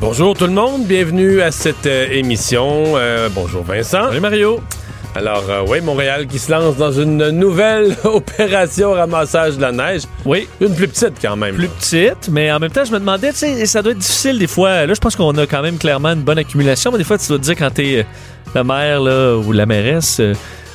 Bonjour tout le monde, bienvenue à cette euh, émission. Euh, bonjour Vincent. Salut Mario. Alors, euh, oui, Montréal qui se lance dans une nouvelle opération ramassage de la neige. Oui. Une plus petite quand même. Plus petite, mais en même temps, je me demandais, tu sais, ça doit être difficile des fois. Là, je pense qu'on a quand même clairement une bonne accumulation, mais des fois, tu dois te dire quand t'es la mère là, ou la mairesse.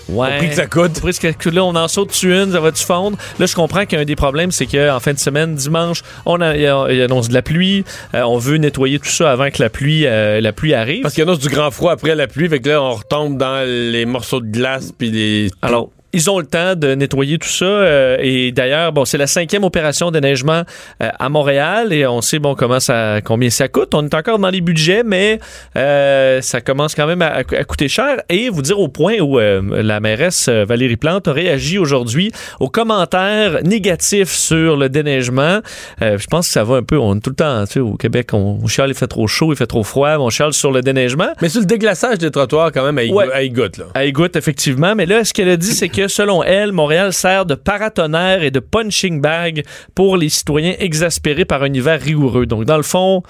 Ouais. Au prix que ça coûte. Au prix que là, on en saute dessus une, ça va-tu fondre? Là, je comprends qu'un des problèmes, c'est qu'en fin de semaine, dimanche, on a, il y a- il annonce de la pluie. Euh, on veut nettoyer tout ça avant que la pluie, euh, la pluie arrive. Parce qu'il annonce du grand froid après la pluie, fait que là, on retombe dans les morceaux de glace puis les. Alors, ils ont le temps de nettoyer tout ça. euh, et d'ailleurs, bon, c'est la cinquième opération de neigement euh, à Montréal et on sait bon comment ça, combien ça coûte. On est encore dans les budgets, mais euh, ça commence quand même à, à coûter cher. Et vous dire au point où euh, la mairesse euh, Valérie Plante a réagi aujourd'hui aux commentaires négatifs sur le déneigement. Euh, je pense que ça va un peu. On est tout le temps, tu sais, au Québec, on, on chiale, il fait trop chaud, il fait trop froid, on chiale sur le déneigement. Mais sur le déglaçage des trottoirs, quand même, à, Ouais. à égoutte, là. Elle goûte, effectivement. Mais là, ce qu'elle a dit, c'est que selon elle, Montréal sert de paratonnerre et de punching bag pour les citoyens exaspérés par un hiver rigoureux. Donc, dans le fond,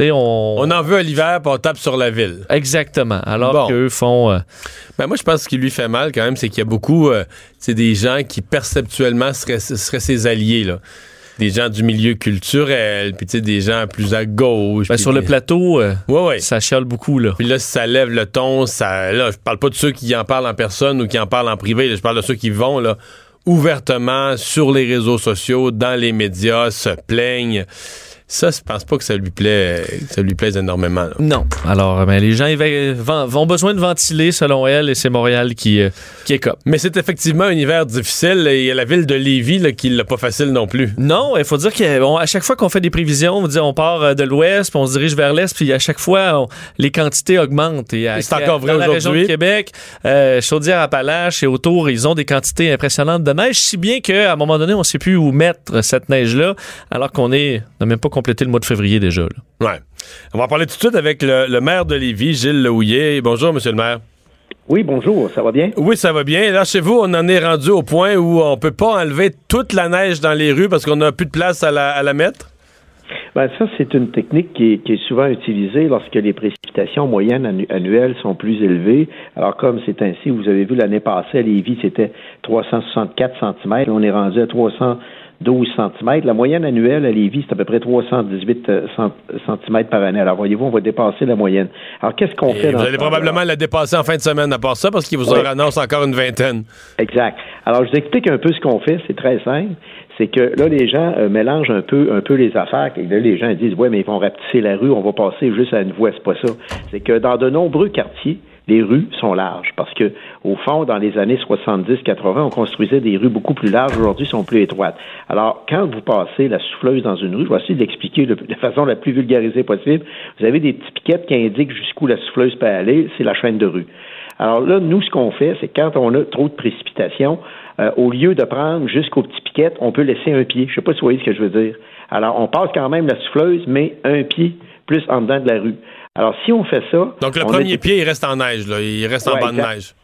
on... On en veut à l'hiver, puis on tape sur la ville. Exactement. Alors Bon. qu'eux font... euh, Ben moi, je pense que ce qui lui fait mal quand même, c'est qu'il y a beaucoup, euh, c'est des gens qui perceptuellement seraient, seraient ses alliés, là. Des gens du milieu culturel, puis tu sais, des gens plus à gauche. ben, sur le plateau, euh, Ouais, ouais. ça chiale beaucoup, là. Puis là, ça lève le ton, ça, là, je parle pas de ceux qui en parlent en personne ou qui en parlent en privé, là, je parle de ceux qui vont, là, ouvertement sur les réseaux sociaux, dans les médias, se plaignent. Ça, je pense pas que ça lui plaît, ça lui plaise énormément. là. Non. Alors, ben, les gens ils va- vont, vont besoin de ventiler, selon elle, et c'est Montréal qui, euh, qui écope. Mais c'est effectivement un hiver difficile et il y a la ville de Lévis là, qui l'a pas facile non plus. Non, il faut dire qu'à chaque fois qu'on fait des prévisions, on dit on part euh, de l'ouest, puis on se dirige vers l'est, puis à chaque fois on- les quantités augmentent. Et, à- Et c'est encore vrai dans la région de aujourd'hui. Québec, euh, Chaudière-Appalaches et autour, ils ont des quantités impressionnantes de neige, si bien qu'à un moment donné, on ne sait plus où mettre cette neige-là, alors qu'on est n'a même pas complété le mois de février déjà. là. Ouais. On va en parler tout de suite avec le, le maire de Lévis, Gilles Lehouillet. Bonjour, monsieur le maire. Oui, bonjour, ça va bien? Oui, ça va bien. Là, chez vous, on en est rendu au point où on peut pas enlever toute la neige dans les rues parce qu'on n'a plus de place à la, à la mettre? Ben, ça, c'est une technique qui est, qui est souvent utilisée lorsque les précipitations moyennes annu- annuelles sont plus élevées. Alors, comme c'est ainsi, vous avez vu l'année passée à Lévis, c'était 364 cm. On est rendu à 312 cm. La moyenne annuelle à Lévis, c'est à peu près 318 cm par année. Alors, voyez-vous, on va dépasser la moyenne. Alors, qu'est-ce qu'on fait dans vous allez probablement la dépasser en fin de semaine à part ça parce qu'il vous en Oui. annonce encore une vingtaine. Exact. Alors, je vous explique un peu ce qu'on fait. C'est très simple. C'est que là, les gens euh, mélangent un peu, un peu les affaires. Et là, les gens disent, ouais, mais ils vont rapetisser la rue, on va passer juste à une voie. C'est pas ça. C'est que dans de nombreux quartiers, les rues sont larges parce que, au fond, dans les années 70-80, on construisait des rues beaucoup plus larges. Aujourd'hui, sont plus étroites. Alors, quand vous passez la souffleuse dans une rue, je vais essayer de de façon la plus vulgarisée possible. Vous avez des petites piquettes qui indiquent jusqu'où la souffleuse peut aller. C'est la chaîne de rue. Alors là, nous, ce qu'on fait, c'est quand on a trop de précipitations, euh, au lieu de prendre jusqu'aux petits piquettes, on peut laisser un pied. Je sais pas si vous voyez ce que je veux dire. Alors, on passe quand même la souffleuse, mais un pied plus en dedans de la rue. Alors, si on fait ça... Donc, le premier pied, il reste en neige. Là. Il reste en bas de neige.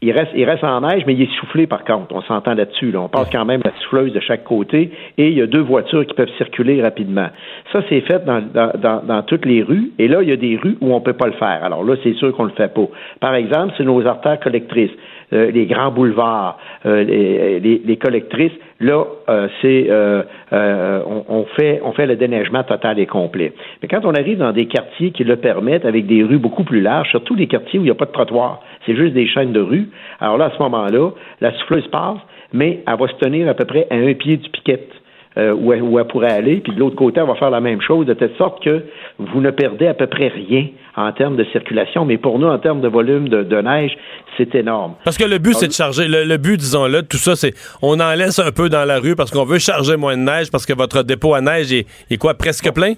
Il reste, il reste en neige, mais il est soufflé par contre. On s'entend là-dessus. Là. On passe quand même la souffleuse de chaque côté et il y a deux voitures qui peuvent circuler rapidement. Ça, c'est fait dans, dans, dans, toutes les rues. Et là, il y a des rues où on peut pas le faire. Alors là, c'est sûr qu'on le fait pas. Par exemple, c'est nos artères collectrices, euh, les grands boulevards, euh, les, les, les collectrices. Là, euh, c'est euh, euh, on, fait on fait le déneigement total et complet. Mais quand on arrive dans des quartiers qui le permettent, avec des rues beaucoup plus larges, surtout des quartiers où il n'y a pas de trottoir, c'est juste des chaînes de rue. Alors là, à ce moment-là, la souffleuse passe, mais elle va se tenir à peu près à un pied du piquette. Euh, où, elle, où elle pourrait aller, puis de l'autre côté, elle va faire la même chose, de telle sorte que vous ne perdez à peu près rien en termes de circulation, mais pour nous, en termes de volume de, de neige, c'est énorme. Parce que le but, c'est de charger. Le, le but, disons-le, de tout ça, c'est on en laisse un peu dans la rue parce qu'on veut charger moins de neige parce que votre dépôt à neige est, est quoi, presque plein?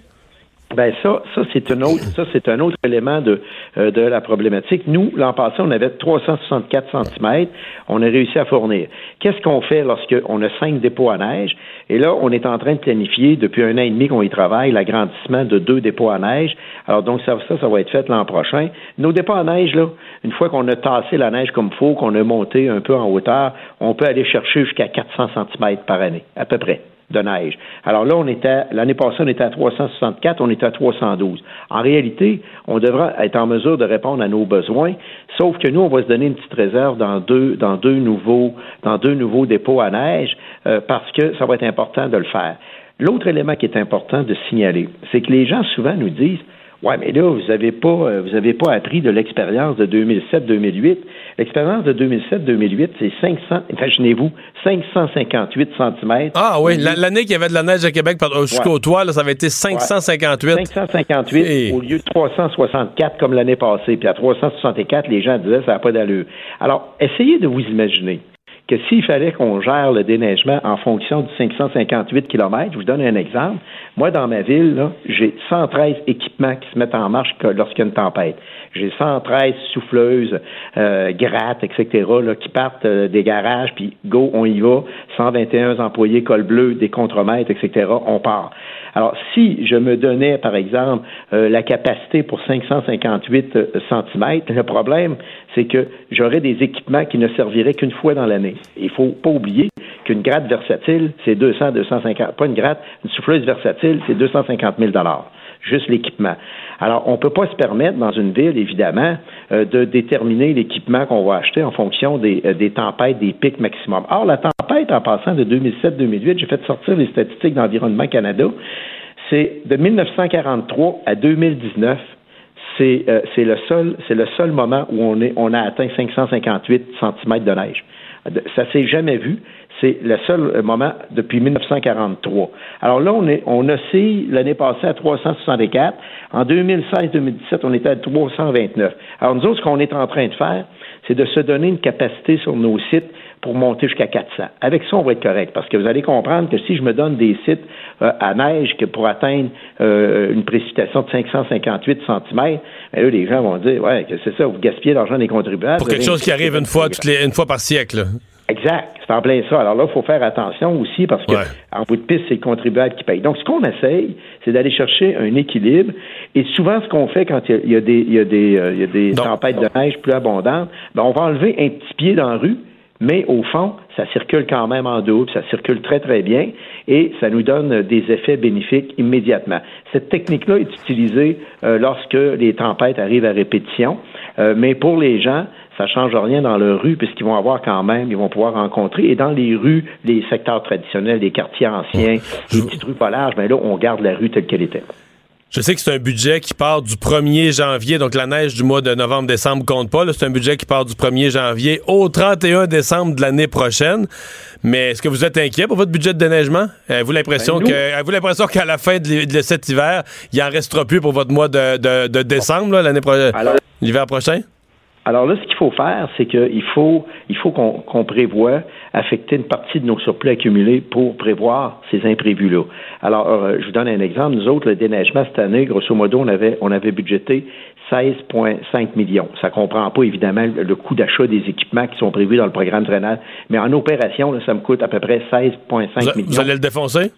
Ben ça, ça c'est un autre, ça c'est un autre élément de euh, de la problématique. Nous, l'an passé, on avait 364 cm. On a réussi à fournir. Qu'est-ce qu'on fait lorsqu'on a cinq dépôts à neige? Et là, on est en train de planifier depuis un an et demi qu'on y travaille l'agrandissement de deux dépôts à neige. Alors donc ça, ça, ça va être fait l'an prochain. Nos dépôts à neige là, une fois qu'on a tassé la neige comme faut, qu'on a monté un peu en hauteur, on peut aller chercher jusqu'à 400 cm par année, à peu près de neige. Alors là, on était l'année passée, on était à 364, on était à 312. En réalité, on devra être en mesure de répondre à nos besoins, sauf que nous, on va se donner une petite réserve dans deux, dans deux nouveaux, dans deux nouveaux dépôts à neige, euh, parce que ça va être important de le faire. L'autre élément qui est important de signaler, c'est que les gens souvent nous disent Ouais, mais là, vous n'avez pas, euh, vous avez pas appris de l'expérience de 2007-2008. L'expérience de 2007-2008, c'est 500, imaginez-vous, 558 cm. Ah oui, l'année qu'il y avait de la neige à Québec jusqu'au toit, là, ça avait été 558. 558 au lieu de 364 comme l'année passée. Puis à 364, les gens disaient ça n'a pas d'allure. Alors, essayez de vous imaginer que s'il fallait qu'on gère le déneigement en fonction de 558 km, je vous donne un exemple. Moi, dans ma ville, j'ai 113 équipements qui se mettent en marche lorsqu'il y a une tempête. J'ai 113 souffleuses, euh, grattes, etc., qui partent euh, des garages, puis go, on y va. 121 employés col bleu, des contremaîtres, etc., on part. Alors, si je me donnais, par exemple, euh, la capacité pour 558 cm, le problème, c'est que j'aurais des équipements qui ne serviraient qu'une fois dans l'année. Il faut pas oublier qu'une gratte versatile, c'est 200, 250, pas une gratte, une souffleuse versatile, c'est 250 000 juste l'équipement. Alors, on ne peut pas se permettre dans une ville, évidemment, euh, de déterminer l'équipement qu'on va acheter en fonction des, euh, des, tempêtes, des pics maximum. Or, la tempête, en passant de 2007-2008, j'ai fait sortir les statistiques d'Environnement Canada, c'est de 1943 à 2019, c'est euh, le seul c'est le seul moment où on est on a atteint 558 cm de neige. Ça s'est jamais vu. C'est le seul moment depuis 1943. Alors là, on, est, on oscille l'année passée à 364. En 2016-2017, on était à 329. Alors nous autres, ce qu'on est en train de faire, c'est de se donner une capacité sur nos sites pour monter jusqu'à 400. Avec ça, on va être correct, parce que vous allez comprendre que si je me donne des sites euh, à neige que pour atteindre euh, une précipitation de 558 cm, ben, eux, les gens vont dire, ouais, que c'est ça, vous gaspillez l'argent des contribuables. Pour quelque chose qui arrive une fois, toutes les, une fois par siècle. Exact, c'est en plein ça. Alors là, il faut faire attention aussi parce que en bout de piste, c'est le contribuable qui paye. Donc, ce qu'on essaye, c'est d'aller chercher un équilibre. Et souvent, ce qu'on fait quand il y, a, des, il y a des, euh, il y a des tempêtes de neige plus abondantes, ben, on va enlever un petit pied dans la rue, mais au fond, ça circule quand même en double, ça circule très, très bien et ça nous donne des effets bénéfiques immédiatement. Cette technique-là est utilisée euh, lorsque les tempêtes arrivent à répétition, euh, mais pour les gens, ça change rien dans leur rue puisqu'ils vont avoir quand même, ils vont pouvoir rencontrer. Et dans les rues, les secteurs traditionnels, les quartiers anciens, les petites rues polaires, ben là, on garde la rue telle qu'elle était. Je sais que c'est un budget qui part du 1er janvier, donc la neige du mois de novembre-décembre compte pas. C'est un budget qui part du 1er janvier au 31 décembre de l'année prochaine. Mais est-ce que vous êtes inquiet pour votre budget de déneigement? Avez-vous l'impression ben, que, vous l'impression qu'à la fin de, cet hiver, il en restera plus pour votre mois de, décembre, l'année prochaine, l'hiver prochain? Alors là, ce qu'il faut faire, c'est qu'il faut, il faut qu'on prévoit affecter une partie de nos surplus accumulés pour prévoir ces imprévus-là. Alors, euh, je vous donne un exemple. Nous autres, le déneigement cette année, grosso modo, on avait, on avait budgété 16,5 millions. Ça comprend pas, évidemment, le coût d'achat des équipements qui sont prévus dans le programme drainage, mais en opération, ça me coûte à peu près 16,5 millions. Vous allez le défoncer?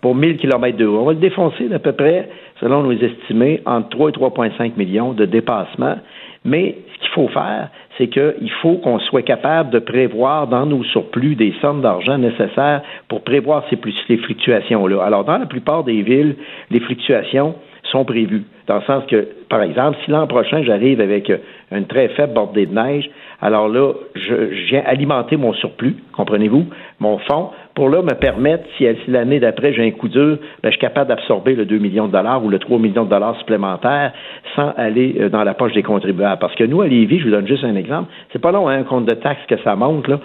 Pour 1000 km de haut. On va le défoncer d'à peu près, selon nos estimés, entre 3 et 3,5 millions de dépassement. Mais ce qu'il faut faire, c'est qu'il faut qu'on soit capable de prévoir dans nos surplus des sommes d'argent nécessaires pour prévoir ces, fluctuations-là. Alors, dans la plupart des villes, les fluctuations sont prévues. Dans le sens que, par exemple, si l'an prochain, j'arrive avec une très faible bordée de neige, alors là, je, viens alimenter mon surplus, comprenez-vous, mon fonds, pour là me permettre, si, l'année d'après j'ai un coup dur, ben, je suis capable d'absorber le 2 millions de dollars ou le 3 millions de dollars supplémentaires sans aller euh, dans la poche des contribuables. Parce que nous, à Lévis, je vous donne juste un exemple, c'est pas long, hein, un compte de taxes que ça monte, là.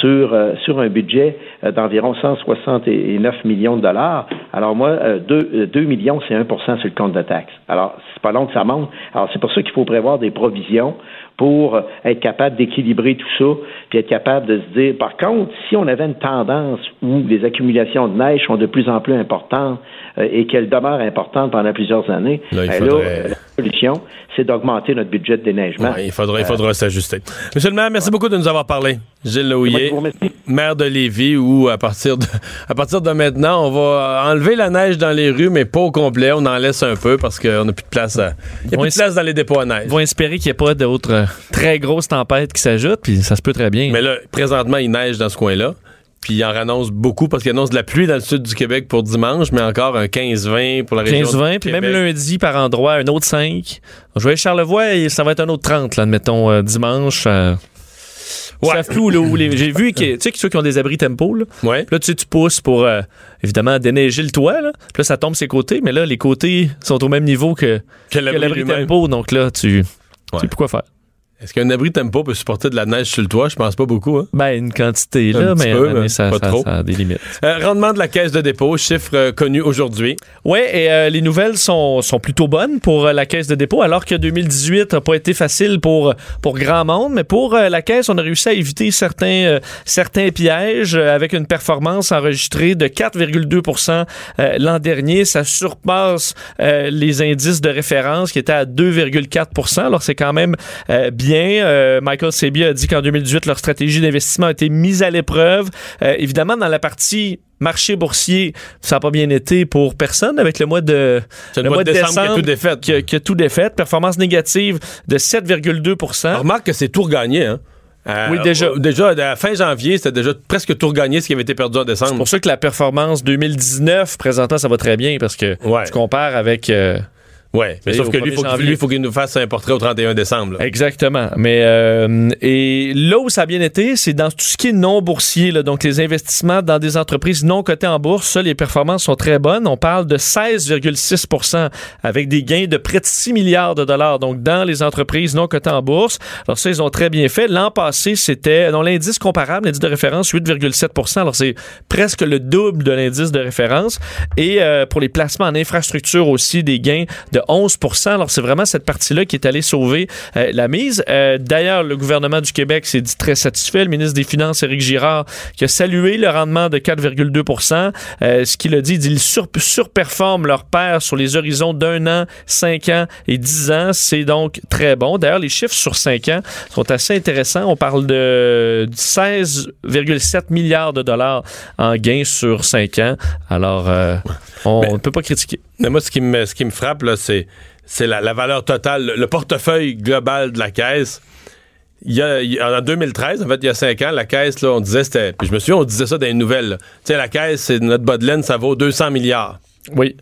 Sur, euh, sur un budget euh, d'environ 169 millions de dollars. Alors moi, 2, 2 millions, c'est 1% sur le compte de taxes. Alors, c'est pas long que ça monte. Alors, c'est pour ça qu'il faut prévoir des provisions pour être capable d'équilibrer tout ça, puis être capable de se dire, par contre, si on avait une tendance où les accumulations de neige sont de plus en plus importantes euh, et qu'elles demeurent importantes pendant plusieurs années, Là, il ben la solution, c'est d'augmenter notre budget de déneigement. Ouais, il faudra, il faudra s'ajuster. Monsieur le maire, merci beaucoup de nous avoir parlé. Gilles Laouillet, maire de Lévis, où à partir de, à partir de maintenant, on va enlever la neige dans les rues, mais pas au complet. On en laisse un peu parce qu'on n'a plus de place. à- Il n'y a plus de place dans les dépôts à neige. Ils vont espérer qu'il n'y ait pas d'autres euh, très grosses tempêtes qui s'ajoutent, puis ça se peut très bien. Mais là, présentement, il neige dans ce coin-là. Puis il en annonce beaucoup parce qu'il annonce de la pluie dans le sud du Québec pour dimanche, mais encore un 15-20 pour la région. 15-20, du puis même lundi par endroit, un autre 5. Je vais à Charlevoix et ça va être un autre 30, là, admettons, euh, dimanche. euh, Ouais. savent plus où, là, où les- J'ai vu que, tu sais, ceux qui ont des abris tempo, là, Ouais. Là, tu sais, tu pousses pour, euh, évidemment, déneiger le toit. Là. Puis là, ça tombe ses côtés, mais là, les côtés sont au même niveau que, Que l'abri tempo. Donc là, tu, tu sais plus quoi faire. Est-ce qu'un abri tempo peut supporter de la neige sur le toit? Je pense pas beaucoup. Hein? Ben, une quantité, là, mais, peu, mais mais ça, pas ça- trop. ça a des limites. Euh, rendement de la caisse de dépôt, chiffre euh, connu aujourd'hui. Oui, et euh, les nouvelles sont, sont plutôt bonnes pour la caisse de dépôt, alors que 2018 n'a pas été facile pour, pour grand monde, mais pour la caisse, on a réussi à éviter certains, certains pièges avec une performance enregistrée de 4,2% euh, l'an dernier. Ça surpasse les indices de référence qui étaient à 2,4% Alors, c'est quand même euh, bien. Euh, Michael Sebi a dit qu'en 2018, leur stratégie d'investissement a été mise à l'épreuve. Euh, évidemment, dans la partie marché boursier, ça n'a pas bien été pour personne avec le mois de, C'est le mois de décembre qui a tout défait. qui a, qui a tout défait. Performance négative de 7,2% Remarque que c'est tout regagné. Hein? Euh, Oui, déjà. euh, Déjà, à la fin janvier, c'était déjà presque tout regagné ce qui avait été perdu en C'est décembre. pour ça que la performance 2019, présentement, ça va très bien parce que Ouais. tu compares avec... euh, Ouais, mais sauf au que lui, 1er faut qu'il- janvier. lui, il faut qu'il nous fasse un portrait au 31 décembre. là. Exactement. Mais euh, et là où ça a bien été, c'est dans tout ce qui est non boursier, là, donc les investissements dans des entreprises non cotées en bourse. Ça, les performances sont très bonnes. On parle de 16,6% avec des gains de près de 6 milliards de dollars. Donc dans les entreprises non cotées en bourse. Alors ça, ils ont très bien fait. L'an passé, c'était dans l'indice comparable, l'indice de référence 8,7% Alors c'est presque le double de l'indice de référence. Et euh, pour les placements en infrastructure aussi, des gains de 11% Alors, c'est vraiment cette partie-là qui est allée sauver euh, la mise. Euh, D'ailleurs, le gouvernement du Québec s'est dit très satisfait. Le ministre des Finances, Éric Girard, qui a salué le rendement de 4,2% euh, Ce qu'il a dit, il dit ils sur- surperforment leur père sur les horizons d'un an, cinq ans et dix ans. C'est donc très bon. D'ailleurs, les chiffres sur cinq ans sont assez intéressants. On parle de 16,7 milliards de dollars en gains sur cinq ans. Alors, euh, on ne peut pas critiquer. Mais moi, ce qui me, ce qui me frappe, là, c'est, c'est la, la valeur totale, le, le portefeuille global de la caisse. Il y a, il en 2013, en fait, il y a cinq ans, la caisse, là, on disait, c'était. Puis je me souviens, on disait ça dans les nouvelles. Tu sais, la caisse, c'est notre bas de laine, ça vaut 200 milliards. Oui.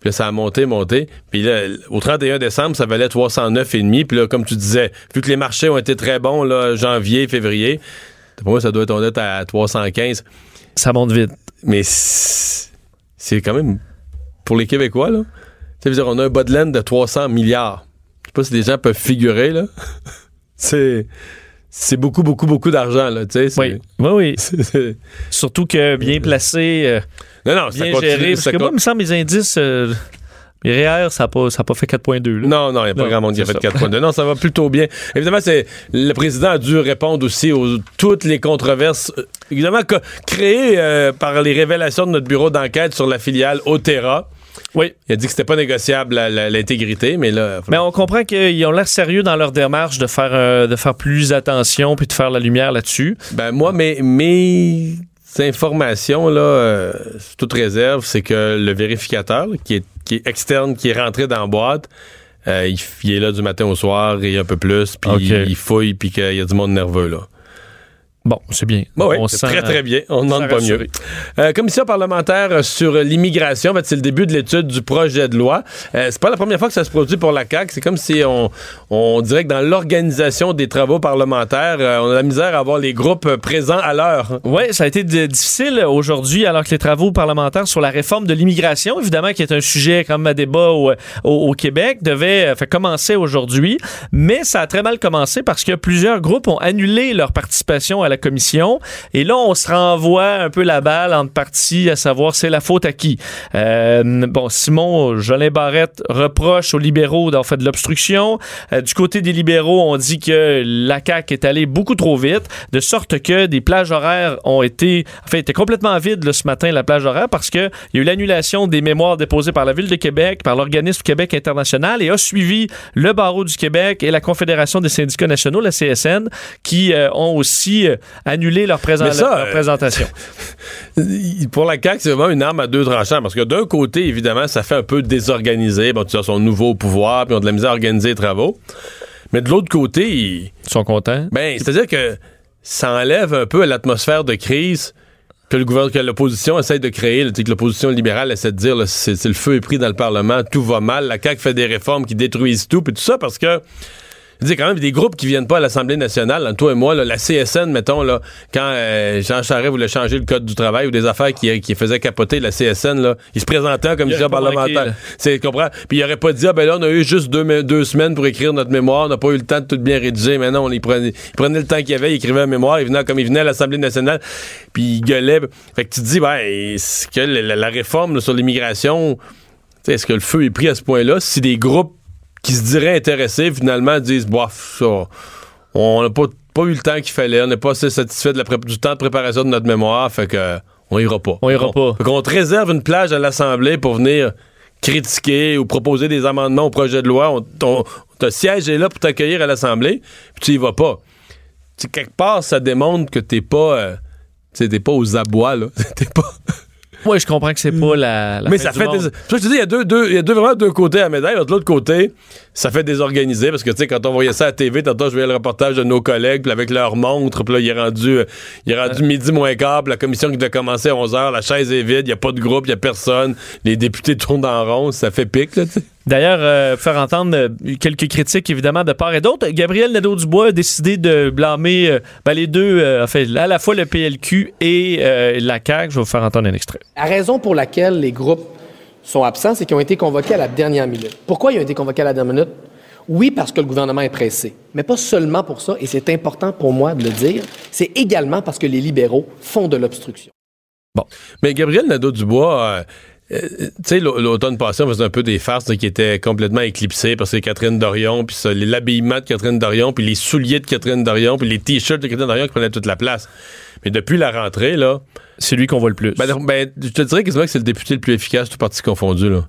Puis là, ça a monté, monté. Puis là, au 31 décembre, ça valait 309,5. Puis là, comme tu disais, vu que les marchés ont été très bons, là, janvier, février, pour moi, ça doit être, on à 315. Ça monte vite. Mais c'est quand même pour les Québécois, là. Je veux dire, on a un bas de laine de 300 milliards. Je sais pas si les gens peuvent figurer, là. c'est. C'est beaucoup, beaucoup, beaucoup d'argent, là. Tu sais, Oui, oui, oui. Surtout que bien placé, euh, Non, non, ça bien continue. géré. Parce ça que moi, il me semble, les indices, euh, REER, ça n'a pas, ça a pas fait 4,2. là. Non, non, il n'y a pas Non, grand monde qui a fait ça. 4.2. Non, ça va plutôt bien. Évidemment, c'est le président a dû répondre aussi aux toutes les controverses, euh, évidemment, créées euh, par les révélations de notre bureau d'enquête sur la filiale Otera. Oui. Il a dit que c'était pas négociable l'intégrité, mais là. Mais on comprend qu'ils ont l'air sérieux dans leur démarche de faire, euh, de faire plus attention puis de faire la lumière là-dessus. Ben moi, mes, mes informations, là, euh, toute réserve, c'est que le vérificateur, là, qui, est, qui est externe, qui est rentré dans la boîte, euh, il, est là du matin au soir et un peu plus, puis il fouille, puis qu'il y a du monde nerveux, là. Bon, c'est bien. Bon, oui, On c'est très, très euh, bien. On ne demande pas rassuré. mieux. Euh, commission parlementaire sur l'immigration, en fait, c'est le début de l'étude du projet de loi. Euh, c'est pas la première fois que ça se produit pour la CAQ. C'est comme si on, on dirait que dans l'organisation des travaux parlementaires, euh, on a la misère à avoir les groupes euh, présents à l'heure. Oui, ça a été difficile aujourd'hui, alors que les travaux parlementaires sur la réforme de l'immigration, évidemment, qui est un sujet quand même à débat au, au- au Québec, devait euh, commencer aujourd'hui. Mais ça a très mal commencé parce que plusieurs groupes ont annulé leur participation à la la commission. Et là, on se renvoie un peu la balle entre parties, à savoir c'est la faute à qui. Euh, bon, Simon Jolin Barrette reproche aux libéraux d'avoir fait de l'obstruction. Euh, du côté des libéraux, on dit que la CAQ est allée beaucoup trop vite, de sorte que des plages horaires ont été, enfin, étaient complètement vides là, ce matin, la plage horaire, parce qu'il y a eu l'annulation des mémoires déposées par la Ville de Québec, par l'organisme Québec international, et a suivi le Barreau du Québec et la Confédération des syndicats nationaux, la CSN, qui euh, ont aussi euh, annulé leur, présent- Mais ça, leur euh, présentation. Pour la CAQ, c'est vraiment une arme à deux tranchants. Parce que d'un côté, évidemment, ça fait un peu désorganisé. Bon, tu as son nouveau pouvoir, puis ils ont de la misère à organiser les travaux. Mais de l'autre côté, ils- Ils sont contents. ben, c'est-à-dire que ça enlève un peu l'atmosphère de crise que le gouvernement, que l'opposition essaie de créer, là, tu sais, que l'opposition libérale essaie de dire, c'est le feu est pris dans le Parlement, tout va mal, la CAQ fait des réformes qui détruisent tout, puis tout ça parce que je dis quand même des groupes qui viennent pas à l'Assemblée nationale, là, toi et moi, là, la CSN, mettons, là, quand euh, Jean Charest voulait changer le code du travail ou des affaires qui, qui faisaient capoter la CSN, là, il se présentait Il pas manqué, parlementaire. C'est, comprends? Puis il aurait pas dit, ah ben là, on a eu juste deux, deux semaines pour écrire notre mémoire, on n'a pas eu le temps de tout bien rédiger, mais non, on y prenait, il prenait le temps qu'il y avait, il écrivait la mémoire, il venait comme il venait à l'Assemblée nationale, puis il gueulait. Fait que tu te dis, ben, est-ce que la, la- la réforme là, sur l'immigration, est-ce que le feu est pris à ce point-là? Si des groupes qui se diraient intéressés, finalement, disent, bof, ça, on n'a pas, pas eu le temps qu'il fallait, on n'est pas assez satisfait de la pré- du temps de préparation de notre mémoire, fait que on ira pas. On ira pas. Fait qu'on te réserve une plage à l'Assemblée pour venir critiquer ou proposer des amendements au projet de loi. On, ton, ton siège est là pour t'accueillir à l'Assemblée, puis tu y vas pas. Tu sais, quelque part, ça démontre que t'es pas... euh, t'es pas aux abois, là. t'es pas... Moi, je comprends que c'est pas la, la Mais fin ça du fait monde. des... Je te dis, il y a, deux, deux- il y a deux, vraiment deux côtés à la médaille. De l'autre côté, ça fait désorganiser parce que, tu sais, quand on voyait ça à la TV, tantôt, je voyais le reportage de nos collègues, puis avec leur montre, puis là, il est rendu, euh, il est rendu midi moins quart, puis la commission qui devait commencer à 11 h, la chaise est vide, il n'y a pas de groupe, il n'y a personne, les députés tournent en rond, ça fait pic, là, tu sais. D'ailleurs, euh, faire entendre euh, quelques critiques, évidemment, de part et d'autre. Gabriel Nadeau-Dubois a décidé de blâmer euh, ben, les deux, euh, enfin, à la fois le PLQ et euh, la CAQ. Je vais vous faire entendre un extrait. La raison pour laquelle les groupes sont absents, c'est qu'ils ont été convoqués à la dernière minute. Pourquoi ils ont été convoqués à la dernière minute? Oui, parce que le gouvernement est pressé. Mais pas seulement pour ça, et c'est important pour moi de le dire, c'est également parce que les libéraux font de l'obstruction. Mais Gabriel Nadeau-Dubois, euh, euh, tu sais, l'au- l'automne passé, on faisait un peu des farces là, qui étaient complètement éclipsées parce que Catherine Dorion, puis l'habillement de Catherine Dorion, puis les souliers de Catherine Dorion, puis les t-shirts de Catherine Dorion qui prenaient toute la place. Mais depuis la rentrée, là, C'est lui qu'on voit le plus. ben, ben, je te dirais quasiment que c'est le député le plus efficace, tout parti confondu, là.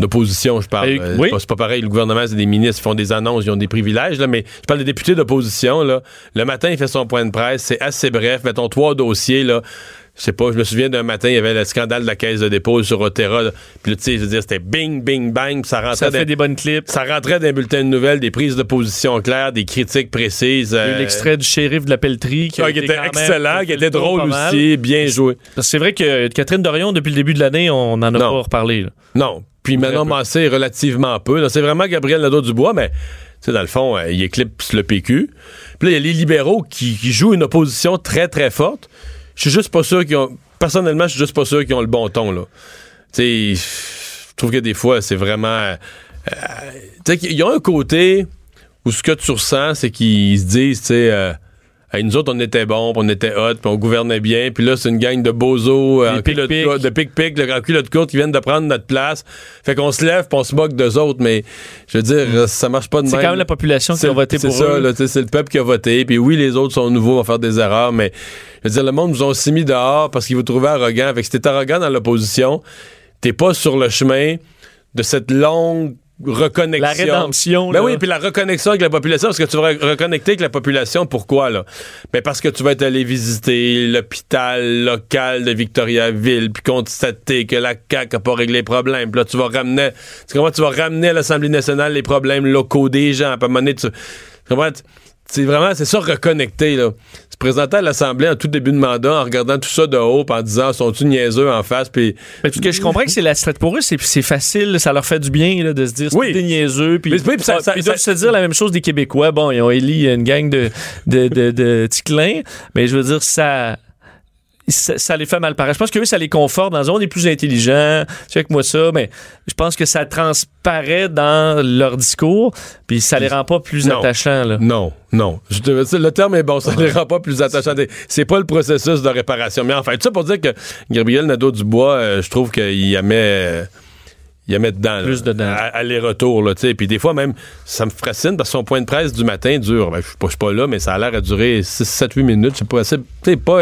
D'opposition, je parle. Eh, Euh, oui. c'est pas- C'est pas pareil, le gouvernement, c'est des ministres, ils font des annonces, ils ont des privilèges, là, mais je parle des députés d'opposition, là. Le matin, il fait son point de presse, c'est assez bref, mettons trois dossiers, là. Je sais pas, je me souviens d'un matin, il y avait le scandale de la caisse de dépôt sur Otera. Puis là, tu sais, je veux dire, c'était bing, bing, bang, ça rentrait ça dans- fait des bonnes clips. ça rentrait dans un bulletin de nouvelles, des prises de position claires, des critiques précises. Il y a eu euh, L'extrait du shérif de la pelleterie qui, ah, qui était excellent, qui était drôle aussi, bien joué. Parce que C'est vrai que Catherine Dorion, depuis le début de l'année, on n'en a Non. pas reparlé. là. Non. Puis Manon. Massé, relativement peu. C'est vraiment Gabriel Nadeau-Dubois, mais tu sais, dans le fond, euh, il éclipse le PQ. Puis là, il y a les libéraux qui, qui jouent une opposition très, très forte. Je suis juste pas sûr qu'ils ont... Personnellement, je suis juste pas sûr qu'ils ont le bon ton, là. Tu sais, je trouve que des fois, c'est vraiment... euh, euh, tu sais, qu'il y a un côté où ce que tu ressens, c'est qu'ils se disent, tu sais... euh, Hey, nous autres, on était bons, puis on était hot, puis on gouvernait bien. Puis là, c'est une gang de bozos, euh, en pic-pic. courte- de pic-pic, de- en culotte courte qui viennent de prendre notre place. Fait qu'on se lève, puis on se moque d'eux autres. Mais je veux dire, euh, ça marche pas de Mm. C'est même. quand même la population qui C'est- a voté c'est pour ça, eux. tu sais, c'est le peuple qui a voté. Puis oui, les autres sont nouveaux, vont faire des erreurs, mais je veux dire, le monde nous ont aussi mis dehors parce qu'ils vous trouvaient arrogants. Fait que si t'es arrogant dans l'opposition, t'es pas sur le chemin de cette longue reconnexion. La rédemption. Ben là. oui, puis la reconnexion avec la population, parce que tu vas re- reconnecter avec la population, pourquoi, là? Ben parce que tu vas être allé visiter l'hôpital local de Victoriaville, puis constater que la CAQ a pas réglé les problèmes. Puis là, tu vas ramener, tu comprends, tu vas ramener à l'Assemblée nationale les problèmes locaux des gens. Puis à un moment donné, tu, tu comprends, tu- c'est vraiment, c'est ça, reconnecter, là. Se présenter à l'Assemblée en tout début de mandat en regardant tout ça de haut, en disant, sont-tu niaiseux en face, puis... Mais parce que je comprends que c'est la stratégie pour eux, c'est, c'est facile, ça leur fait du bien là, de se dire c'est Oui. des niaiseux. Puis Mais- oui, ça- ah, ça- ils doivent se dire la même chose des Québécois. Bon, ils ont élu une gang de, de, de, de ticlins, mais je veux dire, ça. Ça, ça les fait mal paraître. Je pense que eux, ça les conforte dans on est plus intelligent, check moi ça, mais je pense que ça transparaît dans leur discours, puis ça les rend pas plus Non. attachants. Là. Non, non. Je te- le terme est bon, ça les rend pas plus attachants. C'est pas le processus de réparation. Mais enfin, tout ça pour dire que Gabriel Nadeau-Dubois, euh, je trouve qu'il y a met... euh, y a met dedans. là. Plus dedans. À- Aller-retour, là, tu sais. Puis des fois, même, ça me fascine parce que son point de presse du matin dure. Ben, je suis pas, pas là, mais ça a l'air à durer 6, 7, 8 minutes. Pas. C'est tu sais, pas.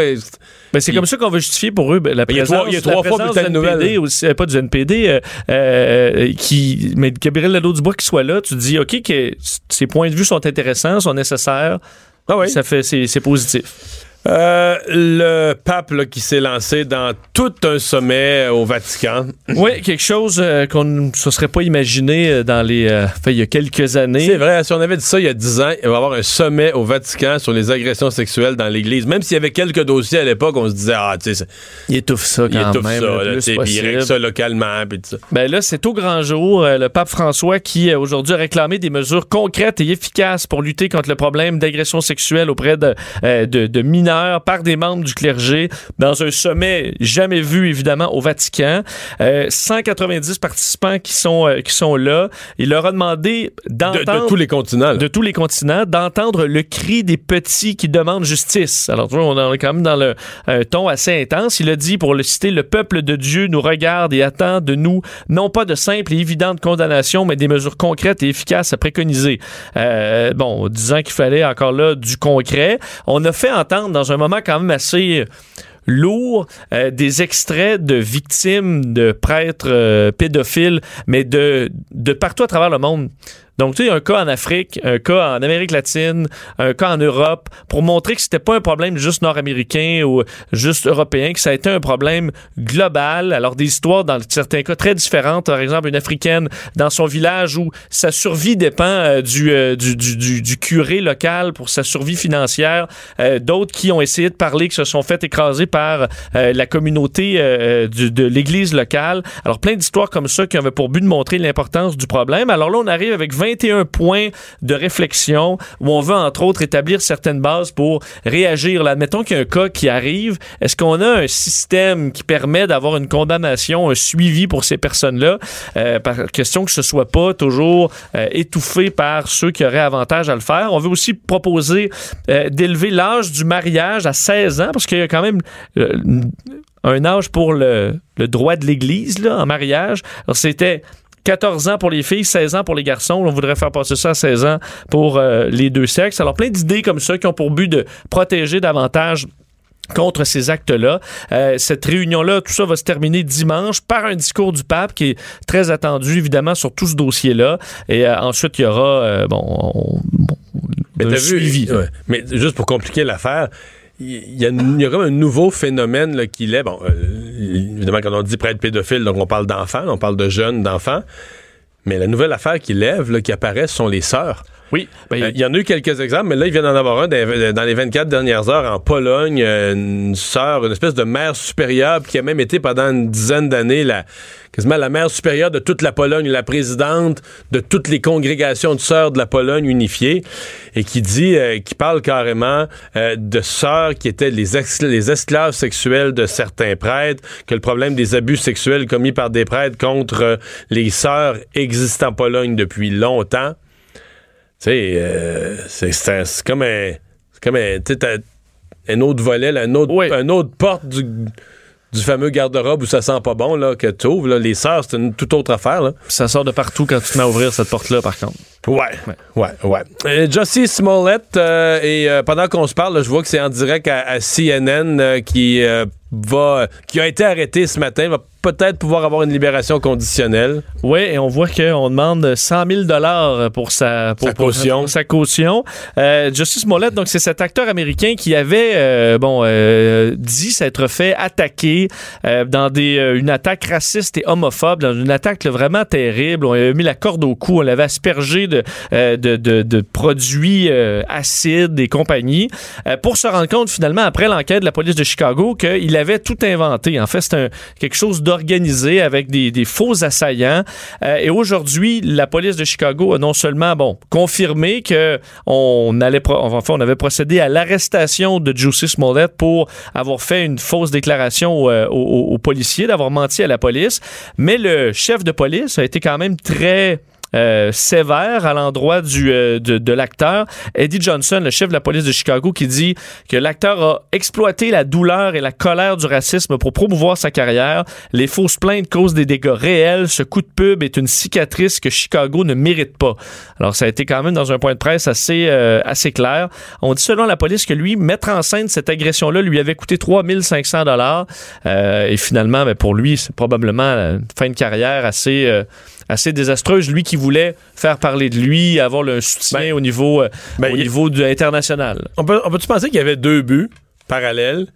Ben, c'est Il- comme ça qu'on va justifier pour eux ben, la Il y a présence, trois- il y a la trois fois bulletin de nouvelles. aussi, euh, pas du NPD, euh, euh, qui, mais Gabriel Nadeau-Dubois qui soit là, tu dis, OK, que ses points de vue sont intéressants, sont nécessaires, Ah oui. ça fait, c'est positif. Euh, le pape là, qui s'est lancé dans tout un sommet au Vatican. oui, quelque chose euh, qu'on ne se serait pas imaginé euh, dans les, il y a quelques années. C'est vrai, si on avait dit ça il y a 10 ans, il va y avoir un sommet au Vatican sur les agressions sexuelles dans l'Église. Même s'il y avait quelques dossiers à l'époque, on se disait, ah, tu sais, Il étouffe ça il quand étouffe même ça, puis il règle ça localement, tout ça. Ben là, c'est au grand jour. Le pape François qui, aujourd'hui, a réclamé des mesures concrètes et efficaces pour lutter contre le problème d'agression sexuelle auprès de, de, de mineurs par des membres du clergé dans un sommet jamais vu, évidemment, au Vatican. Euh, 190 participants qui sont, euh, qui sont là. Il leur a demandé De, d'entendre... de tous les continents. là. de tous les continents, d'entendre le cri des petits qui demandent justice. Alors, tu vois, on est quand même dans le un ton assez intense. Il a dit, pour le citer, le peuple de Dieu nous regarde et attend de nous non pas de simples et évidentes condamnations, mais des mesures concrètes et efficaces à préconiser. Euh, bon, disant qu'il fallait encore là du concret. On a fait entendre dans un moment quand même assez lourd euh, des extraits de victimes de prêtres euh, pédophiles, mais de, de partout à travers le monde. Donc, tu sais, un cas en Afrique, un cas en Amérique latine, un cas en Europe, pour montrer que c'était pas un problème juste nord-américain ou juste européen, que ça a été un problème global. Alors, des histoires dans certains cas très différentes. Par exemple, une Africaine dans son village où sa survie dépend euh, du, euh, du, du, curé local pour sa survie financière. Euh, D'autres qui ont essayé de parler, qui se sont fait écraser par la communauté de l'église locale. Alors, plein d'histoires comme ça qui avaient pour but de montrer l'importance du problème. Alors là, on arrive avec 21 points de réflexion où on veut, entre autres, établir certaines bases pour réagir. Là, admettons qu'il y a un cas qui arrive. Est-ce qu'on a un système qui permet d'avoir une condamnation, un suivi pour ces personnes-là? Euh, par question que ce soit pas toujours euh, étouffé par ceux qui auraient avantage à le faire. On veut aussi proposer euh, d'élever l'âge du mariage à 16 ans parce qu'il y a quand même un âge pour le, le droit de l'Église en mariage. Alors, c'était 14 ans pour les filles, 16 ans pour les garçons. On voudrait faire passer ça à 16 ans pour euh, les deux sexes. Alors, plein d'idées comme ça qui ont pour but de protéger davantage contre ces actes-là. Euh, cette réunion-là, tout ça va se terminer dimanche par un discours du pape qui est très attendu, évidemment, sur tout ce dossier-là. Et euh, ensuite, il y aura, euh, bon, on- bon, Mais un vu, suivi. ouais. Mais juste pour compliquer l'affaire, il y, a, il un nouveau phénomène là, qu'il est. Bon, euh, évidemment, quand on dit prêtre pédophile, donc on parle d'enfants, on parle de jeunes, d'enfants. Mais la nouvelle affaire qui lève, qui apparaît, sont les sœurs. Oui, ben, Euh, Il y en a eu quelques exemples, mais là, il vient d'en avoir un dans, les 24 dernières heures en Pologne. euh, Une sœur, une espèce de mère supérieure qui a même été pendant une dizaine d'années la, quasiment la mère supérieure de toute la Pologne, la présidente de toutes les congrégations de sœurs de la Pologne unifiée, et qui dit, euh, qui parle carrément euh, de sœurs qui étaient les, ex- les esclaves sexuels de certains prêtres, que le problème des abus sexuels commis par des prêtres contre les sœurs existe en Pologne depuis longtemps. Sais, euh, c'est- comme un. Comme un. Un autre volet, un autre, Oui. un autre porte du, du fameux garde-robe où ça sent pas bon, là, que tu ouvres. Là. Les sœurs, c'est une toute autre affaire, là. ça sort de partout quand tu te mets à ouvrir cette porte-là, par contre. Ouais, ouais, ouais. Euh, Jussie Smollett, euh, et euh, pendant qu'on se parle, là, je vois que c'est en direct à, à CNN euh, qui va, qui a été arrêté ce matin, va peut-être pouvoir avoir une libération conditionnelle. Oui, et on voit qu'on demande 100 000 dollars pour sa, pour, Sa pour- caution. pour sa caution. Euh, Justice Smollett, donc c'est cet acteur américain qui avait euh, bon euh, dit s'être fait attaquer dans des une attaque raciste et homophobe, dans une attaque là, vraiment terrible. On lui avait mis la corde au cou, on l'avait aspergé de, de, de, de produits acides et compagnie, pour se rendre compte finalement après l'enquête de la police de Chicago qu'il avait tout inventé. En fait, c'est quelque chose organisée avec des, faux assaillants. Euh, et aujourd'hui, la police de Chicago a non seulement bon confirmé que on enfin, avait procédé à l'arrestation de Juicy Smollett pour avoir fait une fausse déclaration euh, aux, aux policiers, d'avoir menti à la police, mais le chef de police a été quand même très euh, sévère à l'endroit du, euh, de, l'acteur. Eddie Johnson, le chef de la police de Chicago, qui dit que l'acteur a exploité la douleur et la colère du racisme pour promouvoir sa carrière. Les fausses plaintes causent des dégâts réels. Ce coup de pub est une cicatrice que Chicago ne mérite pas. Alors, ça a été quand même dans un point de presse assez, euh, assez clair. On dit selon la police que lui, mettre en scène cette agression-là lui avait coûté 3500 dollars. Et finalement, ben, pour lui, c'est probablement une fin de carrière assez... assez désastreuse. Lui qui voulait faire parler de lui, avoir le soutien Ben, au niveau, euh, ben, au il- niveau international. On peut, on peut-tu penser qu'il y avait deux buts parallèles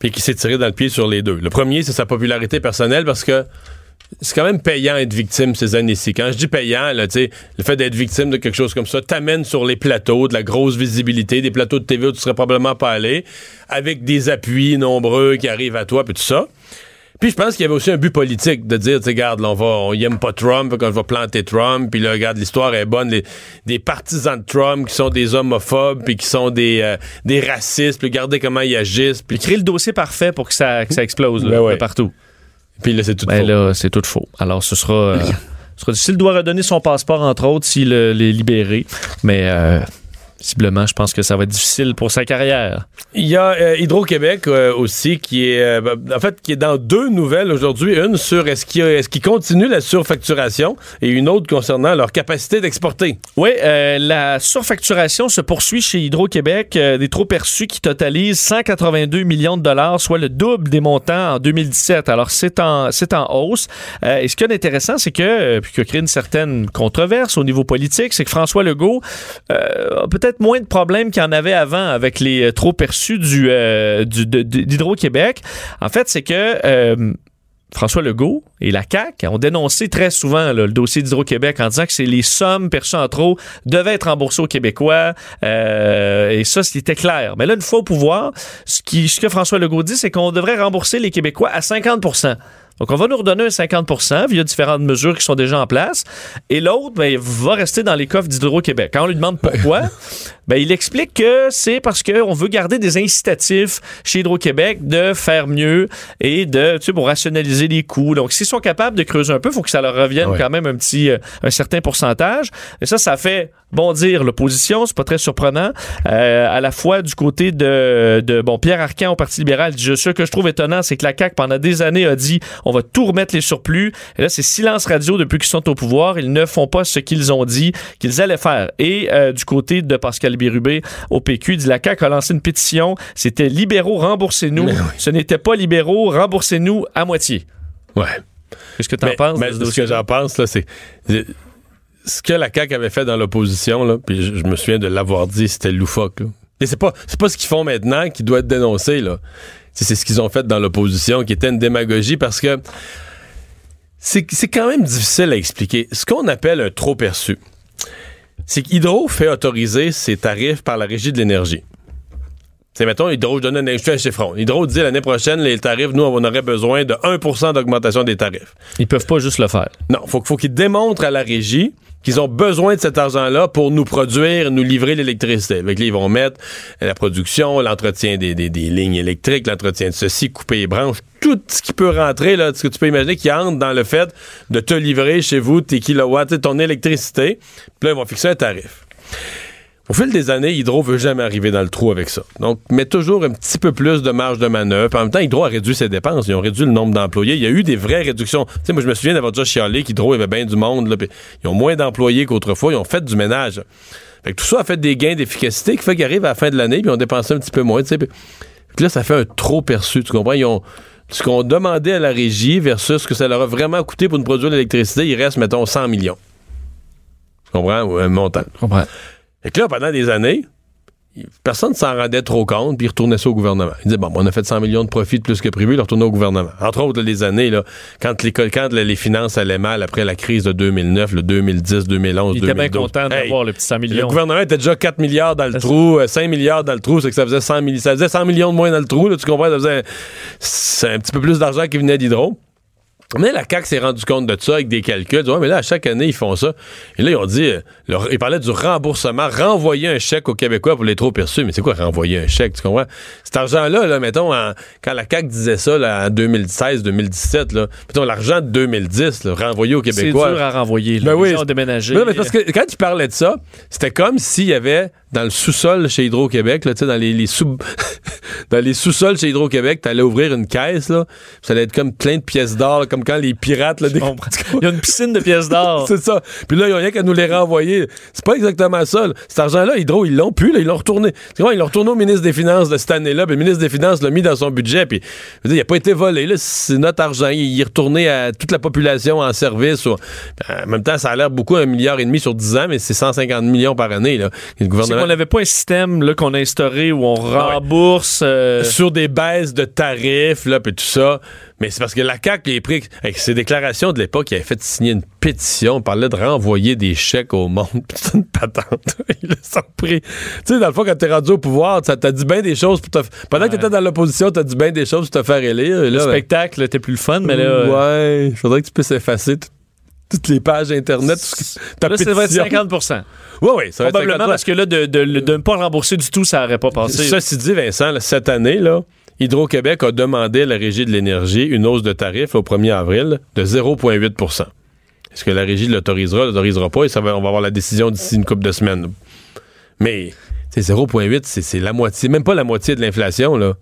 puis qu'il s'est tiré dans le pied sur les deux? Le premier, c'est sa popularité personnelle parce que c'est quand même payant être victime ces années-ci. Quand je dis payant, là, le fait d'être victime de quelque chose comme ça t'amène sur les plateaux, de la grosse visibilité, des plateaux de TV où tu serais probablement pas allé, avec des appuis nombreux qui arrivent à toi, puis tout ça. Puis je pense qu'il y avait aussi un but politique de dire, tu sais, regarde, là, on va, on y aime pas Trump, fait qu'on va planter Trump, puis là, regarde, l'histoire est bonne, les- des partisans de Trump qui sont des homophobes, puis qui sont des, euh, des racistes, puis regardez comment ils agissent, puis, Il crée le dossier parfait pour que ça, que ça explose là, Ben ouais. de partout. puis là, c'est tout Ben faux. là, c'est tout faux. Alors, ce sera. euh, ce sera difficile. Il doit redonner son passeport, entre autres, s'il euh, l'est libéré. Mais euh, visiblement, je pense que ça va être difficile pour sa carrière. Il y a euh, Hydro-Québec euh, aussi qui est euh, en fait qui est dans deux nouvelles aujourd'hui, une sur est-ce qu'il y a- est-ce qu'ils continuent la surfacturation et une autre concernant leur capacité d'exporter. Oui, la surfacturation se poursuit chez Hydro-Québec, des trop perçus qui totalisent 182 millions de dollars, soit le double des montants en 2017. Alors, c'est en, c'est en hausse. Et ce qui est intéressant, c'est que, puis qui a créé une certaine controverse au niveau politique, c'est que François Legault a moins de problèmes qu'il y en avait avant avec les euh, trop perçus du, euh, d'Hydro-Québec. En fait, c'est que... euh, François Legault et la CAQ ont dénoncé très souvent le dossier d'Hydro-Québec en disant que c'est les sommes perçues en trop devaient être remboursées aux Québécois. et ça, c'était clair. Mais là, une fois au pouvoir, ce que François Legault dit, c'est qu'on devrait rembourser les Québécois à 50 donc, on va nous redonner un 50% via différentes mesures qui sont déjà en place. Et l'autre, ben, va rester dans les coffres d'Hydro-Québec. Quand on lui demande pourquoi, ben, il explique que c'est parce qu'on veut garder des incitatifs chez Hydro-Québec de faire mieux et de, tu sais, pour rationaliser les coûts. Donc, s'ils sont capables de creuser un peu, il faut que ça leur revienne Ouais. quand même un petit, euh, un certain pourcentage. Et ça, ça fait bondir l'opposition. C'est pas très surprenant. Euh, à la fois du côté de, de bon, Pierre Arcan au Parti libéral, ce que je trouve étonnant, c'est que la CAQ, pendant des années, a dit, on va tout remettre les surplus. Et là, c'est silence radio depuis qu'ils sont au pouvoir. Ils ne font pas ce qu'ils ont dit qu'ils allaient faire. Et euh, du côté de Pascal Bérubé au PQ, il dit la CAQ a lancé une pétition. C'était libéraux, remboursez-nous. Oui. Ce n'était pas libéraux, remboursez-nous à moitié. Ouais. Qu'est-ce que tu en penses? mais ce que j'en pense, là, c'est. c'est- Ce que la CAQ avait fait dans l'opposition, là, puis je, je me souviens de l'avoir dit, c'était loufoque. là. Et c'est pas, c'est pas ce qu'ils font maintenant qui doit être dénoncé, là. C'est ce qu'ils ont fait dans l'opposition, qui était une démagogie parce que c'est quand même difficile à expliquer. Ce qu'on appelle un trop perçu, c'est qu'Hydro fait autoriser ses tarifs par la Régie de l'énergie. C'est mettons, Hydro, je donne un, je un chiffron. Hydro dit l'année prochaine, les tarifs, nous, on aurait besoin de 1% d'augmentation des tarifs. Ils peuvent pas juste le faire. Non, faut, faut qu'ils démontrent à la régie qu'ils ont besoin de cet argent-là pour nous produire, nous livrer l'électricité. Avec ils vont mettre la production, l'entretien des, des- des lignes électriques, l'entretien de ceci, couper les branches, tout ce qui peut rentrer, là, ce que tu peux imaginer qui entre dans le fait de te livrer chez vous tes kilowatts, ton électricité? Puis là, ils vont fixer un tarif. Au fil des années, Hydro veut jamais arriver dans le trou avec ça. Donc, met toujours un petit peu plus de marge de manœuvre. En même temps, Hydro a réduit ses dépenses. Ils ont réduit le nombre d'employés. Il y a eu des vraies réductions. Tu sais, moi, je me souviens d'avoir déjà chialé qu'Hydro avait bien du monde. Ils ont moins d'employés qu'autrefois. Ils ont fait du ménage. Fait que tout ça a fait des gains d'efficacité qui fait qu'ils arrivent à la fin de l'année puis ils ont dépensé un petit peu moins. Puis là, ça fait un trop perçu. Tu comprends? Ce qu'on demandait à la régie versus ce que ça leur a vraiment coûté pour nous produire l'électricité, il reste, mettons, 100 millions. Tu comprends? Un montant. Fait que là, pendant des années, personne ne s'en rendait trop compte, puis il retournait ça au gouvernement. Il disait, bon, on a fait 100 millions de profits de plus que prévu, il le retournait au gouvernement. Entre autres, les années, là, quand, les, quand les finances allaient mal après la crise de 2009, le 2010, 2011, Il était bien 2012. content Hey, d'avoir le petit 100 le millions. gouvernement était déjà 4 milliards dans le trou, euh, 5 milliards dans le trou, c'est que ça faisait 100, milli- ça faisait 100 millions de moins dans le trou, là, tu comprends? Ça faisait c'est un petit peu plus d'argent qui venait d'Hydro. Mais la CAQ s'est rendu compte de ça avec des calculs. Ouais, mais là, à chaque année, ils font ça. Et là, ils ont dit, euh, ils parlaient du remboursement, renvoyer un chèque aux Québécois pour les trop perçus. Mais c'est quoi renvoyer un chèque, tu comprends? Cet argent-là, là, mettons, en- quand la CAQ disait ça là, en 2016-2017, là, mettons, l'argent de 2010, là, renvoyé aux C'est Québécois. dur à renvoyer. Ben Là. oui. Les gens ont déménagé. Mais parce que quand tu parlais de ça, c'était comme s'il y avait dans le sous-sol chez Hydro-Québec, dans les, les sous dans les sous-sols chez Hydro-Québec, t'allais ouvrir une caisse, là, ça allait être comme plein de pièces d'or, là, comme quand les pirates, là, des-. Il y a une piscine de pièces d'or. c'est ça. Puis là, il y a rien qu'à nous les renvoyer. C'est pas exactement ça. là. Cet argent-là, Hydro, ils l'ont plus, là, ils l'ont retourné. Tu vois, ils l'ont retourné au ministre des Finances de cette année-là, puis le ministre des Finances l'a mis dans son budget, puis je veux dire, il a pas été volé, c'est notre argent. Il est retourné à toute la population en service. ou- En même temps, ça a l'air beaucoup, un milliard et demi sur 10 ans, mais c'est 150 millions par année, là. Et le C'est gouvernement... qu'on n'avait pas un système qu'on a instauré où on rembourse. euh, sur des baisses de tarifs, là, puis tout ça. Mais c'est parce que la CAQ, les prix, avec ses déclarations de l'époque, il avait fait signer une pétition, on parlait de renvoyer des chèques au monde, c'est une patente. il a sans prix. Tu sais, dans le fond, quand t'es rendu au pouvoir, ça t'a dit bien des choses pour te... Pendant que t'étais dans l'opposition, t'as dit bien des choses pour te faire élire. Et le ben, spectacle était plus le fun, mais là, euh, ouais, il faudrait que tu puisses effacer tout- toutes les pages Internet, ta là, être pétition. 50 Ouais, ouais, ça va être Probablement 50%. parce que là, de, de, de ne pas rembourser du tout, ça n'aurait pas passé. Ceci dit, Vincent, là, cette année, là, Hydro-Québec a demandé à la Régie de l'énergie une hausse de tarif au 1er avril de 0,8% Est-ce que la Régie l'autorisera, l'autorisera pas, et ça va, on va avoir la décision d'ici une couple de semaines. Mais c'est 0,8, c'est la moitié, même pas la moitié de l'inflation, là.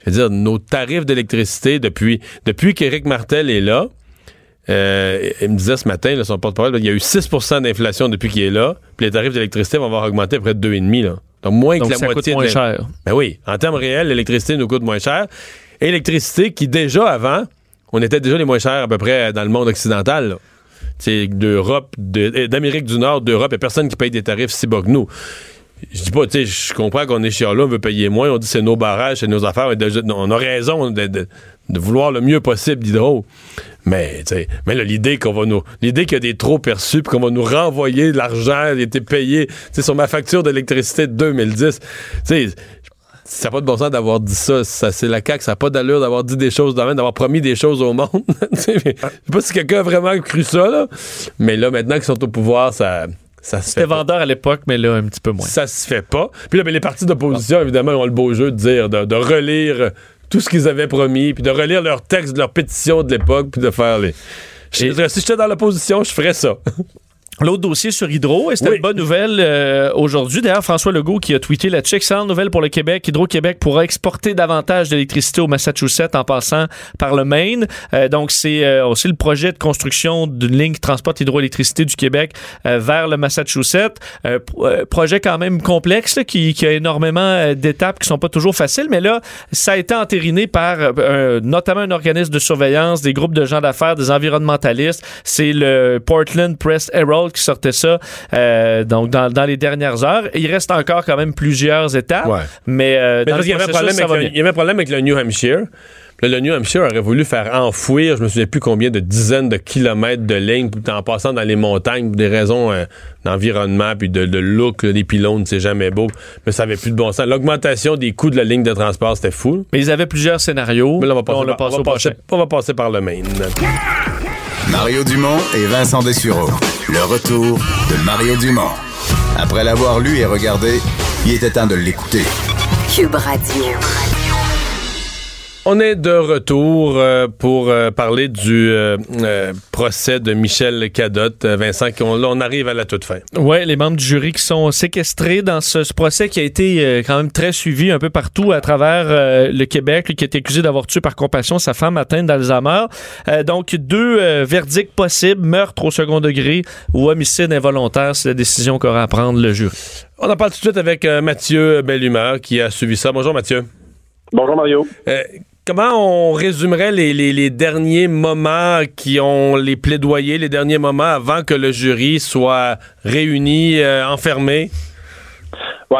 Je veux dire, nos tarifs d'électricité depuis, depuis qu'Éric Martel est là, euh, il me disait ce matin, son porte-parole, il y a eu 6% d'inflation depuis qu'il est là, puis les tarifs d'électricité vont avoir augmenté à près de 2,5 là. Donc moins Donc, que la ça coûte moitié moins de cher. ben oui, en termes réels, l'électricité nous coûte moins cher. Électricité qui, déjà avant, on était déjà les moins chers à peu près dans le monde occidental. là. D'Europe, de- d'Amérique du Nord, d'Europe, il n'y a personne qui paye des tarifs si bas que nous. Je dis pas, tu sais, je comprends qu'on est chiant là, on veut payer moins, on dit c'est nos barrages, c'est nos affaires, on a raison de, vouloir le mieux possible d'hydro. Mais, mais l'idée qu'on va nous, l'idée qu'il y a des trop perçus, puis qu'on va nous renvoyer de l'argent, il était payé, tu sur ma facture d'électricité de 2010, tu sais, ça n'a pas de bon sens d'avoir dit ça. ça c'est la CAQ, ça n'a pas d'allure d'avoir dit des choses, dans- d'avoir promis des choses au monde. Je sais pas si quelqu'un a vraiment cru ça, là. Mais là, maintenant qu'ils sont au pouvoir, ça, ça C'était pas. vendeur à l'époque, mais là, un petit peu moins. Ça se fait pas. Puis là, ben, les partis d'opposition, évidemment, ont le beau jeu de dire, de, de relire tout ce qu'ils avaient promis, puis de relire leurs textes, leurs pétitions de l'époque, puis de faire les... Je- si j'étais dans l'opposition, je ferais ça. L'autre dossier sur Hydro, et c'était Oui. une bonne nouvelle euh, aujourd'hui? D'ailleurs, François Legault qui a tweeté la check excellente nouvelle pour le Québec. Hydro-Québec pourra exporter davantage d'électricité au Massachusetts en passant par le Maine. Euh, donc, c'est euh, aussi le projet de construction d'une ligne qui transporte hydroélectricité du Québec euh, vers le Massachusetts. Euh, euh, projet quand même complexe là, qui, qui a énormément d'étapes qui sont pas toujours faciles, mais là, ça a été entériné par notamment un organisme de surveillance, des groupes de gens d'affaires, des environnementalistes. C'est le Portland Press Herald qui sortait ça euh, donc dans, dans les dernières heures. Il reste encore quand même plusieurs étapes, Ouais. mais, euh, Mais dans parce y avait avec il y avait un problème avec le New Hampshire. Là, le New Hampshire aurait voulu faire enfouir, je me souviens plus combien de dizaines de kilomètres de lignes, en passant dans les montagnes pour des raisons euh, d'environnement puis de, de look, là, les pylônes, c'est jamais beau. Mais ça avait plus de bon sens. L'augmentation des coûts de la ligne de transport, c'était fou. Mais ils avaient plusieurs scénarios. Mais là, on va passer, on par, va passer- on va passer par le Maine. Mario Dumont et Vincent Dessureau. Le retour de Mario Dumont. Après l'avoir lu et regardé, il était temps de l'écouter. Cube Radio. On est de retour euh, pour euh, parler du euh, procès de Michel Cadotte. Vincent, qu'on- là, on arrive à la toute fin. Oui, les membres du jury qui sont séquestrés dans ce, ce procès qui a été quand même très suivi un peu partout à travers le Québec, qui a été accusé d'avoir tué par compassion sa femme atteinte d'Alzheimer. Donc, deux verdicts possibles, meurtre au second degré ou homicide involontaire, c'est la décision qu'aura à prendre le jury. On en parle tout de suite avec Mathieu Bellumeur qui a suivi ça. Bonjour Mathieu. Bonjour Mario. Euh, comment on résumerait les, derniers moments qui ont les plaidoyers, les derniers moments avant que le jury soit réuni, euh, enfermé?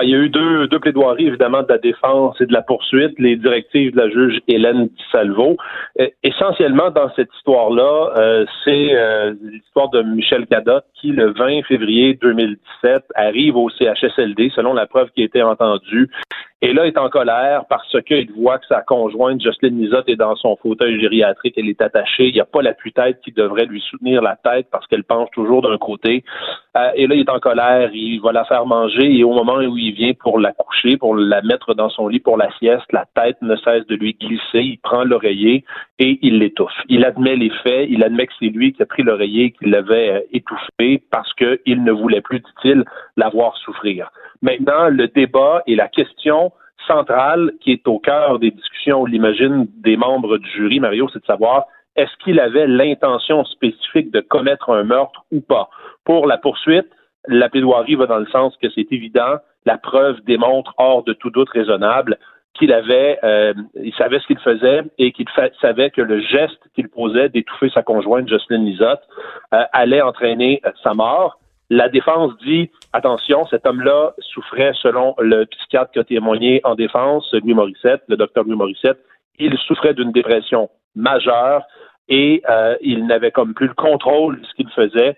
Il y a eu deux, plaidoiries, évidemment, de la défense et de la poursuite, les directives de la juge Hélène Salvo. Euh, essentiellement, dans cette histoire-là, euh, c'est l'histoire de Michel Cadotte qui, le 20 février 2017, arrive au CHSLD, selon la preuve qui a été entendue, Et là, il est en colère parce qu'il voit que sa conjointe, Jocelyn Nizotte, est dans son fauteuil gériatrique, elle est attachée, il n'y a pas l'appui-tête qui devrait lui soutenir la tête parce qu'elle penche toujours d'un côté. Euh, et là, il est en colère, il va la faire manger et au moment où il vient pour la coucher, pour la mettre dans son lit pour la sieste, la tête ne cesse de lui glisser, il prend l'oreiller et il l'étouffe. Il admet les faits, il admet que c'est lui qui a pris l'oreiller, qui l'avait euh, étouffé parce qu'il ne voulait plus, dit-il, la voir souffrir. Maintenant, le débat et la question centrale qui est au cœur des discussions, on l'imagine, des membres du jury, Mario, c'est de savoir est-ce qu'il avait l'intention spécifique de commettre un meurtre ou pas? Pour la poursuite, la plaidoirie va dans le sens que c'est évident, la preuve démontre hors de tout doute raisonnable qu'il avait, euh, il savait ce qu'il faisait et qu'il savait que le geste qu'il posait d'étouffer sa conjointe Jocelyn Lisotte euh, allait entraîner sa mort. La défense dit attention, cet homme-là souffrait, selon le psychiatre qui a témoigné en défense, Louis Morissette, le docteur Louis Morissette, il souffrait d'une dépression majeure et euh, il n'avait comme plus le contrôle de ce qu'il faisait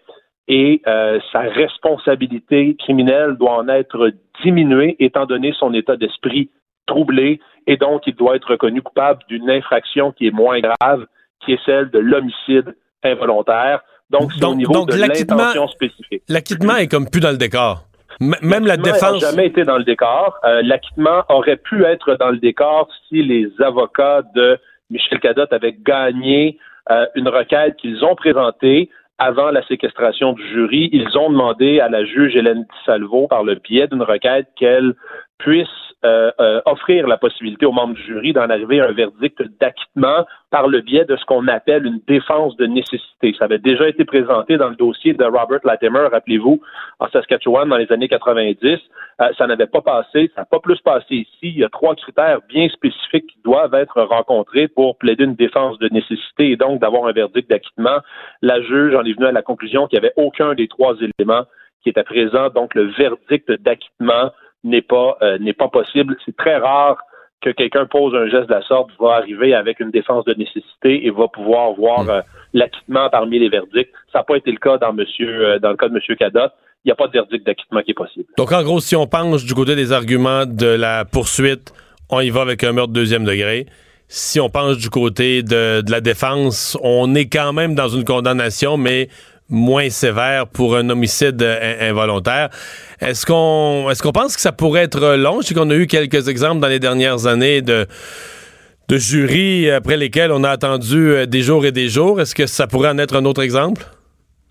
et euh, sa responsabilité criminelle doit en être diminuée étant donné son état d'esprit troublé et donc il doit être reconnu coupable d'une infraction qui est moins grave, qui est celle de l'homicide involontaire. Donc, c'est au niveau de l'intention spécifique. L'acquittement est comme plus dans le décor. même la défense. n'a jamais été dans le décor. Euh, l'acquittement aurait pu être dans le décor si les avocats de Michel Cadotte avaient gagné euh, une requête qu'ils ont présentée avant la séquestration du jury. Ils ont demandé à la juge Hélène Salvo, par le biais d'une requête, qu'elle puisse euh, euh, offrir la possibilité aux membres du jury d'en arriver à un verdict d'acquittement par le biais de ce qu'on appelle une défense de nécessité. Ça avait déjà été présenté dans le dossier de Robert Latimer, rappelez-vous, en Saskatchewan dans les années 90. Euh, ça n'avait pas passé, ça n'a pas plus passé ici. Il y a trois critères bien spécifiques qui doivent être rencontrés pour plaider une défense de nécessité et donc d'avoir un verdict d'acquittement. La juge en est venue à la conclusion qu'il n'y avait aucun des trois éléments qui était présent, donc le verdict d'acquittement n'est pas euh, n'est pas possible. C'est très rare que quelqu'un pose un geste de la sorte, va arriver avec une défense de nécessité et va pouvoir voir hmm. euh, l'acquittement parmi les verdicts. Ça n'a pas été le cas dans monsieur euh, dans le cas de M. Cadotte. Il n'y a pas de verdict d'acquittement qui est possible. Donc en gros, si on penche du côté des arguments de la poursuite, on y va avec un meurtre deuxième degré. Si on penche du côté de, de la défense, on est quand même dans une condamnation, mais moins sévère pour un homicide involontaire. Est-ce qu'on est-ce pense que ça pourrait être long? Je sais qu'on a eu quelques exemples dans les dernières années de de jurys après lesquels on a attendu euh, des jours et des jours. Est-ce que ça pourrait en être un autre exemple?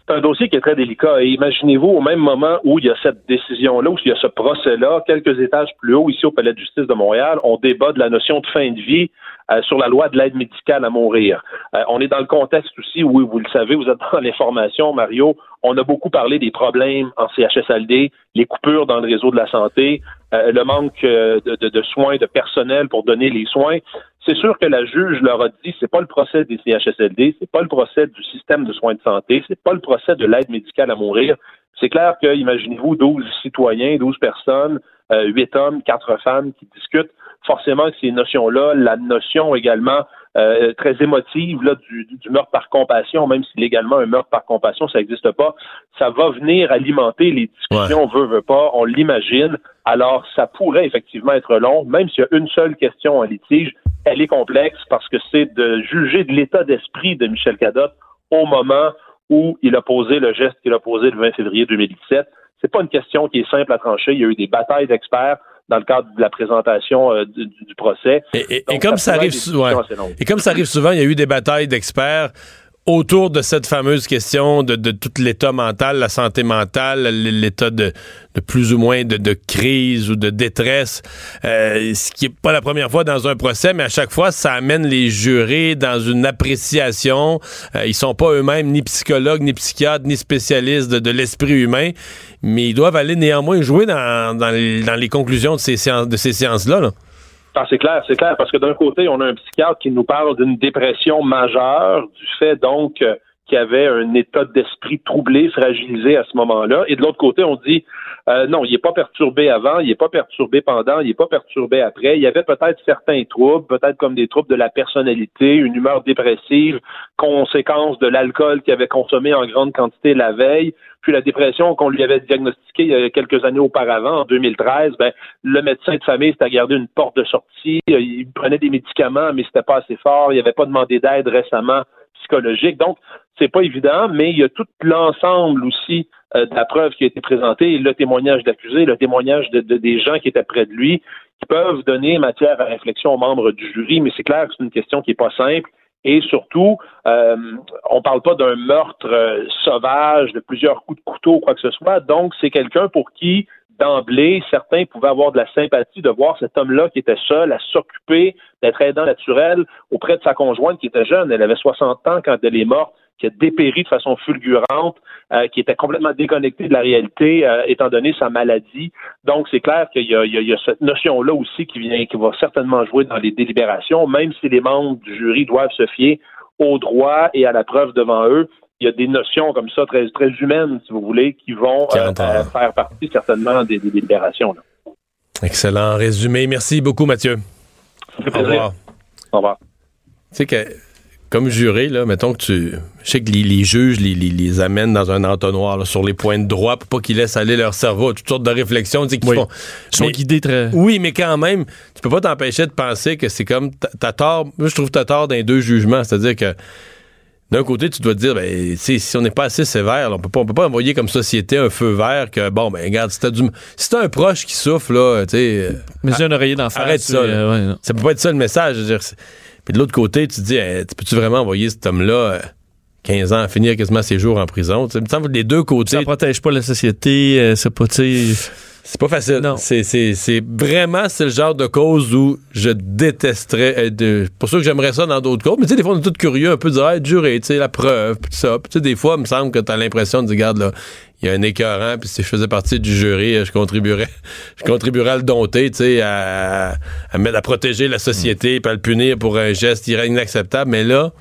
C'est un dossier qui est très délicat. Imaginez-vous, au même moment où il y a cette décision-là, où il y a ce procès-là, quelques étages plus haut, ici au Palais de justice de Montréal, on débat de la notion de fin de vie euh, sur la loi de l'aide médicale à mourir. Euh, on est dans le contexte aussi où, vous le savez, vous êtes dans l'information, Mario, on a beaucoup parlé des problèmes en CHSLD, les coupures dans le réseau de la santé, euh, le manque de, de, soins, de personnel pour donner les soins. C'est sûr que la juge leur a dit, c'est pas le procès des CHSLD, c'est pas le procès du système de soins de santé, c'est pas le procès de l'aide médicale à mourir. C'est clair que, imaginez-vous, 12 citoyens, 12 personnes, euh, 8 hommes, 4 femmes qui discutent forcément ces notions-là, la notion également euh, très émotive là, du, du, meurtre par compassion, même si légalement un meurtre par compassion, ça n'existe pas, ça va venir alimenter les discussions, on veut, veut pas, on l'imagine. Alors, ça pourrait effectivement être long, même s'il y a une seule question en litige, elle est complexe parce que c'est de juger de l'état d'esprit de Michel Cadotte au moment où il a posé le geste qu'il a posé le 20 février 2017. C'est pas une question qui est simple à trancher. Il y a eu des batailles d'experts dans le cadre de la présentation euh, du, procès. Et, comme ça, arrive souvent, et comme ça arrive souvent, il y a eu des batailles d'experts autour de cette fameuse question de, tout l'état mental, la santé mentale, l'état de, plus ou moins de, crise ou de détresse, euh, ce qui est pas la première fois dans un procès, mais à chaque fois, ça amène les jurés dans une appréciation. Euh, ils sont pas eux-mêmes ni psychologues, ni psychiatres, ni spécialistes de, l'esprit humain, mais ils doivent aller néanmoins jouer dans, les, conclusions de ces séances, de ces séances-là. là ah, c'est clair, c'est clair, parce que d'un côté, on a un psychiatre qui nous parle d'une dépression majeure, du fait donc euh, qu'il avait un état d'esprit troublé, fragilisé à ce moment-là, et de l'autre côté, on dit Euh, non, il n'est pas perturbé avant, il n'est pas perturbé pendant, il n'est pas perturbé après. Il y avait peut-être certains troubles, peut-être comme des troubles de la personnalité, une humeur dépressive, conséquence de l'alcool qu'il avait consommé en grande quantité la veille, puis la dépression qu'on lui avait diagnostiquée il y a quelques années auparavant, en 2013, ben, le médecin de famille s'était gardé une porte de sortie, il prenait des médicaments, mais c'était pas assez fort, il n'avait pas demandé d'aide récemment psychologique. Donc, c'est pas évident, mais il y a tout l'ensemble aussi euh, de la preuve qui a été présentée, le témoignage d'accusé, le témoignage de, des gens qui étaient près de lui, qui peuvent donner matière à réflexion aux membres du jury, mais c'est clair que c'est une question qui n'est pas simple. Et surtout, euh, on parle pas d'un meurtre euh, sauvage, de plusieurs coups de couteau, quoi que ce soit. Donc, c'est quelqu'un pour qui, d'emblée, certains pouvaient avoir de la sympathie de voir cet homme-là qui était seul à s'occuper d'être aidant naturel auprès de sa conjointe qui était jeune. Elle avait 60 ans quand elle est morte qui a dépéri de façon fulgurante, euh, qui était complètement déconnecté de la réalité, euh, étant donné sa maladie. Donc, c'est clair qu'il y, y, a cette notion-là aussi qui vient, qui va certainement jouer dans les délibérations, même si les membres du jury doivent se fier au droit et à la preuve devant eux. Il y a des notions comme ça, très, très humaines, si vous voulez, qui vont euh, faire partie certainement des, délibérations. Excellent résumé. Merci beaucoup, Mathieu. Au revoir. Au revoir. Tu sais que comme juré, là, mettons que tu. Je sais que les, juges les, les, amènent dans un entonnoir sur les points de droit pour pas qu'ils laissent aller leur cerveau à toutes sortes de réflexions. Ils font, sont guidés très. Oui, mais quand même, tu peux pas t'empêcher de penser que c'est comme. T'as tort. Moi, je trouve que t'as tort dans les deux jugements. C'est-à-dire que. D'un côté, tu dois te dire, ben, si on n'est pas assez sévère, on peut pas, on peut pas envoyer comme société un feu vert que, bon, ben, regarde, si t'as du, si un proche qui souffle, là, tu sais. Mais j'ai un oreiller d'en Arrête ça. Euh, ça peut pas être ça le message. Je veux dire, puis de l'autre côté, tu te dis, peux-tu vraiment envoyer cet homme-là 15 euh, ans à finir quasiment ses jours en prison? Me semble des deux côtés. Ça protège pas la société, euh, c'est pas, c'est pas facile. Non. C'est, vraiment c'est le genre de cause où je détesterais. Euh, de, pour ça que j'aimerais ça dans d'autres causes. Mais tu sais, des fois, on est tous curieux un peu de dire, hey, juré, tu sais, la preuve, puis tout ça. Puis tu sais, des fois, il me semble que tu as l'impression de dire, regarde, là, il y a un écœurant, puis si je faisais partie du jury, je contribuerais, je contribuerais à le dompter, tu sais, à, à, à, protéger la société, puis à le punir pour un geste inacceptable. Mais là,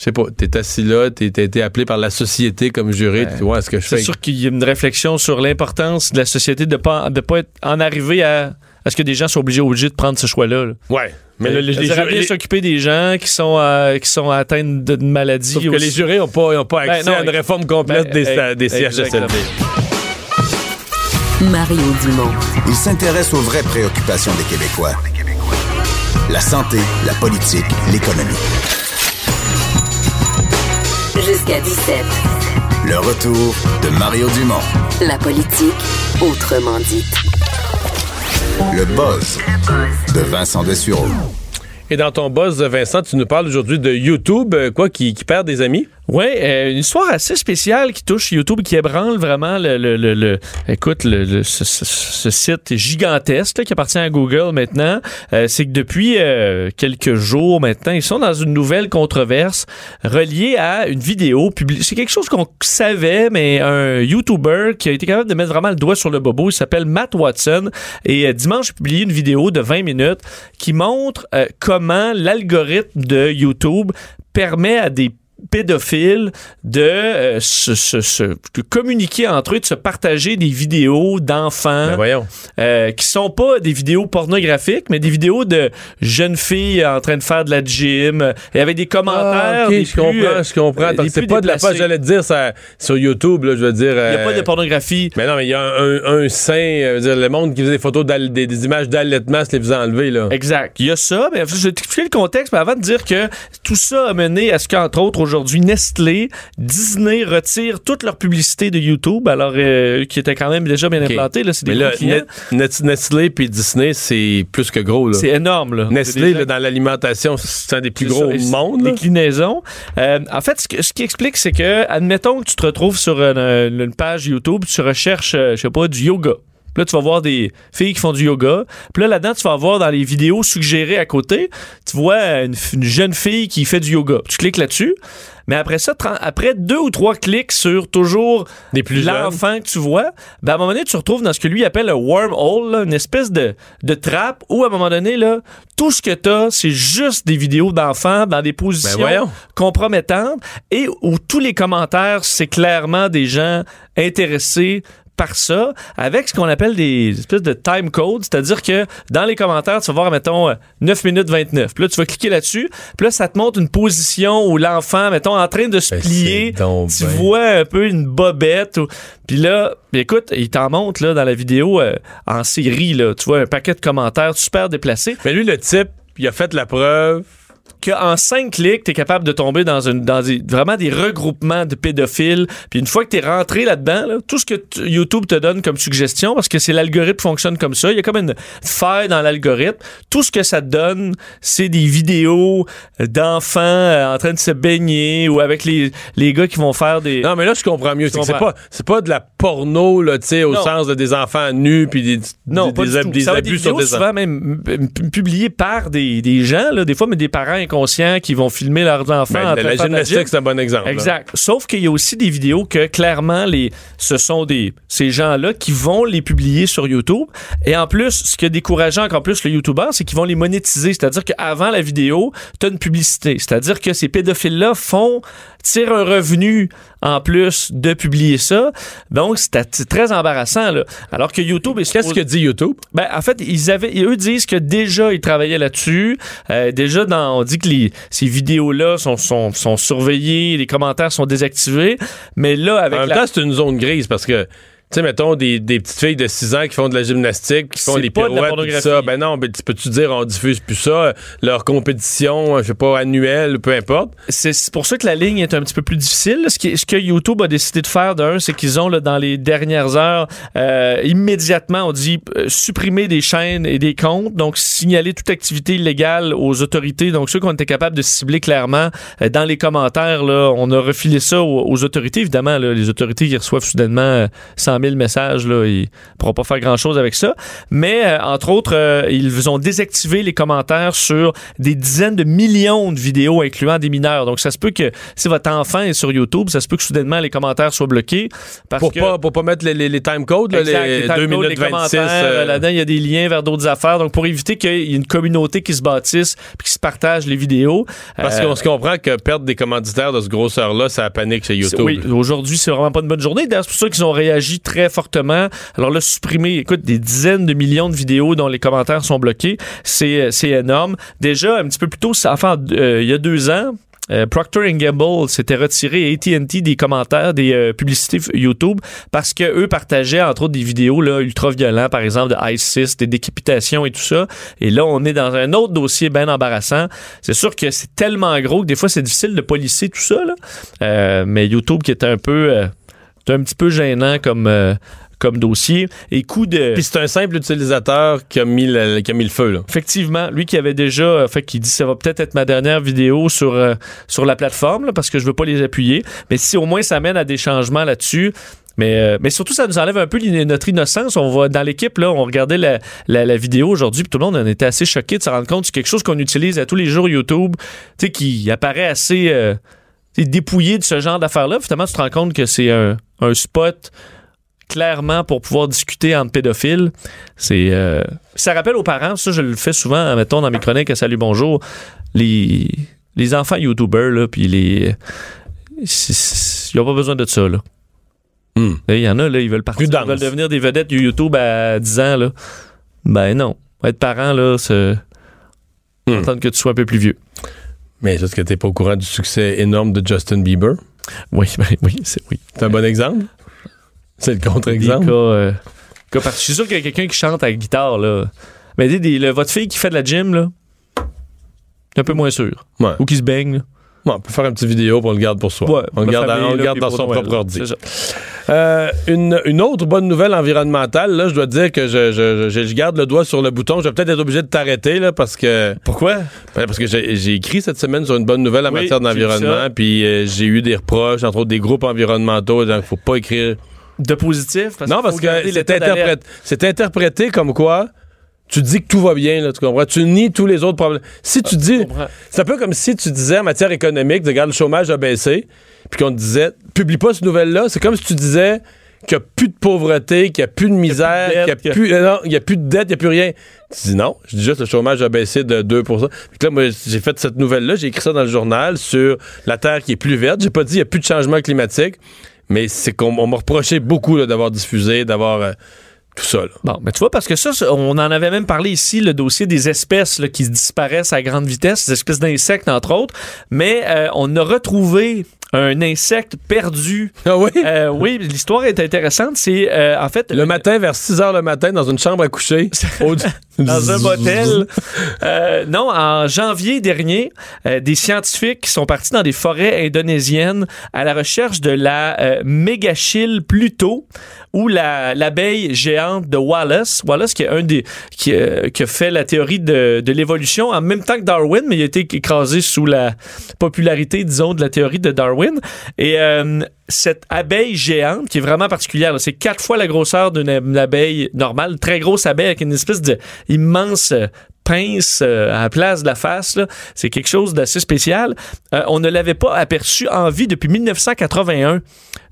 je sais pas, t'es assis là, t'es été appelé par la société comme juré, tu vois, ce que je fais. C'est sûr qu'il y a une réflexion sur l'importance de la société de pas de pas être, en arriver à, à ce que des gens soient obligés obligés de prendre ce choix-là. Là. Ouais. Mais le, les, les s'occuper des gens qui sont euh, qui sont atteints d'une maladie. Sauf que les jurés n'ont pas, ont pas ben accès à une réforme complète ben, des, des CHSLD. Mario Dumont. Il s'intéresse aux vraies préoccupations des Québécois. La santé, la politique, l'économie. Jusqu'à 17. Le retour de Mario Dumont. La politique, autrement dite. Le buzz de Vincent Dessureau. Et dans ton buzz, Vincent, tu nous parles aujourd'hui de YouTube, quoi, qui, qui perd des amis? Oui, euh, une histoire assez spéciale qui touche YouTube, qui ébranle vraiment le, le, le, écoute, le, ce, ce, site gigantesque qui appartient à Google maintenant. Euh, c'est que depuis euh, quelques jours maintenant, ils sont dans une nouvelle controverse reliée à une vidéo publiée. C'est quelque chose qu'on savait, mais un YouTuber qui a été capable de mettre vraiment le doigt sur le bobo, il s'appelle Matt Watson. Et dimanche, il a publié une vidéo de 20 minutes qui montre comment l'algorithme de YouTube permet à des pédophiles de euh, se, communiquer entre eux, de se partager des vidéos d'enfants ben euh, qui sont pas des vidéos pornographiques, mais des vidéos de jeunes filles en train de faire de la gym et avec des commentaires. Ah, je comprends, je comprends. C'est pas de la page, j'allais te dire ça, sur YouTube, là, je veux dire. Il n'y a pas de euh, pornographie. Mais non, mais il y a un, sein, euh, dire, le monde qui faisait des photos, des, images d'allaitement, se les faisait enlever, là. Exact. Il y a ça, mais je vais t'expliquer le contexte, mais avant de dire que tout ça a mené à ce qu'entre autres, aujourd'hui, Nestlé, Disney retire toute leur publicité de YouTube, alors euh, qui était quand même déjà bien implanté. Là, c'est des là, Nestlé puis Disney, c'est plus que gros. C'est énorme. Là. Nestlé, dans l'alimentation, c'est un des plus gros au monde. Déclinaison. Euh, en fait, ce, qui explique, c'est que, admettons que tu te retrouves sur une, page YouTube, tu recherches, euh, je sais pas, du yoga. Puis là, tu vas voir des filles qui font du yoga. Puis là, là-dedans, tu vas voir dans les vidéos suggérées à côté, tu vois une, jeune fille qui fait du yoga. Tu cliques là-dessus. Mais après ça, après deux ou trois clics sur toujours l'enfant que tu vois, ben à un moment donné, tu te retrouves dans ce que lui appelle un wormhole, une espèce de, de trappe où à un moment donné, là, tout ce que tu as, c'est juste des vidéos d'enfants dans des positions ben compromettantes et où tous les commentaires, c'est clairement des gens intéressés par ça avec ce qu'on appelle des espèces de time code, c'est-à-dire que dans les commentaires, tu vas voir, mettons, euh, 9 minutes 29. Puis là, tu vas cliquer là-dessus. Puis là, ça te montre une position où l'enfant, mettons, en train de se Ben, plier. donc Tu ben. vois un peu une bobette. ou- Puis là, écoute, il t'en montre là, dans la vidéo euh, en série. Là, tu vois un paquet de commentaires super déplacés. Mais lui, le type, il a fait la preuve. Qu'en cinq clics, tu es capable de tomber dans, une, dans des- vraiment des regroupements de pédophiles. Puis une fois que tu es rentré là-dedans, là, tout ce que YouTube te donne comme suggestion, parce que c'est l'algorithme fonctionne comme ça, il y a comme une faille dans l'algorithme. Tout ce que ça te donne, c'est des vidéos d'enfants euh, en train de se baigner ou avec les, les gars qui vont faire des... Non, mais là, je comprends mieux. C'est que c'est comprends. pas, pas de la porno, là, tu sais, au Non. sens de des enfants nus puis des, Non, des, pas des ab- des abus sur des enfants. souvent même publiées par des, des gens, là, des fois, mais des parents inconscients qui vont filmer leurs enfants Ben, la gymnastique, gym. c'est un bon exemple. là. Exact. Sauf qu'il y a aussi des vidéos que clairement les ce sont des ces gens-là qui vont les publier sur YouTube et en plus ce qui est décourageant encore plus le YouTuber c'est qu'ils vont les monétiser, c'est-à-dire qu'avant la vidéo, tu as une publicité, c'est-à-dire que ces pédophiles-là font tirent un revenu en plus de publier ça. Donc c'est c'est très embarrassant là. Alors que YouTube est Qu'est-ce que dit YouTube? ben, en fait, ils avaient, eux disent que déjà ils travaillaient là-dessus. Euh, déjà, dans, on dit que les, ces vidéos-là sont, sont, sont surveillées, les commentaires sont désactivés. Mais là, avec En même la- temps, c'est une zone grise parce que, tu sais, mettons des, des petites filles de 6 ans qui font de la gymnastique, qui font les pas de la pirouettes, ça. Ben non, ben, tu peux-tu dire, on diffuse plus ça, leur compétition, je sais pas, annuelle, peu importe? c'est pour ça que la ligne est un petit peu plus difficile. Ce, qui, ce que YouTube a décidé de faire, d'un, c'est qu'ils ont, là, dans les dernières heures, euh, immédiatement, on dit, euh, supprimer des chaînes et des comptes, donc signaler toute activité illégale aux autorités. Donc, ceux qu'on était capable de cibler clairement euh, dans les commentaires, là, on a refilé ça aux, aux autorités. Évidemment, là, les autorités qui reçoivent soudainement euh, 100 000 messages, là, ils pourront pas faire grand-chose avec ça. Mais, euh, entre autres, euh, ils ont désactivé les commentaires sur des dizaines de millions de vidéos incluant des mineurs. Donc, ça se peut que si votre enfant est sur YouTube, ça se peut que soudainement les commentaires soient bloqués. Parce Pour que, pas, pour pas mettre les, les, les time codes, les, les time 2 codes, minutes les 26. commentaires, euh, Là-dedans, il y a des liens vers d'autres affaires. Donc, pour éviter qu'il y ait une communauté qui se bâtisse puis qui se partage les vidéos. parce euh, qu'on se comprend que perdre des commanditaires de ce grosseur-là, ça panique chez YouTube. Oui, aujourd'hui, c'est vraiment pas une bonne journée. D'ailleurs, c'est pour ça qu'ils ont réagi très fortement. Alors là, supprimer, écoute, des dizaines de millions de vidéos dont les commentaires sont bloqués, c'est c'est énorme. Déjà, un petit peu plus tôt, enfin, euh, il y a deux ans, euh, Procter Gamble s'était retiré AT&T des commentaires des euh, publicités YouTube parce que eux partageaient entre autres des vidéos là ultra violents par exemple de ISIS, des décapitations et tout ça. Et là on est dans un autre dossier bien embarrassant. C'est sûr que c'est tellement gros que des fois c'est difficile de policer tout ça. Euh, mais YouTube qui est un peu euh, c'est un petit peu gênant comme euh, comme dossier et coup de Puis c'est un simple utilisateur qui a mis le, qui a mis le feu, là. Effectivement, lui qui avait déjà euh, fait qu'il dit ça va peut-être être ma dernière vidéo sur euh, sur la plateforme là, parce que je veux pas les appuyer, mais si au moins ça mène à des changements là-dessus. Mais, euh, mais surtout, ça nous enlève un peu notre innocence. On va dans l'équipe, là, on regardait la, la, la vidéo aujourd'hui, puis tout le monde en était assez choqué de se rendre compte que c'est quelque chose qu'on utilise à tous les jours YouTube, tu sais, qui apparaît assez dépouillé de ce genre d'affaires-là. Finalement, tu te rends compte que c'est un, un spot clairement pour pouvoir discuter entre pédophiles. C'est euh, ça rappelle aux parents, ça je le fais souvent, mettons dans mes chroniques à Salut Bonjour, les les enfants YouTubers là, puis les ils ont pas besoin de ça là. Hmm. Il y en a là, ils veulent partir, ils veulent devenir des vedettes du YouTube à 10 ans là. Ben non, être parent là, c'est Hmm. attendre que tu sois un peu plus vieux. Mais est-ce que t'es pas au courant du succès énorme de Justin Bieber? Oui, ben oui, c'est oui. C'est un bon exemple? C'est le contre-exemple? cas, euh, cas par- Je suis sûr qu'il y a quelqu'un qui chante à la guitare, là. Mais le- votre fille qui fait de la gym, là, un peu moins sûr. Ouais. Ou qui se baigne, là. Bon, on peut faire une petite vidéo pour on le garde pour soi. Ouais, on le garde, on le garde dans son Noël, propre ordi. Euh, une, une autre bonne nouvelle environnementale, là, je dois te dire que je, je, je, je garde le doigt sur le bouton. Je vais peut-être être obligé de t'arrêter là, parce que Pourquoi? ben, parce que j'ai écrit cette semaine sur une bonne nouvelle en Oui, matière d'environnement, puis euh, j'ai eu des reproches, entre autres des groupes environnementaux, il faut pas écrire. De positif? Parce non, parce que c'est interprét- c'est interprété comme quoi tu dis que tout va bien, là, tu comprends? Tu nies tous les autres problèmes. Si tu dis, Je comprends. c'est un peu comme si tu disais en matière économique, regarde, le chômage a baissé, puis qu'on te disait, publie pas cette nouvelle-là. C'est comme si tu disais qu'il n'y a plus de pauvreté, qu'il n'y a plus de misère, qu'il n'y a, plus, euh, il a plus de dette, il n'y a plus rien. Tu dis non. Je dis juste le chômage a baissé de 2 Puis là, moi, j'ai fait cette nouvelle-là, j'ai écrit ça dans le journal sur la Terre qui est plus verte. J'ai pas dit qu'il n'y a plus de changement climatique. Mais c'est qu'on on m'a reproché beaucoup d'avoir diffusé, d'avoir euh, tout ça. Bon, mais tu vois, parce que ça, on en avait même parlé ici, le dossier des espèces qui disparaissent à grande vitesse, des espèces d'insectes, entre autres. Mais euh, on a retrouvé un insecte perdu. Ah oui? Euh, oui, l'histoire est intéressante. C'est euh, en fait Le matin, vers 6 heures le matin, dans une chambre à coucher. au- dans un motel. Euh, non, en janvier dernier, des scientifiques qui sont partis dans des forêts indonésiennes à la recherche de la mégachile Pluto ou la- l'abeille géante de Wallace. Wallace qui est un des qui, qui a fait la théorie de, de l'évolution en même temps que Darwin, mais il a été écrasé sous la popularité, disons, de la théorie de Darwin. Et euh, cette abeille géante, qui est vraiment particulière, c'est quatre fois la grosseur d'une ab- abeille normale, très grosse abeille avec une espèce de immense euh, pince euh, à la place de la face. C'est quelque chose d'assez spécial. Euh, on ne l'avait pas aperçu en vie depuis 1981.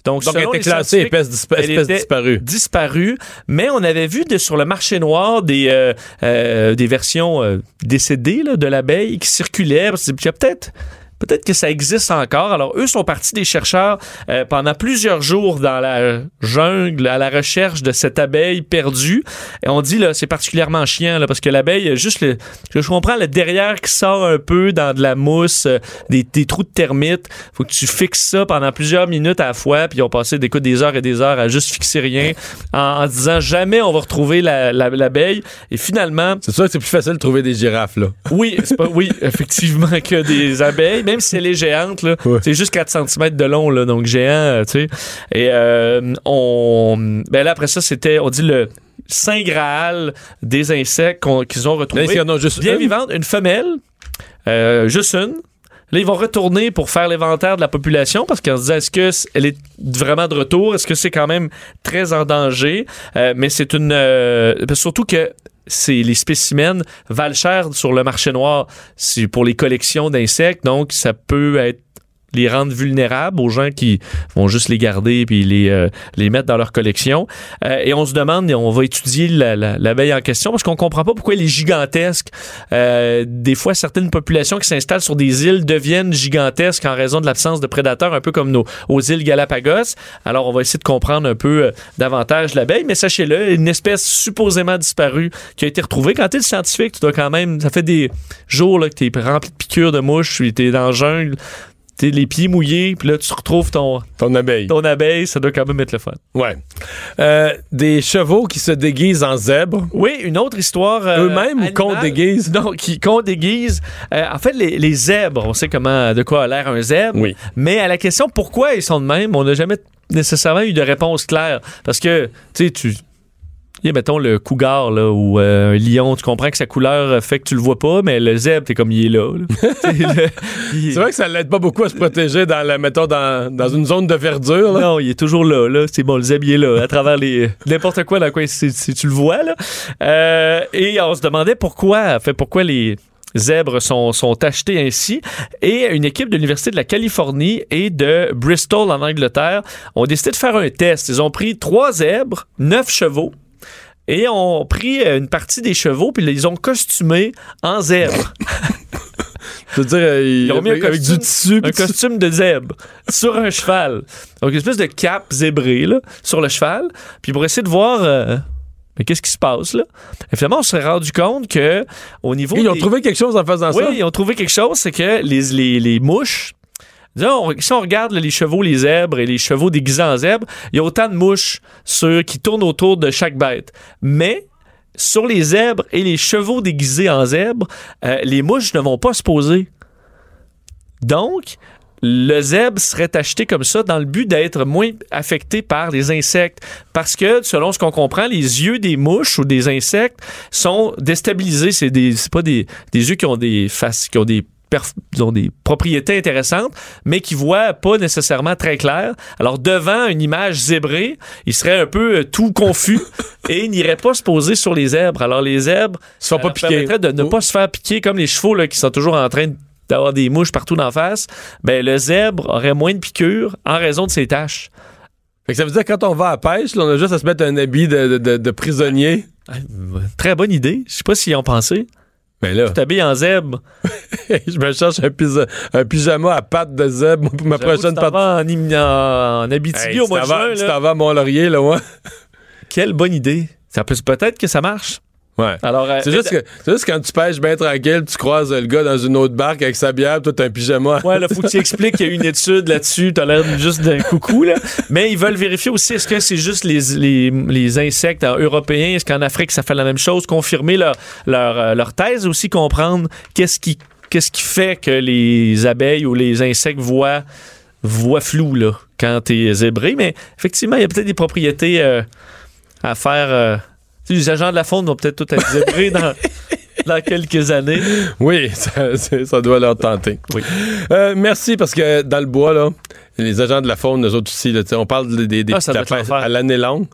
Donc, Donc, elle était classée espèce, dispa- elle espèce disparue. disparu, mais on avait vu de, sur le marché noir des, euh, euh, des versions décédées là, de l'abeille qui circulaient. Il y a peut-être Peut-être que ça existe encore. Alors, eux sont partis des chercheurs euh, pendant plusieurs jours dans la jungle à la recherche de cette abeille perdue. Et on dit, là, c'est particulièrement chiant, là, parce que l'abeille, a juste le, je comprends, le derrière qui sort un peu dans de la mousse, euh, des, des trous de termites. Faut que tu fixes ça pendant plusieurs minutes à la fois, puis ils ont passé des, des heures et des heures à juste fixer rien en, en disant jamais on va retrouver la- la- l'abeille. et finalement, C'est sûr que c'est plus facile de trouver des girafes, là. oui, c'est pas, oui, effectivement, que des abeilles, même si elle est géante, là, Ouais. c'est juste 4 cm de long, là, donc géant, euh, tu sais. Et euh, on, ben là, après ça, c'était, on dit le saint graal des insectes qu'on- qu'ils ont retrouvé. il y en a juste Bien une. vivante, une femelle, euh, juste une. Là, ils vont retourner pour faire l'inventaire de la population parce qu'on se disait est-ce que elle est vraiment de retour? Est-ce que c'est quand même très en danger? Euh, Mais c'est une euh, surtout que c'est les spécimens valent cher sur le marché noir. C'est pour les collections d'insectes, donc ça peut être les rendre vulnérables aux gens qui vont juste les garder puis les euh, les mettre dans leur collection. Euh, et on se demande, et on va étudier la- la- l'abeille en question parce qu'on comprend pas pourquoi elle est gigantesque. Euh, des fois, certaines populations qui s'installent sur des îles deviennent gigantesques en raison de l'absence de prédateurs, un peu comme nos aux îles Galapagos. Alors, on va essayer de comprendre un peu euh, davantage l'abeille, mais sachez-le, une espèce supposément disparue qui a été retrouvée. Quand tu es scientifique, tu dois quand même, ça fait des jours là, que tu es rempli de piqûres de mouches, tu es dans la jungle, tu les pieds mouillés, puis là, tu retrouves ton, Ton abeille. ton abeille, ça doit quand même être le fun. Ouais. Euh, des chevaux qui se déguisent en zèbres. Oui, une autre histoire. euh, Eux-mêmes ou qu'on déguise? Non, qui, qu'on déguise. Euh, en fait, les, les zèbres, on sait comment, de quoi a l'air un zèbre. Oui. Mais à la question pourquoi ils sont de même, on n'a jamais nécessairement eu de réponse claire. Parce que, tu sais, tu. Il y a, mettons, le cougar, là, ou euh, un lion, tu comprends que sa couleur euh, fait que tu le vois pas, mais le zèbre, t'es comme il est là. il- C'est vrai que ça l'aide pas beaucoup à se protéger dans la, mettons, dans, dans une zone de verdure, là. Non, il est toujours là. là. C'est bon, le zèbre, il est là, à travers les n'importe quoi dans quoi si, tu le vois. Là. Euh, et on se demandait pourquoi, en fait, pourquoi les zèbres sont, sont achetés ainsi. Et une équipe de l'Université de la Californie et de Bristol en Angleterre ont décidé de faire un test. Ils ont pris trois zèbres, neuf chevaux. Et ont pris euh, une partie des chevaux, puis ils ont costumé en zèbre. Je veux dire, euh, il- ont mis un avec costume- du tissu. un costume de zèbre sur un cheval. Donc, une espèce de cape zébrée là, sur le cheval. Puis pour essayer de voir euh, mais qu'est-ce qui se passe là? Et finalement, on s'est rendu compte que au niveau Ils ont trouvé quelque chose en faisant oui, ça. ils ont trouvé quelque chose, c'est que les, les, les mouches. Si on regarde les chevaux, les zèbres et les chevaux déguisés en zèbres, il y a autant de mouches sur, qui tournent autour de chaque bête. Mais sur les zèbres et les chevaux déguisés en zèbres, euh, les mouches ne vont pas se poser. Donc, le zèbre serait acheté comme ça dans le but d'être moins affecté par les insectes. Parce que, selon ce qu'on comprend, les yeux des mouches ou des insectes sont déstabilisés. C'est pas des, des yeux qui ont des faces, qui ont des ont des propriétés intéressantes, mais qui voient pas nécessairement très clair. Alors, devant une image zébrée, il serait un peu euh, tout confus et il n'irait pas se poser sur les zèbres. Alors, les zèbres, Se pas piquer. permettrait de ne Oh. pas se faire piquer comme les chevaux là, qui sont toujours en train d'avoir des mouches partout d'en face. Ben, le zèbre aurait moins de piqûres en raison de ses taches. Fait que ça veut dire que quand on va à la pêche, là, on a juste à se mettre un habit de, de- de- de prisonnier. Ah, Très bonne idée. Je sais pas s'ils y ont pensé. Mais là, Tu t'habilles en zèbre. je me cherche un, pyja- un pyjama à pattes de zèbre pour ma prochaine partie. en, en, en Abitibi Hey, au mois de juin. tu t'en vas à Mont-Laurier, là, ouais. Quelle bonne idée. Ça peut peut-être que ça marche. Ouais. Alors, euh, C'est juste, que, c'est juste quand tu pêches bien tranquille, tu croises le gars dans une autre barque avec sa bière, toi, t'as un pyjama. Ouais, là, faut que tu expliques qu'il y a eu une étude là-dessus. T'as l'air juste d'un coucou, là. Mais ils veulent vérifier aussi, est-ce que c'est juste les, les, les insectes européens? Est-ce qu'en Afrique, ça fait la même chose? Confirmer leur, leur, euh, leur thèse, aussi comprendre qu'est-ce qui, qu'est-ce qui fait que les abeilles ou les insectes voient, voient flou, là, quand t'es zébré. Mais effectivement, il y a peut-être des propriétés euh, à faire. euh, les agents de la faune vont peut-être tout être zébrés dans, dans quelques années. Oui, ça, ça doit leur tenter. Oui. Euh, merci, parce que dans le bois, là, les agents de la faune, nous autres aussi, là, on parle des, des, des Ah, de la pêche à l'année longue.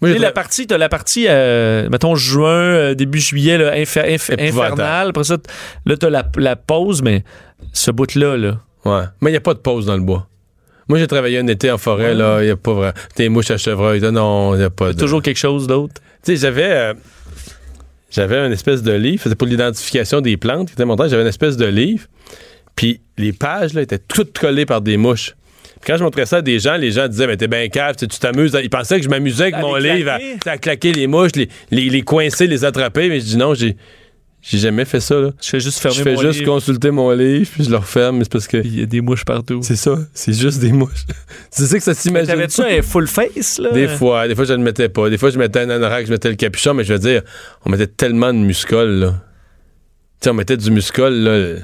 Moi, la partie, t'as la partie, euh, mettons, juin, euh, début juillet, là, infer- inf- Épouvantable. infernal. Après ça, là, t'as la, la pause, mais ce bout-là, là. Ouais. Mais il n'y a pas de pause dans le bois. Moi, j'ai travaillé un été en forêt, là, il n'y a pas vraiment. Des mouches à chevreuil, là, non, il n'y a pas de. Toujours quelque chose d'autre? Tu sais, j'avais. euh, j'avais une espèce de livre, c'était pour l'identification des plantes, qui était j'avais une espèce de livre, puis les pages, là, étaient toutes collées par des mouches. Puis quand je montrais ça à des gens, les gens disaient, mais t'es bien cave, tu t'amuses. Ils pensaient que je m'amusais avec À mon livre, à, à claquer les mouches, les, les, les coincer, les attraper, mais je dis non, j'ai. J'ai jamais fait ça, là. Je fais juste fermer Je fais mon juste livre, consulter mon livre, puis je le referme, mais c'est parce que. Il y a des mouches partout. C'est ça, c'est juste des mouches. c'est ça que ça s'imagine. T'avais-tu pas? un full face, là? Des fois, des fois je ne le mettais pas. Des fois je mettais un anorak, je mettais le capuchon, mais je veux dire, on mettait tellement de muscol, là. Tu sais, on mettait du muscol, là.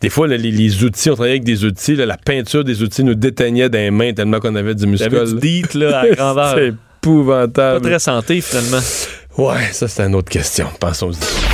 Des fois, là, les, les outils, on travaillait avec des outils, là, la peinture des outils nous déteignait des mains tellement qu'on avait du muscol. Du là. deet, là, à grandeur. c'est Pas épouvantable. très santé, finalement. Ouais, ça c'est une autre question. Pensons-y.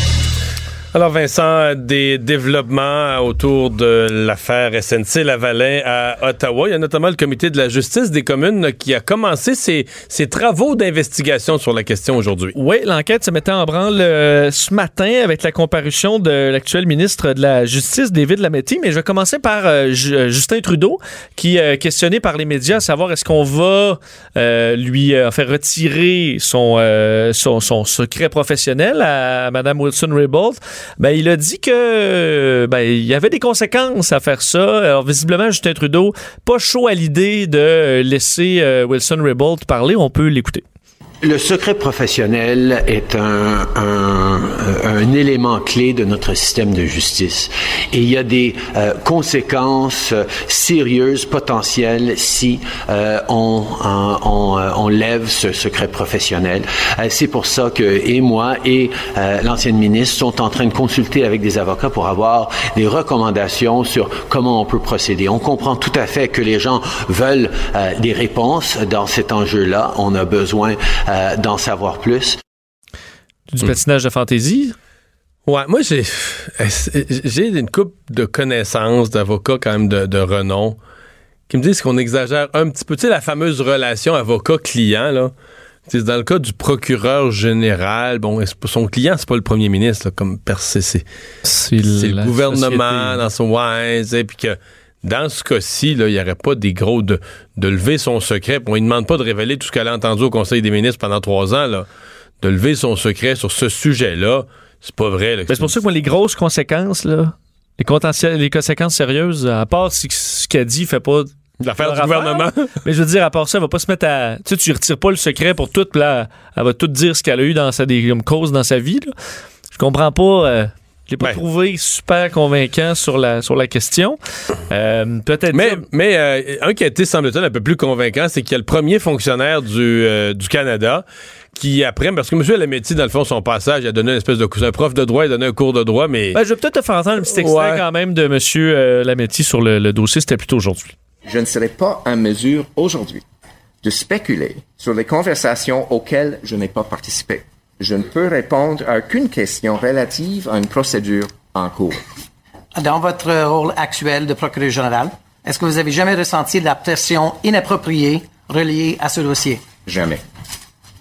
Alors Vincent, des développements autour de l'affaire SNC Lavalin à Ottawa. Il y a notamment le comité de la justice des communes qui a commencé ses, travaux d'investigation sur la question aujourd'hui. Oui, l'enquête se mettait en branle euh, ce matin avec la comparution de l'actuel ministre de la Justice, David Lametti. Mais je vais commencer par euh, euh, Justin Trudeau, qui est questionné par les médias à savoir est-ce qu'on va lui faire retirer son secret professionnel à Mme Wilson-Raybould. Ben, il a dit que ben, il y avait des conséquences à faire ça. Alors, visiblement, Justin Trudeau, pas chaud à l'idée de laisser euh, Wilson-Raybould parler. On peut l'écouter. Le secret professionnel est un, un, un élément clé de notre système de justice. Et il y a des euh, conséquences euh, sérieuses, potentielles, si euh, on, on, on, euh, on lève ce secret professionnel. Euh, C'est pour ça que et moi et euh, l'ancienne ministre sont en train de consulter avec des avocats pour avoir des recommandations sur comment on peut procéder. On comprend tout à fait que les gens veulent euh, des réponses dans cet enjeu-là. On a besoin euh, d'en savoir plus. Du patinage de fantaisie? Ouais, moi j'ai j'ai une coupe de connaissances d'avocats quand même de, de renom qui me disent qu'on exagère un petit peu. Tu sais, la fameuse relation avocat-client, là. Tu sais, dans le cas du procureur général, bon, son client, c'est pas le premier ministre, là, comme c'est c'est le gouvernement société. dans son ouais, tu sais, puis que dans ce cas-ci, là, il n'y aurait pas des gros de, de lever son secret. On ne demande pas de révéler tout ce qu'elle a entendu au Conseil des ministres pendant trois ans, là. De lever son secret sur ce sujet-là, c'est pas vrai. Ben, c'est pour ça que moi, les grosses conséquences, là, les, conséquences sérieuses, à part si ce qu'elle dit fait pas. L'affaire du affaire, gouvernement. Mais je veux dire, à part ça, elle va pas se mettre à. Tu sais, tu retires pas le secret pour tout, puis là, elle va tout dire ce qu'elle a eu dans sa, des, comme cause dans sa vie, là. Je comprends pas. euh, l'ai pas Ben. trouvé super convaincant sur la, sur la question. Euh, Peut-être. Mais, mais euh, un qui a été, semble-t-il, un peu plus convaincant, c'est qu'il y a le premier fonctionnaire du, euh, du Canada qui, après, parce que M. Lametti, dans le fond, son passage, il a donné une espèce de cours. C'est un prof de droit, il a donné un cours de droit, mais. Ben, je vais peut-être te faire entendre un petit extrait Ouais. quand même de M. euh, Lametti sur le, le dossier. C'était plutôt aujourd'hui. je ne serai pas en mesure aujourd'hui de spéculer sur les conversations auxquelles je n'ai pas participé. Je ne peux répondre à aucune question relative à une procédure en cours. Dans votre rôle actuel de procureur général, est-ce que vous avez jamais ressenti de la pression inappropriée reliée à ce dossier? Jamais.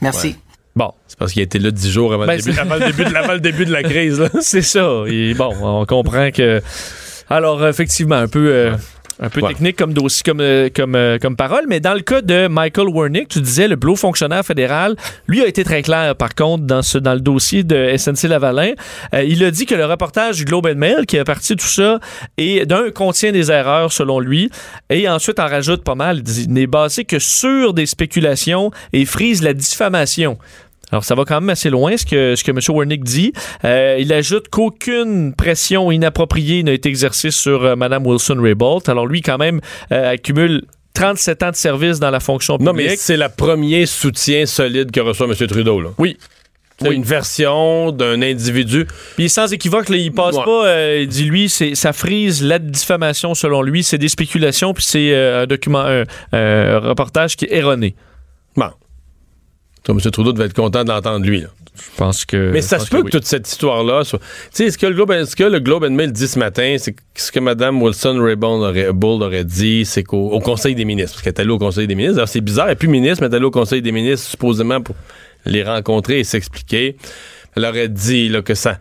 Merci. Bon. c'est parce qu'il a été là dix jours avant, Ben, le, début, c'est- avant le début de, avant le début de la crise, là. C'est ça. Et bon, on comprend que. Alors, effectivement, un peu. euh, Un peu technique comme dossier, comme, euh, comme, euh, comme parole, mais dans le cas de Michael Wernick, tu disais le bleu fonctionnaire fédéral, lui a été très clair par contre dans, ce, dans le dossier de SNC Lavalin. Euh, il a dit que le reportage du Globe and Mail qui est parti de tout ça et d'un contient des erreurs selon lui et ensuite en rajoute pas mal. Il dit n'est basé que sur des spéculations et frise la diffamation. Alors, ça va quand même assez loin, ce que, ce que M. Wernick dit. Euh, il ajoute qu'aucune pression inappropriée n'a été exercée sur euh, Mme Wilson-Raybould. Alors, lui, quand même, euh, accumule 37 ans de service dans la fonction Non, publique. mais c'est le premier soutien solide que reçoit M. Trudeau. Là. Oui. C'est Oui. une version d'un individu. Puis sans équivoque, là, il passe Ouais. pas. euh, il dit lui, c'est ça frise la diffamation selon lui. C'est des spéculations, puis c'est euh, un document, un, un reportage qui est erroné. Bon. M. Trudeau devait être content de l'entendre, lui. là. Je pense que. Mais ça se peut que, oui. toute cette histoire-là soit. Tu sais, ce que le Globe, ce que le Globe and Mail dit ce matin, c'est que ce que Mme Wilson Raybould aurait, aurait dit, c'est qu'au au Conseil des ministres, parce qu'elle est allée au Conseil des ministres. Alors, c'est bizarre, elle n'est plus ministre, mais elle est allée au Conseil des ministres, supposément, pour les rencontrer et s'expliquer. Elle aurait dit là, que ça.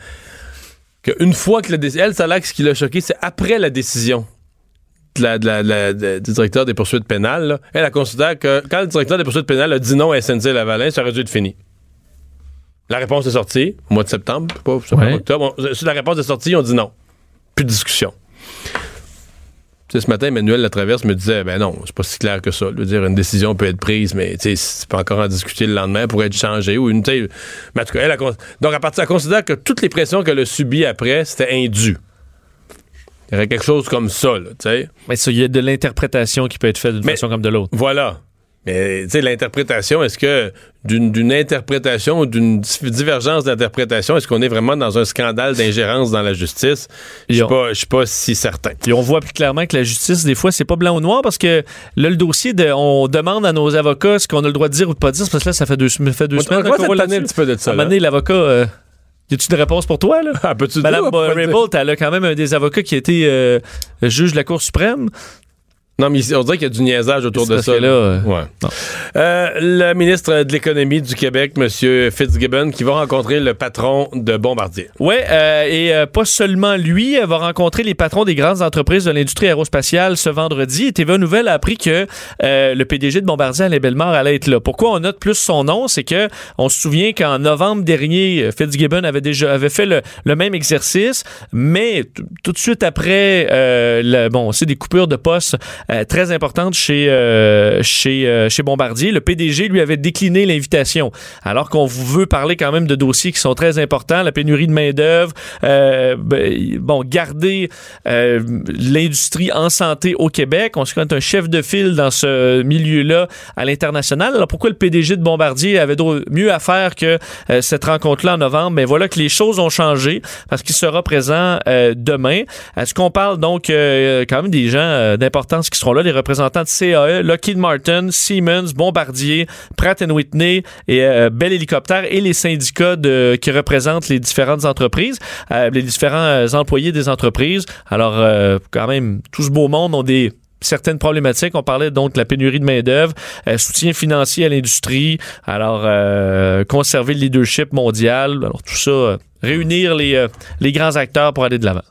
qu'une fois que la décision. Elle, ça que ce qui l'a choqué, c'est après la décision la- la- la- du directeur des poursuites pénales. là. Elle, elle considère que quand le directeur des poursuites pénales a dit non à SNC Lavalin, ça aurait dû être fini. La réponse est sortie au mois de septembre, pas Ouais. octobre. On- si la réponse est sortie, on dit non. Plus de discussion. Tu sais, ce matin, Emmanuel Latraverse me disait ben non, c'est pas si clair que ça. Je veux dire, une décision peut être prise, mais tu sais, c'est pas encore en discuter le lendemain pour être changée ou une. Mais en tout cas, elle, a donc à partir, elle considère que toutes les pressions qu'elle a subies après, c'était indu. Il y aurait quelque chose comme ça, là, tu sais. Mais ça, il y a de l'interprétation qui peut être faite d'une façon comme de l'autre. Voilà. Mais, tu sais, l'interprétation, est-ce que d'une interprétation ou d'une di- divergence d'interprétation, est-ce qu'on est vraiment dans un scandale d'ingérence dans la justice? Je je suis pas si certain. Puis on voit plus clairement que la justice, des fois, c'est pas blanc ou noir parce que là, le dossier, de, on demande à nos avocats ce qu'on a le droit de dire ou de pas dire, parce que là, ça fait deux, fait deux On semaines qu'on voit un petit peu de ça, À l'avocat, euh, y a-tu une réponse pour toi, là? Ah, peux-tu Madame pas dire? Raybould, elle a quand même un des avocats qui a été euh, juge de la Cour suprême. Non, mais on dirait qu'il y a du niaisage autour de ça. là, euh, Ouais. Euh, le ministre de l'Économie du Québec, M. Fitzgibbon, qui va rencontrer le patron de Bombardier. Ouais, euh, et euh, pas seulement lui, elle va rencontrer les patrons des grandes entreprises de l'industrie aérospatiale ce vendredi. Et TVA Nouvelle a appris que euh, le PDG de Bombardier, Alain Bellemare, allait être là. Pourquoi on note plus son nom? C'est que on se souvient qu'en novembre dernier, euh, Fitzgibbon avait déjà avait fait le, le même exercice, mais tout de suite après, euh, le- bon, c'est des coupures de postes euh, très importantes chez euh, chez euh, chez Bombardier. Le PDG lui avait décliné l'invitation, alors qu'on veut parler quand même de dossiers qui sont très importants, la pénurie de main d'œuvre, euh, ben, bon, garder euh, l'industrie en santé au Québec. On se connaît un chef de file dans ce milieu-là à l'international. Alors pourquoi le PDG de Bombardier avait mieux à faire que cette rencontre-là en novembre? Mais voilà que les choses ont changé parce qu'il sera présent demain. Est-ce qu'on parle donc quand même des gens d'importance seront là, les représentants de CAE, Lockheed Martin, Siemens, Bombardier, Pratt Whitney et euh, Bell Hélicoptère et les syndicats de, qui représentent les différentes entreprises, euh, les différents euh, employés des entreprises. Alors, euh, quand même, tout ce beau monde ont des certaines problématiques. On parlait donc de la pénurie de main-d'œuvre, euh, soutien financier à l'industrie, alors euh, conserver le leadership mondial, alors tout ça, euh, réunir les, euh, les grands acteurs pour aller de l'avant.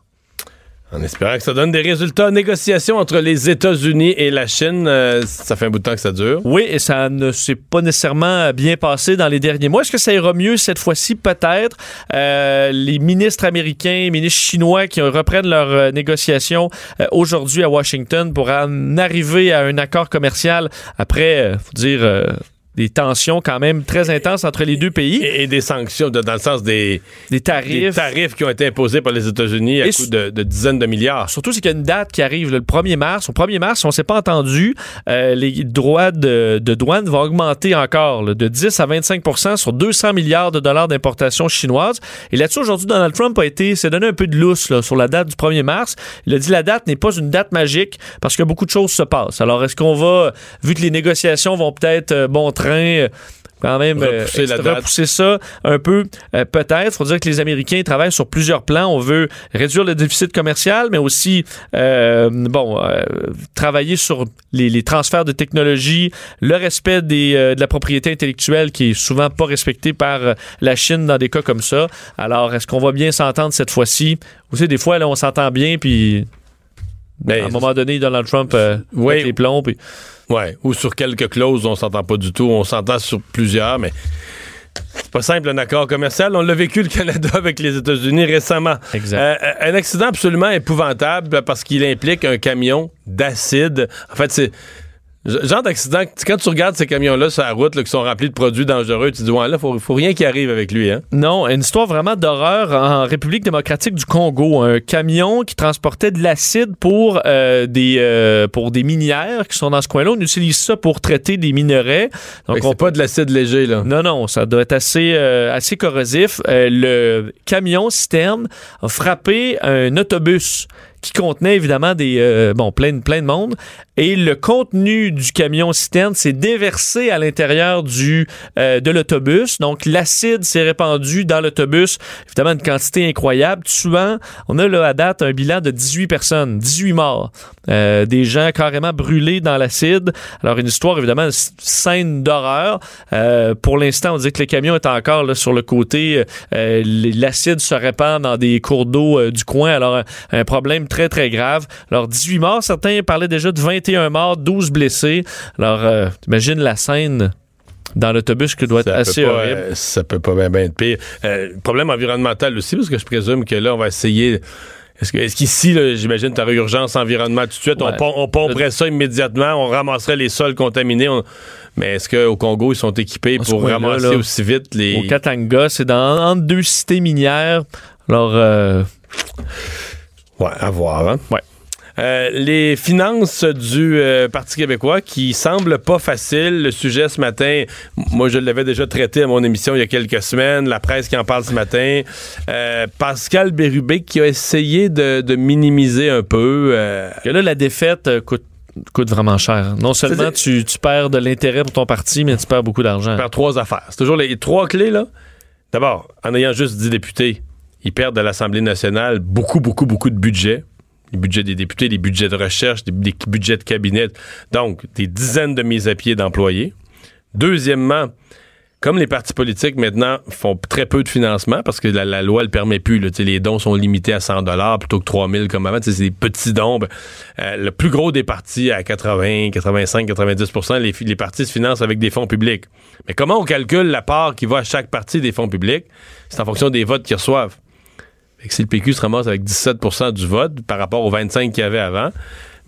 En espérant que ça donne des résultats. Négociations entre les États-Unis et la Chine, euh, ça fait un bout de temps que ça dure. Oui, et ça ne s'est pas nécessairement bien passé dans les derniers mois. Est-ce que ça ira mieux cette fois-ci? Peut-être. Euh, les ministres américains, ministres chinois qui reprennent leurs euh, négociations aujourd'hui à Washington pour en arriver à un accord commercial après, faut dire, des tensions quand même très intenses entre les deux pays. Et, et des sanctions, de- dans le sens des, Des tarifs. des tarifs qui ont été imposés par les États-Unis à Et s- de, de dizaines de milliards. Surtout, c'est qu'il y a une date qui arrive là, le 1er mars. Au 1er mars, on ne s'est pas entendu, euh, les droits de, de douane vont augmenter encore là, de 10 à 25% sur 200 milliards de dollars d'importation chinoise. Et là-dessus, aujourd'hui, Donald Trump a été, s'est donné un peu de lousse là, sur la date du 1er mars. Il a dit la date n'est pas une date magique parce que beaucoup de choses se passent. Alors, est-ce qu'on va, vu que les négociations vont peut-être euh, bon train, euh, quand même euh, Repousser la ça un peu euh, peut-être. faut dire que les Américains travaillent sur plusieurs plans. On veut réduire le déficit commercial, mais aussi euh, bon travailler sur les, les transferts de technologie, le respect des, de la propriété intellectuelle qui est souvent pas respectée par la Chine dans des cas comme ça. Alors, est-ce qu'on va bien s'entendre cette fois-ci? Vous savez, des fois, là, on s'entend bien, puis Ben, à un moment donné, Donald Trump Oui. met les plombs. puis- Ouais, ou sur quelques clauses, on s'entend pas du tout. On s'entend sur plusieurs, mais c'est pas simple un accord commercial. On l'a vécu le Canada avec les États-Unis récemment. Exact. Euh, un accident absolument épouvantable parce qu'il implique un camion d'acide. En fait, c'est genre d'accident quand tu regardes ces camions-là sur la route là, qui sont remplis de produits dangereux, tu te dis ouais là, faut, faut rien qui arrive avec lui, hein. Non, une histoire vraiment d'horreur en République démocratique du Congo. Un camion qui transportait de l'acide pour, euh, des, euh, pour des minières qui sont dans ce coin-là. On utilise ça pour traiter des minerais. Donc, on pas de l'acide léger là. Non, non, ça doit être assez, euh, assez corrosif. Le camion citerne a frappé un autobus qui contenait évidemment des euh, bon plein, plein de monde. Et le contenu du camion citerne s'est déversé à l'intérieur du euh, de l'autobus. Donc l'acide s'est répandu dans l'autobus. Évidemment une quantité incroyable tuant on a là à date un bilan de 18 personnes 18 morts. Euh, des gens carrément brûlés dans l'acide. Alors une histoire évidemment une scène d'horreur. Pour l'instant on dit que le camion est encore là, sur le côté. L'acide se répand dans des cours d'eau du coin. Alors un, un problème très très grave alors 18 morts certains parlaient déjà de 21 morts 12 blessés alors euh, t'imagines la scène dans l'autobus qui doit être Ça assez peut pas, horrible euh, ça peut pas bien être pire. Euh, problème environnemental aussi, parce que je présume que là, on va essayer. Est-ce qu'ici, là, j'imagine, tu aurais urgence environnement tout de suite? On, Ouais. pom- on pomperait ça immédiatement, on ramasserait les sols contaminés. on- Mais est-ce qu'au Congo, ils sont équipés pour ramasser là, aussi vite les. au Katanga c'est dans entre deux cités minières alors euh, Ouais, à voir. Hein? Ouais. Euh, les finances du euh, Parti québécois qui semblent pas faciles. Le sujet ce matin, moi je l'avais déjà traité à mon émission il y a quelques semaines. La presse qui en parle ce matin. Euh, Pascal Bérubé qui a essayé de, de minimiser un peu. euh, que là la défaite coûte coûte vraiment cher. Non seulement tu, tu perds de l'intérêt pour ton parti, mais tu perds beaucoup d'argent. faire trois affaires. C'est toujours les trois clés, là. D'abord, en ayant juste 10 députés, ils perdent de l'Assemblée nationale beaucoup, beaucoup, beaucoup de budget. Les budgets des députés, les budgets de recherche, des, des budgets de cabinet. Donc, des dizaines de mises à pied d'employés. Deuxièmement, comme les partis politiques maintenant font très peu de financement parce que la, la loi le permet plus, les dons sont limités à 100 dollars plutôt que 3000 comme avant, c'est des petits dons. Ben, euh, le plus gros des partis à 80, 85, 90 les, les partis se financent avec des fonds publics. Mais comment on calcule la part qui va à chaque parti des fonds publics? C'est en fonction des votes qu'ils reçoivent. Fait que si le PQ se ramasse avec 17% du vote par rapport aux 25 qu'il y avait avant,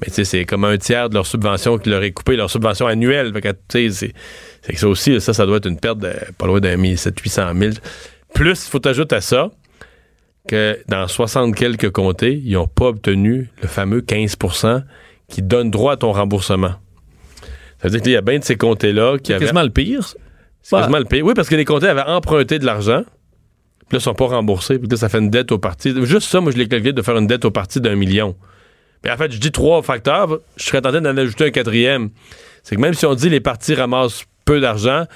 mais tu sais, c'est comme un tiers de leur subvention qui leur est coupée, leur subvention annuelle. C'est- c'est que ça aussi, ça, ça doit être une perte de pas loin d'un 700 800 000. Plus, il faut ajouter à ça que dans 60 quelques comtés, ils n'ont pas obtenu le fameux 15% qui donne droit à ton remboursement. Ça veut dire qu'il y a bien de ces comtés-là qui C'est avaient... quasiment le pire. C'est quasiment le pire. Oui, parce que les comtés avaient emprunté de l'argent, puis là, ils sont pas remboursés, puis là, ça fait une dette au parti. Juste ça, moi, je l'ai calculé de faire une dette au parti d'un million. Mais en fait, je dis trois facteurs, je serais tenté d'en ajouter un quatrième. C'est que même si on dit les partis ramassent peu d'argent,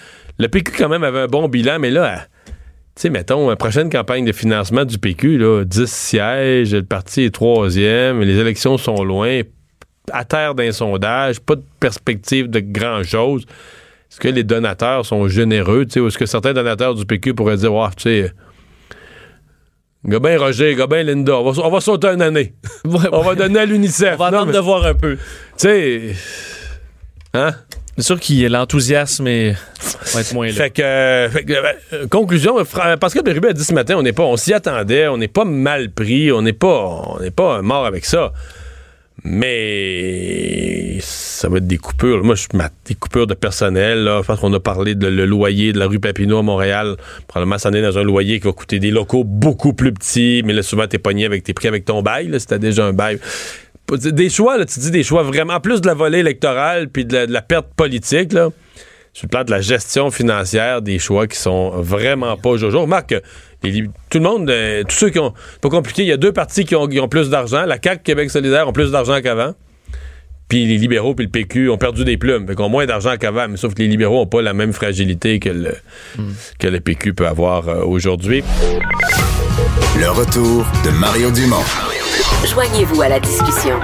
le PQ, quand même, avait un bon bilan, mais là, tu sais, mettons, la prochaine campagne de financement du PQ, là, 10 sièges, le parti est troisième, les élections sont loin, à terre d'un sondage, pas de perspective de grand-chose. Est-ce que les donateurs sont généreux, est-ce que certains donateurs du PQ pourraient dire, ouais, tu sais, Gobin Roger, Gobin Linda, on va, on va sauter une année. on va donner à l'UNICEF. On va Non, attendre mais- de voir un peu. Tu sais, hein? C'est sûr que l'enthousiasme est- va être moins là. Fait que, fait que, euh, conclusion, Pascal Bérubé a dit ce matin, on n'est pas, on s'y attendait, on n'est pas mal pris, on n'est pas, on n'est pas mort avec ça. Mais ça va être des coupures. Moi, je des coupures de personnel. Là. Je pense qu'on a parlé de le loyer de la rue Papineau à Montréal. Probablement, ça en est dans un loyer qui va coûter des locaux beaucoup plus petits. Mais là, souvent, t'es pogné avec tes prix avec ton bail. Là, si t'as déjà un bail. Des choix, là, tu dis des choix vraiment plus de la volée électorale puis de la, perte politique. Là sur le plan de la gestion financière, des choix qui sont vraiment pas jojo. Remarque que les tout le monde, euh, tous ceux qui ont. Pas compliqué, il y a deux partis qui ont, qui ont plus d'argent. La CAQ, Québec solidaire ont plus d'argent qu'avant. Puis les libéraux puis le PQ ont perdu des plumes. Fait qu'ils ont moins d'argent qu'avant. Mais sauf que les libéraux ont pas la même fragilité que le, que le PQ peut avoir euh, aujourd'hui. Le retour de Mario Dumont. Joignez-vous à la discussion.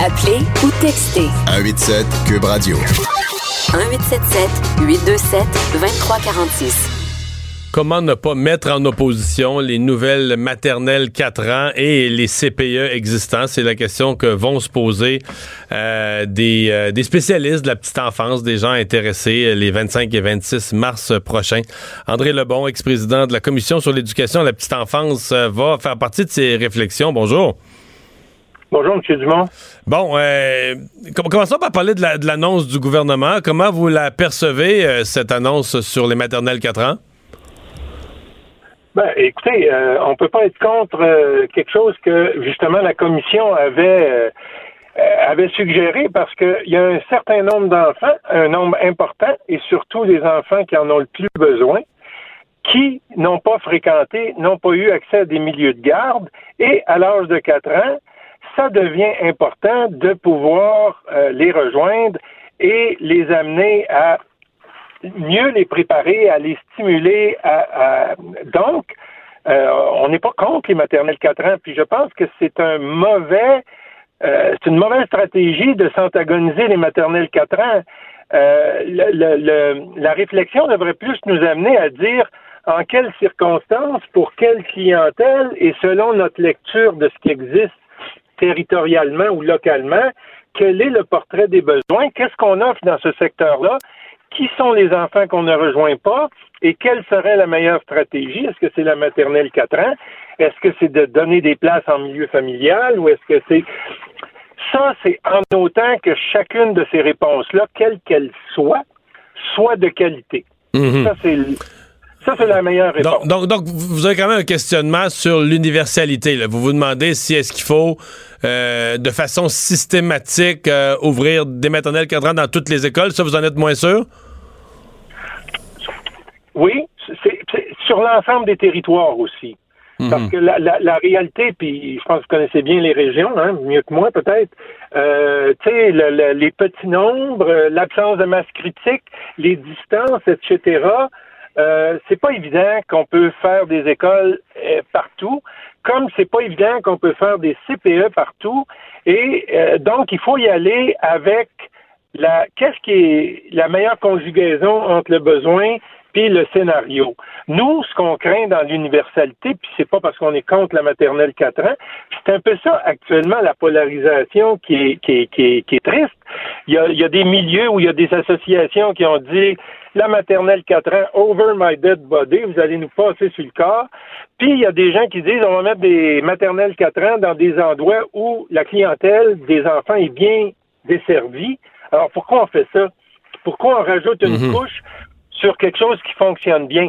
Appelez ou textez 187 Cube Radio. 1877 827 2346. Comment ne pas mettre en opposition les nouvelles maternelles 4 ans et les CPE existants? C'est la question que vont se poser euh, des, euh, des spécialistes de la petite enfance, des gens intéressés euh, les 25 et 26 mars prochains. André Lebon, ex-président de la Commission sur l'éducation de la petite enfance, va faire partie de ces réflexions. Bonjour. Bonjour, M. Dumont. Bon, euh, commençons par parler de l'annonce du gouvernement. Comment vous la percevez, euh, cette annonce sur les maternelles 4 ans? Ben, écoutez, euh, on peut pas être contre euh, quelque chose que, justement, la Commission avait, avait suggéré parce qu'il y a un certain nombre d'enfants, un nombre important, et surtout des enfants qui en ont le plus besoin, qui n'ont pas fréquenté, n'ont pas eu accès à des milieux de garde, et à l'âge de 4 ans, ça devient important de pouvoir euh, les rejoindre et les amener à mieux les préparer, à les stimuler. À, Donc, euh, on n'est pas contre les maternelles 4 ans, puis je pense que c'est un mauvais, euh, c'est une mauvaise stratégie de s'antagoniser les maternelles 4 ans. la réflexion devrait plus nous amener à dire en quelles circonstances, pour quelle clientèle et selon notre lecture de ce qui existe territorialement ou localement, quel est le portrait des besoins, qu'est-ce qu'on offre dans ce secteur-là, qui sont les enfants qu'on ne rejoint pas et quelle serait la meilleure stratégie? Est-ce que c'est la maternelle 4 ans? Est-ce que c'est de donner des places en milieu familial ou est-ce que c'est... Ça, c'est en autant que chacune de ces réponses-là, quelle qu'elle soit, soit de qualité. Mhm. Ça, c'est ça, c'est la meilleure réponse. Donc, donc, vous avez quand même un questionnement sur l'universalité. Vous vous demandez si est-ce qu'il faut, euh, de façon systématique, euh, ouvrir des maternelles cadrans dans toutes les écoles. Ça, vous en êtes moins sûr? Oui, c'est sur l'ensemble des territoires aussi. Mhm. Parce que la, la, la, réalité, puis je pense que vous connaissez bien les régions, hein, mieux que moi peut-être, euh, tu sais, le, les petits nombres, l'absence de masse critique, les distances, etc., euh, c'est pas évident qu'on peut faire des écoles euh, partout, comme c'est pas évident qu'on peut faire des CPE partout. Et euh, donc, il faut y aller avec la qu'est-ce qui est la meilleure conjugaison entre le besoin puis le scénario. Nous, ce qu'on craint dans l'universalité, puis c'est pas parce qu'on est contre la maternelle 4 ans, c'est un peu ça actuellement la polarisation qui est, qui est, qui est, qui est triste. Il y, a, il y a des milieux où il y a des associations qui ont dit la maternelle 4 ans, over my dead body, vous allez nous passer sur le corps. Puis il y a des gens qui disent on va mettre des maternelles 4 ans dans des endroits où la clientèle des enfants est bien desservie. Alors pourquoi on fait ça? Pourquoi on rajoute une Mhm. couche sur quelque chose qui fonctionne bien?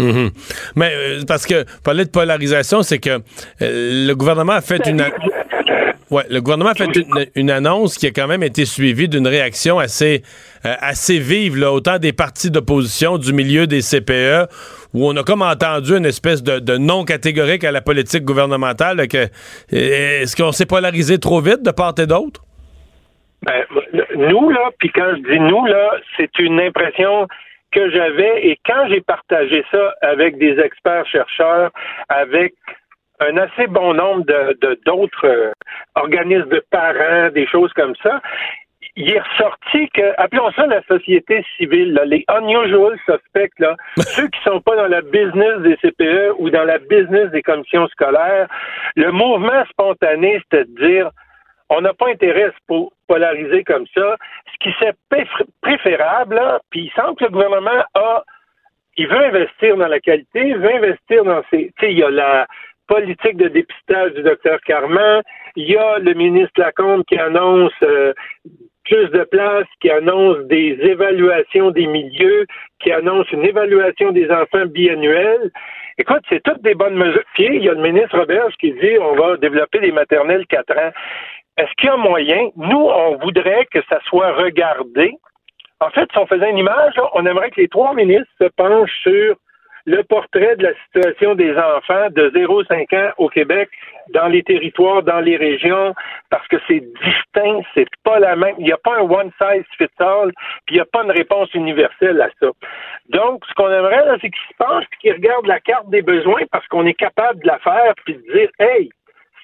Mhm. Mais euh, parce que parler de polarisation, c'est que euh, le gouvernement a fait une. a- Ouais, le gouvernement a fait une, une annonce qui a quand même été suivie d'une réaction assez, euh, assez vive, là, autant des partis d'opposition du milieu des CPE, où on a comme entendu une espèce de, de non catégorique à la politique gouvernementale. est-ce qu'on s'est polarisé trop vite de part et d'autre? Ben, nous, là, puis quand je dis nous, là, c'est une impression que j'avais. Et quand j'ai partagé ça avec des experts chercheurs, avec un assez bon nombre de de- d'autres euh, organismes de parents, des choses comme ça, il est ressorti que, appelons ça la société civile, là, les unusual suspects, là, ceux qui sont pas dans la business des CPE ou dans la business des commissions scolaires, le mouvement spontané, c'était de dire on n'a pas intérêt à se po- polariser comme ça. Ce qui serait préf- préférable, puis il semble que le gouvernement a, il veut investir dans la qualité, il veut investir dans ses, tu sais, il y a la politique de dépistage du docteur Carman, il y a le ministre Lacombe qui annonce euh, plus de place, qui annonce des évaluations des milieux, qui annonce une évaluation des enfants biannuels. Écoute, c'est toutes des bonnes mesures. Puis il y a le ministre Roberge qui dit on va développer des maternelles 4 ans. Est-ce qu'il y a moyen? Nous, on voudrait que ça soit regardé. En fait, si on faisait une image, on aimerait que les trois ministres se penchent sur le portrait de la situation des enfants de 0 à 5 ans au Québec, dans les territoires, dans les régions, parce que c'est distinct, c'est pas la même. Il n'y a pas un one size fits all, puis il n'y a pas une réponse universelle à ça. Donc, ce qu'on aimerait, c'est qu'ils se penchent puis qu'ils regardent la carte des besoins parce qu'on est capable de la faire puis de dire, hey,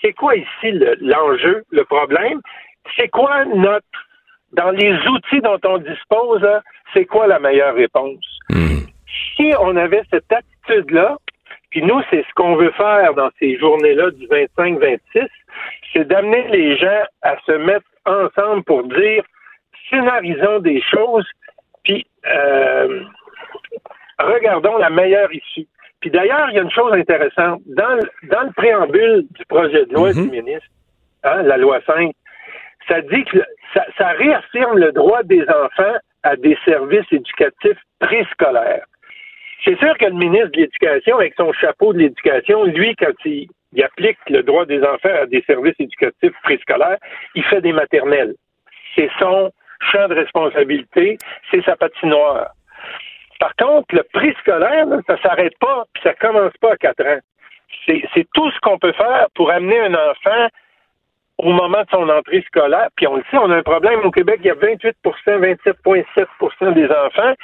c'est quoi ici le- l'enjeu, le, problème? C'est quoi notre, dans les outils dont on dispose, là, c'est quoi la meilleure réponse? si on avait cette attitude-là, puis nous, c'est ce qu'on veut faire dans ces journées-là du 25-26, c'est d'amener les gens à se mettre ensemble pour dire scénarisons des choses, puis euh, regardons la meilleure issue. Puis d'ailleurs, il y a une chose intéressante. Dans, le- dans le préambule du projet de loi du ministre, hein, la loi 5, ça dit que ça réaffirme le droit des enfants à des services éducatifs préscolaires. C'est sûr que le ministre de l'Éducation, avec son chapeau de l'Éducation, lui, quand il, il applique le droit des enfants à des services éducatifs préscolaires, il fait des maternelles. C'est son champ de responsabilité, c'est sa patinoire. Par contre, le préscolaire, là, ça s'arrête pas, puis ça commence pas à 4 ans. C'est tout ce qu'on peut faire pour amener un enfant au moment de son entrée scolaire. Puis on le sait, on a un problème au Québec, il y a 28% 27,7% des enfants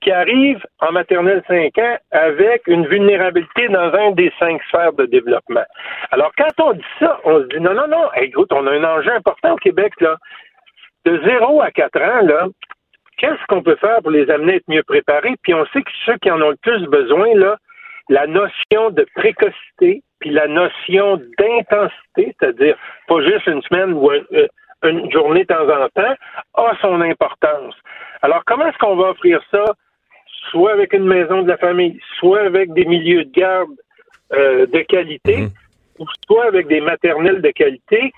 qui arrivent en maternelle 5 ans avec une vulnérabilité dans un des cinq sphères de développement. Alors, quand on dit ça, on se dit non, non, non, écoute, on a un enjeu important au Québec, là. De 0 à 4 ans, là, qu'est-ce qu'on peut faire pour les amener à être mieux préparés? Puis on sait que ceux qui en ont le plus besoin, là, la notion de précocité, puis la notion d'intensité, c'est-à-dire pas juste une semaine ou euh, une journée de temps en temps, a son importance. Alors, comment est-ce qu'on va offrir ça? Soit avec une maison de la famille, soit avec des milieux de garde euh, de qualité, ou soit avec des maternelles de qualité?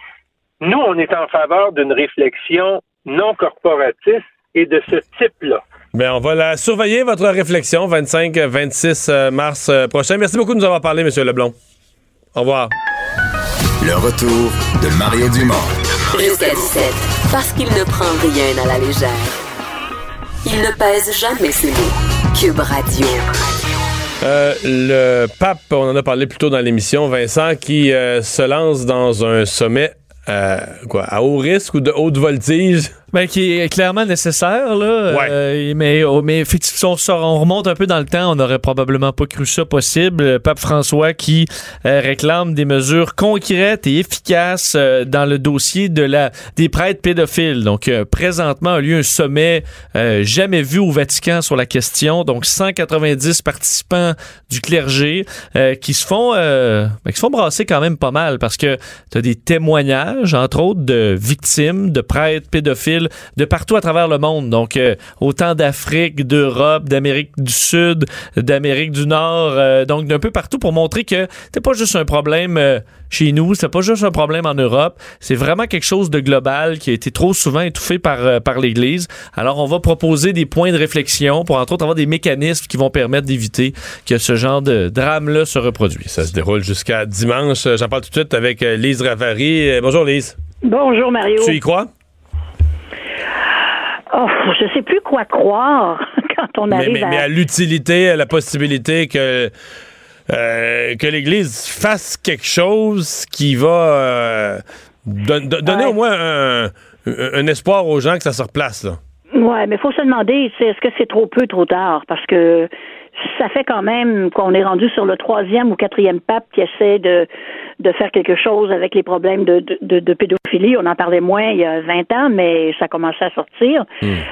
Nous, on est en faveur d'une réflexion non corporatiste et de ce type-là. Ben, on va la surveiller, votre réflexion, 25-26 mars euh, prochain. Merci beaucoup de nous avoir parlé, M. Leblond. Au revoir. Le retour de Mario Dumont. Jusqu'à 17, parce qu'il ne prend rien à la légère. Il ne pèse jamais ses mots. Cube Radio. Euh, le pape, on en a parlé plus tôt dans l'émission, Vincent, qui euh, se lance dans un sommet euh, quoi, à haut risque ou de haute voltige? Ben, qui est clairement nécessaire, là. Ouais. Euh, mais, oh, mais effectivement, si on, sort- on remonte un peu dans le temps, on n'aurait probablement pas cru ça possible. Le pape François qui euh, réclame des mesures concrètes et efficaces euh, dans le dossier de la des prêtres pédophiles. Donc, euh, présentement a lieu un sommet euh, jamais vu au Vatican sur la question. Donc, 190 participants du clergé euh, qui se font euh, ben, qui se font brasser quand même pas mal parce que tu as des témoignages, entre autres, de victimes, de prêtres pédophiles de partout à travers le monde. Donc, euh, autant d'Afrique, d'Europe, d'Amérique du Sud, d'Amérique du Nord, euh, donc d'un peu partout pour montrer que c'est pas juste un problème euh, chez nous, c'est pas juste un problème en Europe, c'est vraiment quelque chose de global qui a été trop souvent étouffé par, euh, par l'Église. Alors, on va proposer des points de réflexion pour, entre autres, avoir des mécanismes qui vont permettre d'éviter que ce genre de drame-là se reproduise. Ça se déroule jusqu'à dimanche. J'en parle tout de suite avec Lise Ravary. Bonjour, Lise. Bonjour Mario. Tu y crois? Oh, je sais plus quoi croire quand on Mais, arrive mais- à... mais à l'utilité, à la possibilité que, euh, que l'Église fasse quelque chose qui va euh, don- don- donner au moins un, espoir aux gens que ça se replace. Là. Ouais, mais faut se demander, est-ce que c'est trop peu, trop tard? Parce que ça fait quand même qu'on est rendu sur le troisième ou quatrième pape qui essaie de, de faire quelque chose avec les problèmes de, de, de- pédophilie. On en parlait moins il y a 20 ans, mais ça commençait à sortir.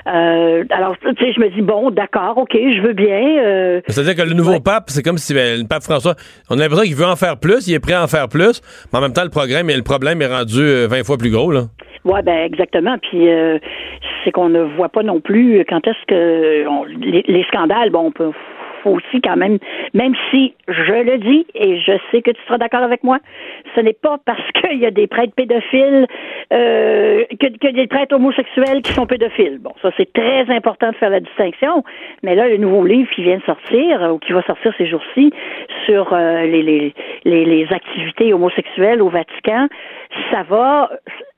Euh, alors, tu sais, je me dis, bon, d'accord, OK, je veux bien. euh, C'est-à-dire que le nouveau pape, c'est comme si ben, le pape François, on a l'impression qu'il veut en faire plus, il est prêt à en faire plus, mais en même temps, le, programme, le problème est rendu euh, 20 fois plus gros. Là. Ouais, ben exactement. Puis euh, c'est qu'on ne voit pas non plus quand est-ce que on- les, les scandales. Bon, on peut faut aussi quand même, même si je le dis et je sais que tu seras d'accord avec moi, ce n'est pas parce qu'il y a des prêtres pédophiles euh, que, des prêtres homosexuels qui sont pédophiles. Bon, ça c'est très important de faire la distinction. Mais là, le nouveau livre qui vient de sortir euh, ou qui va sortir ces jours-ci sur euh, les activités homosexuelles au Vatican, ça va,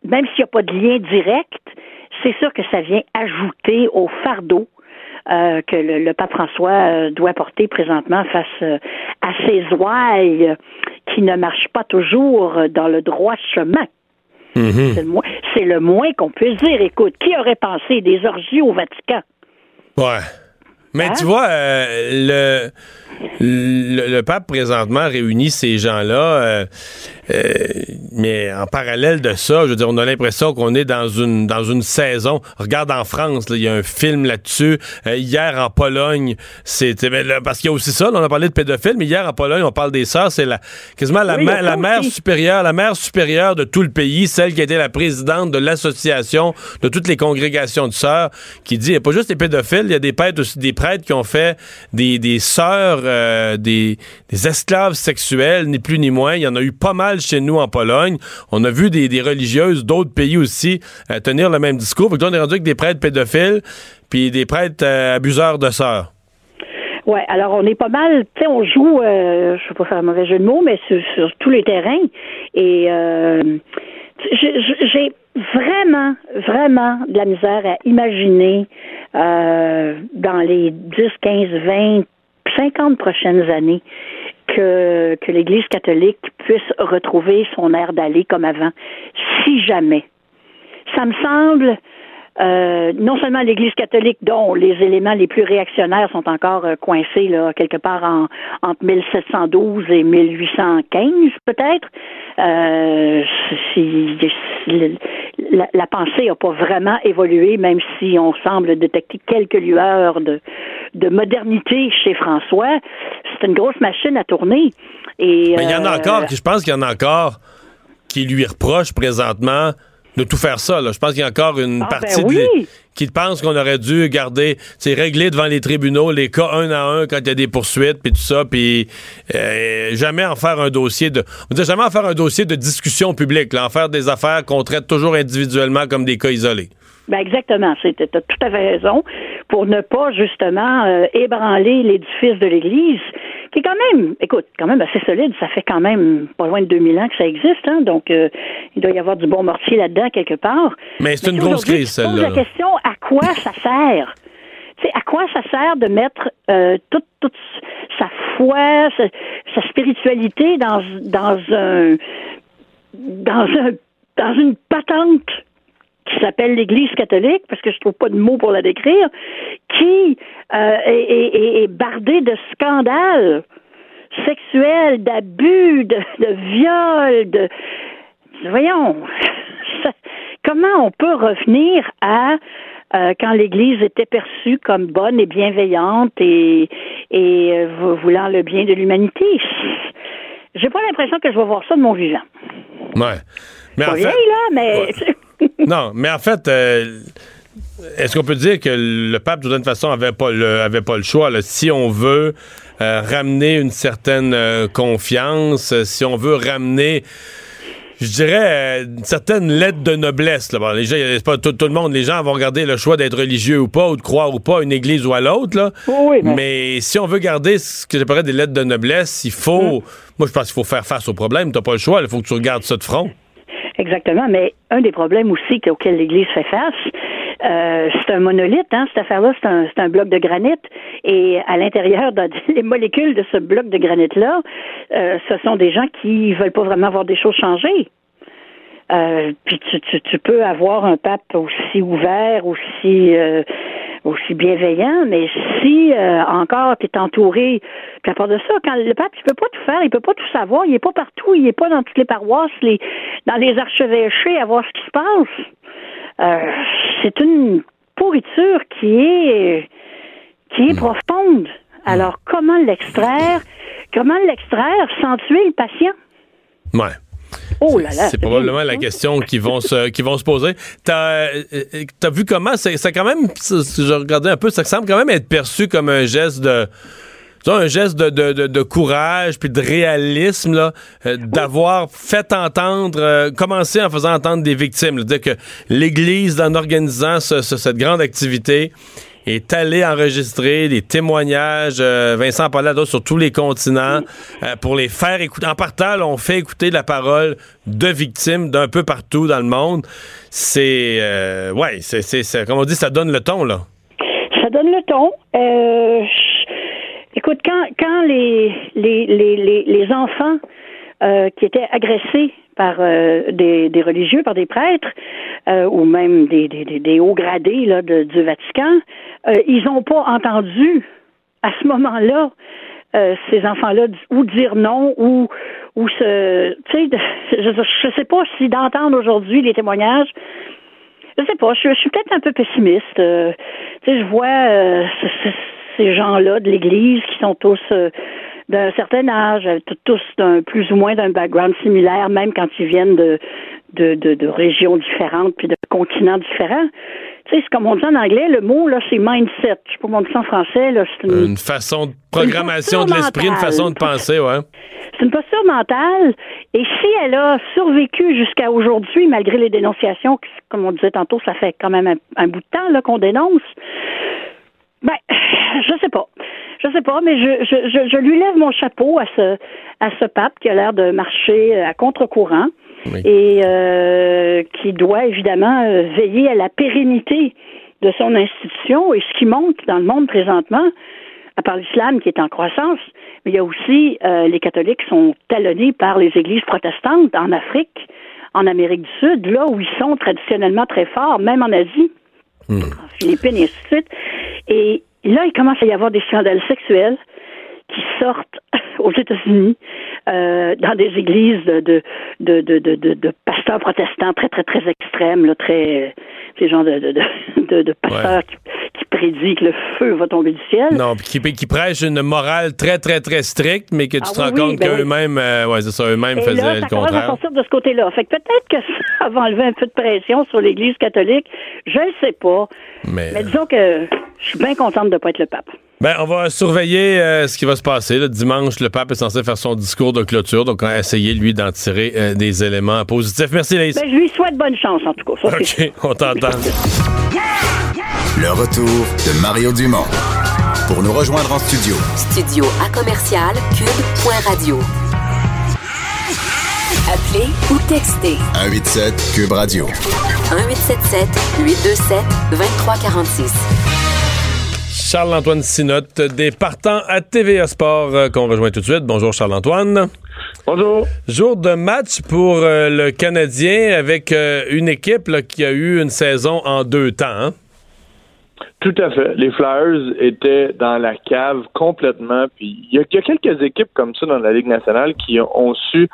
même s'il n'y a pas de lien direct, c'est sûr que ça vient ajouter au fardeau euh, que le, le pape François euh, doit porter présentement face euh, à ses ouailles qui ne marchent pas toujours dans le droit chemin. C'est le moins, c'est le moins qu'on puisse dire. Écoute, qui aurait pensé des orgies au Vatican? Ouais. Mais Hein? tu vois, euh, le, le, le pape présentement réunit ces gens-là, euh, euh, mais en parallèle de ça, je veux dire, on a l'impression qu'on est dans une dans une saison. Regarde en France, il y a un film là-dessus. Euh, hier en Pologne, c'était parce qu'il y a aussi ça. là, on a parlé de pédophiles, mais hier en Pologne, on parle des sœurs. C'est la quasiment la, Oui, mère- ça la mère aussi. supérieure, la mère supérieure de tout le pays, celle qui a été la présidente de l'association de toutes les congrégations de sœurs, qui dit il n'y a pas juste les pédophiles, il y a des prêtres aussi, des prêtres qui ont fait des, des sœurs, euh, des, esclaves sexuels, ni plus ni moins. Il y en a eu pas mal chez nous en Pologne. On a vu des, religieuses d'autres pays aussi euh, tenir le même discours. Là, on est rendu avec des prêtres pédophiles, puis des prêtres euh, abuseurs de sœurs. Ouais, alors on est pas mal, tu sais, on joue, je sais pas faire un mauvais jeu de mots, mais sur, tous les terrains. Et j'ai- vraiment, vraiment de la misère à imaginer dans les 10, 15, 20, 50 prochaines années que, que l'Église catholique puisse retrouver son air d'aller comme avant, si jamais. Ça me semble euh, non seulement l'Église catholique, dont les éléments les plus réactionnaires sont encore euh, coincés là quelque part en, entre 1712 et 1815 peut-être. Euh, si, si- la, la pensée n'a pas vraiment évolué, même si on semble détecter quelques lueurs de, de modernité chez François. C'est une grosse machine à tourner. Et Mais il y en a encore, je pense qu'il y en a encore qui lui reprochent présentement de tout faire ça. là. Je pense qu'il y a encore une Ah, partie ben de l'é- qui pense qu'on aurait dû garder, c'est régler devant les tribunaux les cas un à un quand il y a des poursuites puis tout ça, puis euh, jamais en faire un dossier de, on dit jamais en faire un dossier de discussion publique, là, en faire des affaires qu'on traite toujours individuellement comme des cas isolés. Ben exactement, c'est t'as tout à fait raison pour ne pas justement euh, ébranler l'édifice de l'Église, qui est quand même, écoute, quand même assez solide. Ça fait quand même pas loin de 2000 ans que ça existe, hein, donc euh, il doit y avoir du bon mortier là-dedans quelque part. Mais c'est une tu grosse crise, tu celle-là. la question à quoi ça sert? Tu sais, à quoi ça sert de mettre euh, toute, toute sa foi, sa, sa spiritualité dans dans un dans un dans une patente qui s'appelle l'Église catholique, parce que je trouve pas de mots pour la décrire, qui euh, est, est- est- est bardée de scandales sexuels, d'abus, de, de viols, de voyons, comment on peut revenir à euh, quand l'Église était perçue comme bonne et bienveillante et, et euh, vou- voulant le bien de l'humanité? J'ai pas l'impression que je vais voir ça de mon vivant. Ouais. Mais en vieille, fait, là, mais non, mais en fait, euh, est-ce qu'on peut dire que le pape, de toute façon, avait pas le, avait pas le choix? là? Si on veut euh, ramener une certaine euh, confiance, si on veut ramener, je dirais, euh, une certaine lettre de noblesse. Là. Bon, les gens, c'est pas tout, tout le monde, les gens vont regarder le choix d'être religieux ou pas, ou de croire ou pas à une église ou à l'autre. là. mais... si on veut garder ce que j'appellerais des lettres de noblesse, il faut. Moi, je pense qu'il faut faire face au problème. T'as pas le choix. Il faut que tu regardes ça de front. Exactement, mais un des problèmes aussi auquel l'Église fait face, euh, c'est un monolithe, hein, cette affaire-là, c'est un, un bloc de granit, et à l'intérieur, dans les molécules de ce bloc de granit-là, euh, ce sont des gens qui veulent pas vraiment voir des choses changer. Euh, puis tu, tu, tu peux avoir un pape aussi ouvert, aussi euh, aussi bienveillant, mais si euh, encore tu es entouré, puis à part de ça, quand le pape il peut pas tout faire, il peut pas tout savoir, il est pas partout, il est pas dans toutes les paroisses, les dans les archevêchés à voir ce qui se passe. Euh, c'est une pourriture qui est qui est profonde. Alors comment l'extraire? Comment l'extraire sans tuer le patient? Ouais. Oh là là. C'est probablement la question qui vont se, qui vont se poser. T'as euh, t'as vu comment? C'est ça quand même, si je regardais un peu, ça semble quand même être perçu comme un geste de un geste de, de, de, de courage puis de réalisme là, euh, d'avoir fait entendre, euh, commencer en faisant entendre des victimes. là. dire que l'Église, en organisant ce- ce- cette grande activité, est allé enregistrer des témoignages. euh, Vincent d'autres sur tous les continents euh, pour les faire écouter. En partant, on fait écouter la parole de victimes d'un peu partout dans le monde. C'est, euh, ouais, c'est, comme on dit, ça donne le ton là. Ça donne le ton. Euh, écoute, quand, quand les, les, les, les enfants euh, qui étaient agressés par euh, des, des, religieux, par des prêtres, euh, ou même des, des, des, hauts gradés là, de, du Vatican, euh, ils n'ont pas entendu à ce moment-là ces enfants-là ou dire non ou ou se tu sais je, je sais pas si d'entendre aujourd'hui les témoignages. Je sais pas je, suis peut-être un peu pessimiste tu sais je vois ces gens-là de l'Église qui sont tous d'un certain âge, tous d'un plus ou moins d'un background similaire, même quand ils viennent de, de, de, régions différentes puis de continents différents. Tu sais, c'est comme on dit en anglais, le mot, là, c'est mindset. Je sais pas comment on dit ça en français, là. C'est une, façon de programmation de l'esprit, une façon de penser, ouais. C'est une posture mentale. Et si elle a survécu jusqu'à aujourd'hui, malgré les dénonciations, comme on disait tantôt, ça fait quand même un, un bout de temps, là, qu'on dénonce, ben, je sais pas. Je sais pas, mais je, je, je, lui lève mon chapeau à ce, à ce pape qui a l'air de marcher à contre-courant et euh, qui doit évidemment euh, veiller à la pérennité de son institution. Et ce qui monte dans le monde présentement, à part l'islam qui est en croissance, mais il y a aussi euh, les catholiques sont talonnés par les églises protestantes en Afrique, en Amérique du Sud, là où ils sont traditionnellement très forts, même en Asie, hmm. en Philippines et ainsi de suite. Et là, il commence à y avoir des scandales sexuels qui sortent aux États-Unis euh, dans des églises de de, de, de, de, pasteurs protestants très, très, très extrêmes, très ces gens de, de, de, de pasteurs qui, qui prédisent que le feu va tomber du ciel. Non, qui, qui prêchent une morale très, très, très stricte, mais que tu ah te rends compte ben qu'eux-mêmes, euh, ouais, c'est ça, eux-mêmes faisaient là, ça le contraire. à sortir de ce côté-là. Fait que peut-être que ça va enlever un peu de pression sur l'Église catholique. Je ne sais pas. Mais, mais disons que je suis bien contente de ne pas être le pape. Ben, on va surveiller euh, ce qui va se passer. Le dimanche, le pape est censé faire son discours de clôture, donc on va essayer, lui, d'en tirer euh, des éléments positifs. Merci, Laïs. Ben, je lui souhaite bonne chance, en tout cas. OK, on t'entend. Le retour de Mario Dumont. Pour nous rejoindre en studio. Studio à commercial cube.radio. Appelez ou textez. 187 cube radio. 1877 827 2346. Charles-Antoine Sinotte des partants à TVA Sport euh, qu'on rejoint tout de suite. Bonjour Charles-Antoine. Bonjour. Jour de match pour euh, le Canadien avec euh, une équipe qui a eu une saison en deux temps. Hein? Tout à fait. Les Flyers étaient dans la cave complètement. Puis il y, a quelques équipes comme ça dans la Ligue nationale qui ont su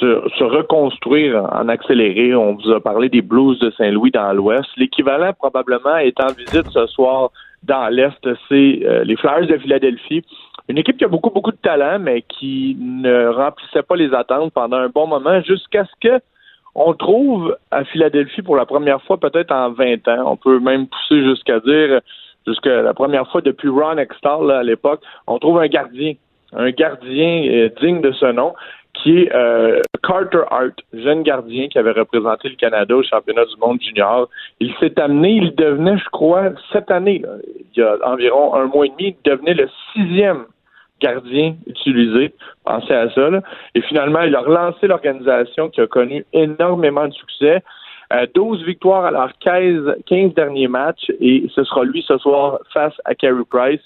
se, reconstruire en accéléré. On vous a parlé des Blues de Saint-Louis dans l'Ouest. L'équivalent probablement est en visite ce soir dans l'Est, c'est euh, les Flyers de Philadelphie. Une équipe qui a beaucoup, beaucoup de talent, mais qui ne remplissait pas les attentes pendant un bon moment jusqu'à ce que on trouve à Philadelphie pour la première fois peut-être en 20 ans. On peut même pousser jusqu'à dire jusqu'à la première fois depuis Ron Extall à l'époque, on trouve un gardien, un gardien euh, digne de ce nom qui est euh, Carter Hart, jeune gardien qui avait représenté le Canada au championnat du monde junior. Il s'est amené, il devenait, je crois, cette année, il y a environ un mois et demi, il devenait le sixième gardien utilisé. Pensez à ça. Là. Et finalement, il a relancé l'organisation qui a connu énormément de succès. 12 euh, victoires à leurs 15, 15 derniers matchs et ce sera lui ce soir face à Carey Price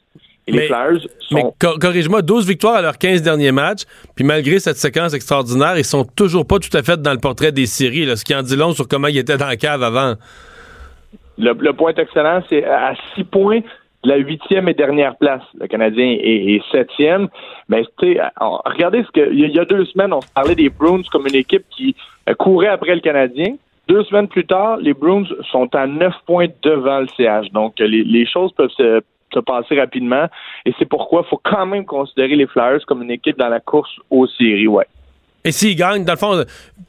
mais, corrige-moi, 12 victoires à leurs 15 derniers matchs, puis malgré cette séquence extraordinaire, ils sont toujours pas tout à fait dans le portrait des séries, là, ce qui en dit long sur comment ils étaient dans la cave avant. Le, point excellent, c'est à 6 points la huitième et dernière place. Le Canadien est, septième. Mais regardez ce que il y a deux semaines, on se parlait des Bruins comme une équipe qui euh, courait après le Canadien. Deux semaines plus tard, les Bruins sont à neuf points devant le CH. Donc les, les choses peuvent se se passer rapidement. Et c'est pourquoi il faut quand même considérer les Flyers comme une équipe dans la course aux séries, ouais. Et s'ils gagnent, dans le fond,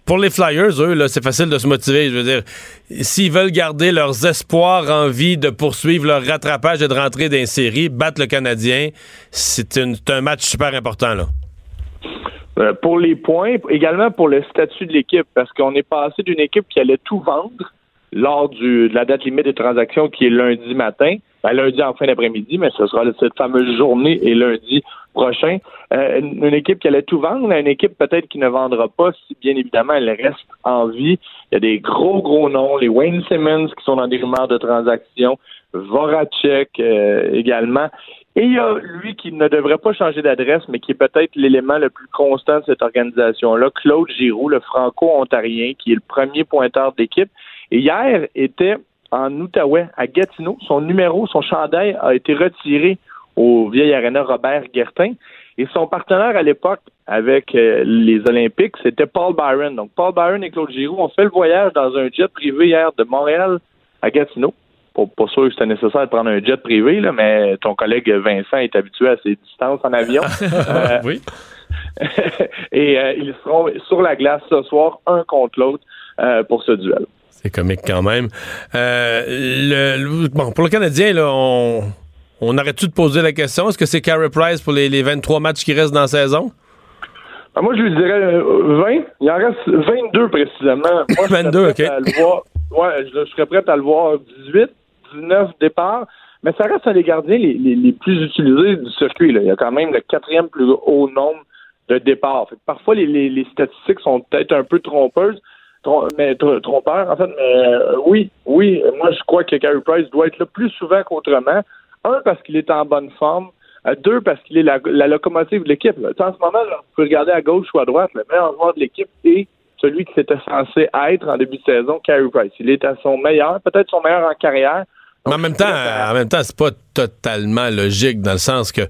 pour les Flyers, eux, c'est facile de se motiver. Je veux dire, s'ils veulent garder leurs espoirs en vie de poursuivre leur rattrapage et de rentrer dans les séries, battre le Canadien, c'est un match super important, là. Euh, pour les points, également pour le statut de l'équipe, parce qu'on est passé d'une équipe qui allait tout vendre lors du, de la date limite des transactions qui est lundi matin ben, lundi en fin d'après-midi, mais ce sera cette fameuse journée et lundi prochain. Euh, une, équipe qui allait tout vendre, une équipe peut-être qui ne vendra pas si bien évidemment elle reste en vie. Il y a des gros, gros noms, les Wayne Simmons qui sont dans des rumeurs de transactions, Voracek euh, également. Et il y a lui qui ne devrait pas changer d'adresse, mais qui est peut-être l'élément le plus constant de cette organisation-là, Claude Giroux, le franco-ontarien, qui est le premier pointeur d'équipe. Et hier était en Outaouais, à Gatineau. Son numéro, son chandail a été retiré au vieil aréna Robert Guertin. Et son partenaire à l'époque avec euh, les Olympiques, c'était Paul Byron. Donc, Paul Byron et Claude Giroux ont fait le voyage dans un jet privé hier de Montréal à Gatineau. Pas, pas sûr que c'était nécessaire de prendre un jet privé, là, mais ton collègue Vincent est habitué à ces distances en avion. Euh, oui. et euh, ils seront sur la glace ce soir, un contre l'autre, euh, pour ce duel. C'est comique quand même. Euh, le, le- bon, pour le Canadien, là, on, on arrête-tu de poser la question? Est-ce que c'est Carey Price pour les, les 23 matchs qui restent dans la saison? Ah, moi, je lui dirais euh, 20. Il en reste 22 précisément. Moi, je serais 22, prêt ok. voir. Ouais, je, je serais prêt à le voir 18, 19 départs. Mais ça reste un des gardiens les, les, les plus utilisés du circuit. Là. Il y a quand même le quatrième plus haut nombre de départs. Fait parfois, les, statistiques sont peut-être un peu trompeuses, trom- mais tr- trompeurs, en fait. Mais euh, oui, oui, moi, je crois que Carey Price doit être là plus souvent qu'autrement. Un, parce qu'il est en bonne forme. Euh, deux, parce qu'il est la, locomotive de l'équipe. En ce moment, là, vous pouvez regarder à gauche ou à droite, le meilleur joueur de l'équipe est celui qui s'était censé être en début de saison, Carey Price. Il est à son meilleur, peut-être son meilleur en carrière. Mais en même temps, en même temps, c'est pas totalement logique dans le sens que,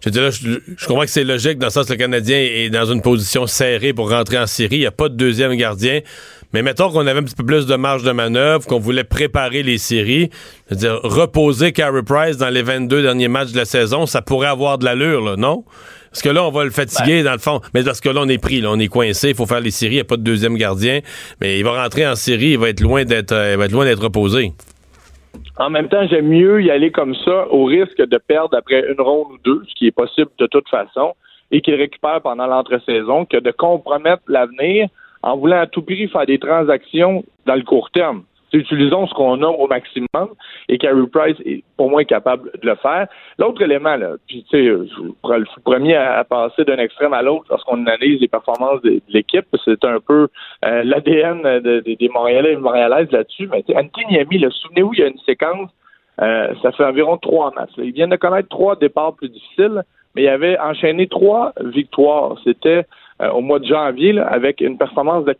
je veux dire, là, je, je comprends que c'est logique dans le sens que le Canadien est dans une position serrée pour rentrer en série. Il n'y a pas de deuxième gardien. Mais mettons qu'on avait un petit peu plus de marge de manœuvre, qu'on voulait préparer les séries. Je veux dire, reposer Carey Price dans les 22 derniers matchs de la saison, ça pourrait avoir de l'allure, là, non? Parce que là, on va le fatiguer dans le fond. Mais parce que là, on est pris, là, on est coincé, il faut faire les séries, il n'y a pas de deuxième gardien. Mais il va rentrer en série, il va être loin d'être euh, il va être loin d'être reposé. En même temps, j'aime mieux y aller comme ça au risque de perdre après une ronde ou deux, ce qui est possible de toute façon, et qu'il récupère pendant l'entre-saison, que de compromettre l'avenir en voulant à tout prix faire des transactions dans le court terme. Utilisons ce qu'on a au maximum et Carey Price est pour moi capable de le faire. L'autre élément, là, puis tu sais, je suis le premier à, passer d'un extrême à l'autre lorsqu'on analyse les performances de, l'équipe. C'est un peu euh, l'ADN de- de- des Montréalais et Montréalaises là-dessus. Mais tu sais, Anthony Ami, là, souvenez-vous, il y a une séquence, euh, ça fait environ trois matchs. là. Il vient de connaître trois départs plus difficiles, mais il avait enchaîné trois victoires. C'était euh, au mois de janvier avec une performance de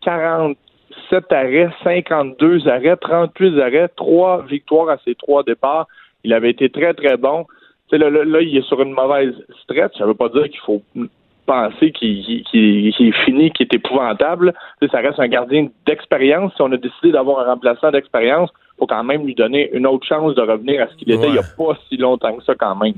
47 arrêts, 52 arrêts, 38 arrêts, trois victoires à ses trois départs. Il avait été très, très bon. Là, là, là, il est sur une mauvaise stretch. Ça veut pas dire qu'il faut penser qu'il est fini, qu'il est épouvantable. Ça reste un gardien d'expérience. Si on a décidé d'avoir un remplaçant d'expérience, faut quand même lui donner une autre chance de revenir à ce qu'il était il y a pas si longtemps que ça quand même.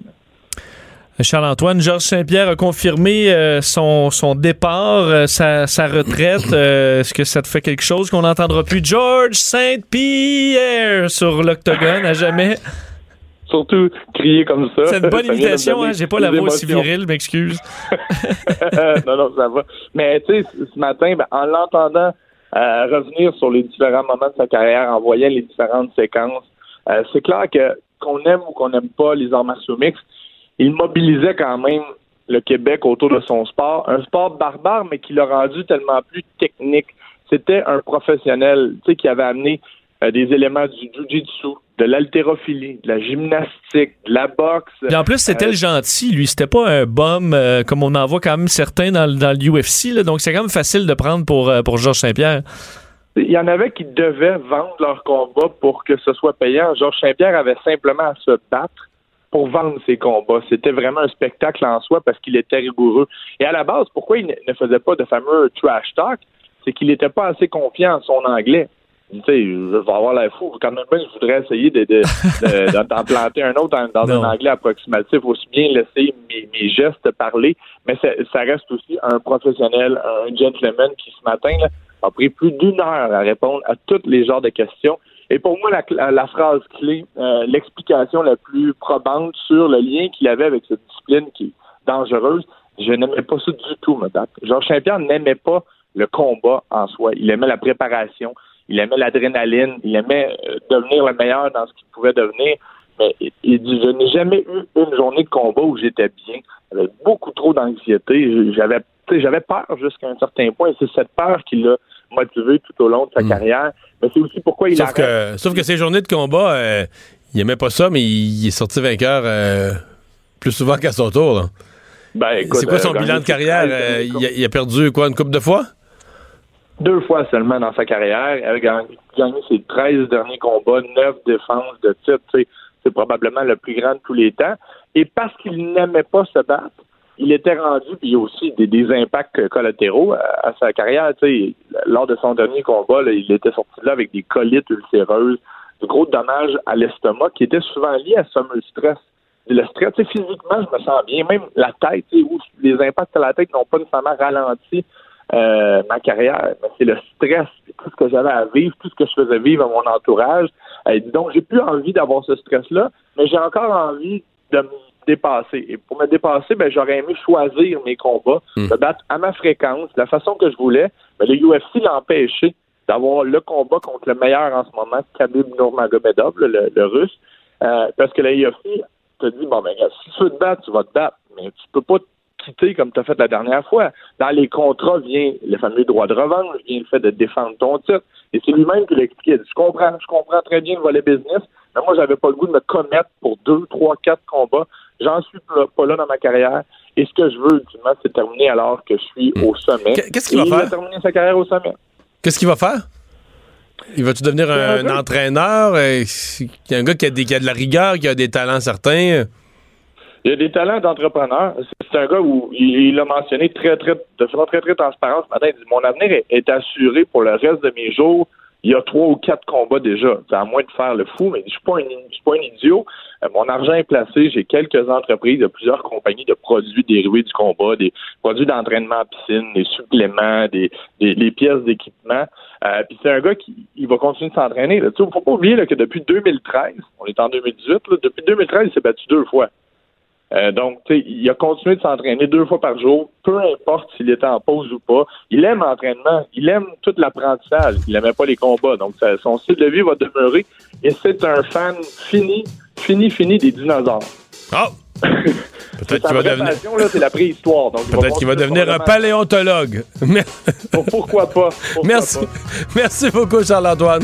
Charles-Antoine, Georges Saint-Pierre a confirmé euh, son, son départ, euh, sa, sa retraite. Euh, Est-ce que ça te fait quelque chose qu'on n'entendra plus? George Saint-Pierre sur l'octogone à jamais? Surtout crier comme ça. C'est une bonne imitation, hein? J'ai pas la voix aussi virile, m'excuse. non, non, ça va. Mais tu sais, ce- matin, ben, en l'entendant revenir sur les différents moments de sa carrière, en voyant les différentes séquences, c'est clair que qu'on aime ou qu'on n'aime pas les arts martiaux mixtes, il mobilisait quand même le Québec autour de son sport. Un sport barbare, mais qui l'a rendu tellement plus technique. C'était un professionnel, tu sais, qui avait amené euh, des éléments du jiu-jitsu, de l'haltérophilie, de la gymnastique, de la boxe. Puis en plus, c'était Euh, le gentil, lui. C'était pas un bum euh, comme on en voit quand même certains dans, dans l'UFC. Donc, c'est quand même facile de prendre pour, pour Georges Saint-Pierre. Il y en avait qui devaient vendre leur combat pour que ce soit payant. Georges Saint-Pierre avait simplement à se battre pour vendre ses combats. C'était vraiment un spectacle en soi parce qu'il était rigoureux. Et à la base, pourquoi il ne faisait pas de fameux trash talk? C'est qu'il n'était pas assez confiant en son anglais. Tu sais, je vais avoir l'air fou. Quand même, je voudrais essayer de, de- de- d'en planter un autre dans, dans un anglais approximatif, aussi bien laisser mes, mes gestes parler, mais ça, ça reste aussi un professionnel, un gentleman qui ce matin là, a pris plus d'une heure à répondre à tous les genres de questions. Et pour moi, la, la- phrase clé, euh, l'explication la plus probante sur le lien qu'il avait avec cette discipline qui est dangereuse, je n'aimais pas ça du tout, me battre. Georges Saint-Pierre n'aimait pas le combat en soi. Il aimait la préparation, il aimait l'adrénaline, il aimait euh, devenir le meilleur dans ce qu'il pouvait devenir. Mais il- dit, je n'ai jamais eu une journée de combat où j'étais bien. J'avais beaucoup trop d'anxiété. J'avais, j'avais peur jusqu'à un certain point. Et c'est cette peur qui l'a motivé tout au long de sa carrière. Mais c'est aussi pourquoi il Sauf arrête. que, sauf que ces journées de combat, euh, il aimait pas ça, mais il, est sorti vainqueur euh, Plus souvent qu'à son tour, là. Ben, C'est quoi son euh, bilan de carrière? ses 13 Euh, derniers il, a, il a perdu quoi, une coupe de fois? deux fois seulement dans sa carrière. Il a gagné, ses 13 derniers combats, 9 défenses de titre. C'est probablement le plus grand de tous les temps. Et parce qu'il n'aimait pas se battre, il était rendu, puis il y a aussi des, des impacts collatéraux à, sa carrière. Tu sais, lors de son dernier combat, là, il était sorti de là avec des colites ulcéreuses, de gros dommages à l'estomac qui étaient souvent liés à ce stress. Le stress, physiquement, je me sens bien. Même la tête, où les impacts à la tête n'ont pas nécessairement ralenti euh, ma carrière, mais c'est le stress, tout ce que j'avais à vivre, tout ce que je faisais vivre à mon entourage. Donc, j'ai plus envie d'avoir ce stress-là, mais j'ai encore envie de me dépasser. Et pour me dépasser, ben, j'aurais aimé choisir mes combats, me battre à ma fréquence, de la façon que je voulais. Mais le UFC l'a empêché d'avoir le combat contre le meilleur en ce moment, Khabib Nurmagomedov, le, le, russe, euh, parce que la UFC te dit, bon, ben, si tu veux te battre, tu vas te battre, mais tu peux pas quitter comme tu as fait la dernière fois. Dans les contrats vient le fameux droit de revanche, vient le fait de défendre ton titre. Et c'est lui-même qui l'a expliqué. Il dit, Je comprends, je comprends très bien le volet business, mais moi, j'avais pas le goût de me commettre pour deux, trois, quatre combats. J'en suis pas là dans ma carrière. Et ce que je veux, ultimement, c'est terminer alors que je suis au sommet. Qu'est-ce qu'il va il faire? a terminé sa carrière au sommet. Qu'est-ce qu'il va faire? Il va-tu devenir un, entraîneur? Euh, Il y a un gars qui a, des- qui a de la rigueur, qui a des talents certains. Il a des talents d'entrepreneur. C'est un gars où il il l'a mentionné très, très, de façon très, très transparente ce matin. Il dit Mon avenir est, est assuré pour le reste de mes jours. Il y a trois ou quatre combats déjà. À moins de faire le fou, mais je suis pas un, je suis pas un idiot. Euh, mon argent est placé. J'ai quelques entreprises, a plusieurs compagnies de produits dérivés du combat, des produits d'entraînement en piscine, des suppléments, des, des, pièces d'équipement. Euh, Puis c'est un gars qui il va continuer de s'entraîner. Il faut pas oublier là, que depuis 2013, on est en 2018, là, depuis 2013, il s'est battu deux fois. Euh, donc, il a continué de s'entraîner deux fois par jour, peu importe s'il était en pause ou pas. Il aime l'entraînement, il aime tout l'apprentissage, il n'aimait pas les combats. Donc, ça- son style de vie va demeurer. Et c'est un fan fini, fini, fini des dinosaures. Ah! Peut-être qu'il va devenir. c'est la préhistoire. Peut-être qu'il va devenir un paléontologue. Pourquoi pas? Pourquoi Merci. pas? Merci beaucoup, Charles-Antoine.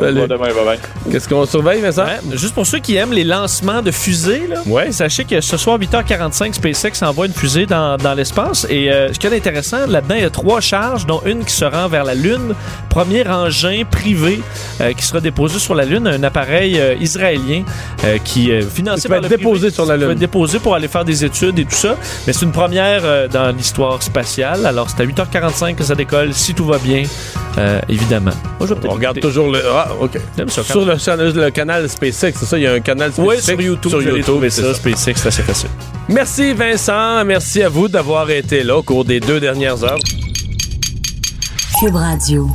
Salut. Demain, bye bye. Qu'est-ce qu'on surveille, Vincent? Ouais, juste pour ceux qui aiment les lancements de fusées, là, Ouais. sachez que ce soir, 8h45, SpaceX envoie une fusée dans, dans l'espace. Et euh, ce qui est intéressant, là-dedans, il y a trois charges, dont une qui se rend vers la Lune. Premier engin privé euh, qui sera déposé sur la Lune, un appareil euh, israélien euh, qui est financé par être le déposé privé, sur la qui va Lune. être déposé pour aller faire des études et tout ça. Mais c'est une première euh, dans l'histoire spatiale. Alors, c'est à 8h45 que ça décolle, si tout va bien, euh, évidemment. Moi, je On regarde toujours le. Ah, OK. Ça, Sur le, canal SpaceX, c'est ça? Il y a un canal Oui, SpaceX sur YouTube, Sur YouTube, c'est ça. ça. SpaceX, c'est assez facile. Merci, Vincent. Merci à vous d'avoir été là au cours des deux dernières heures. Cube Radio.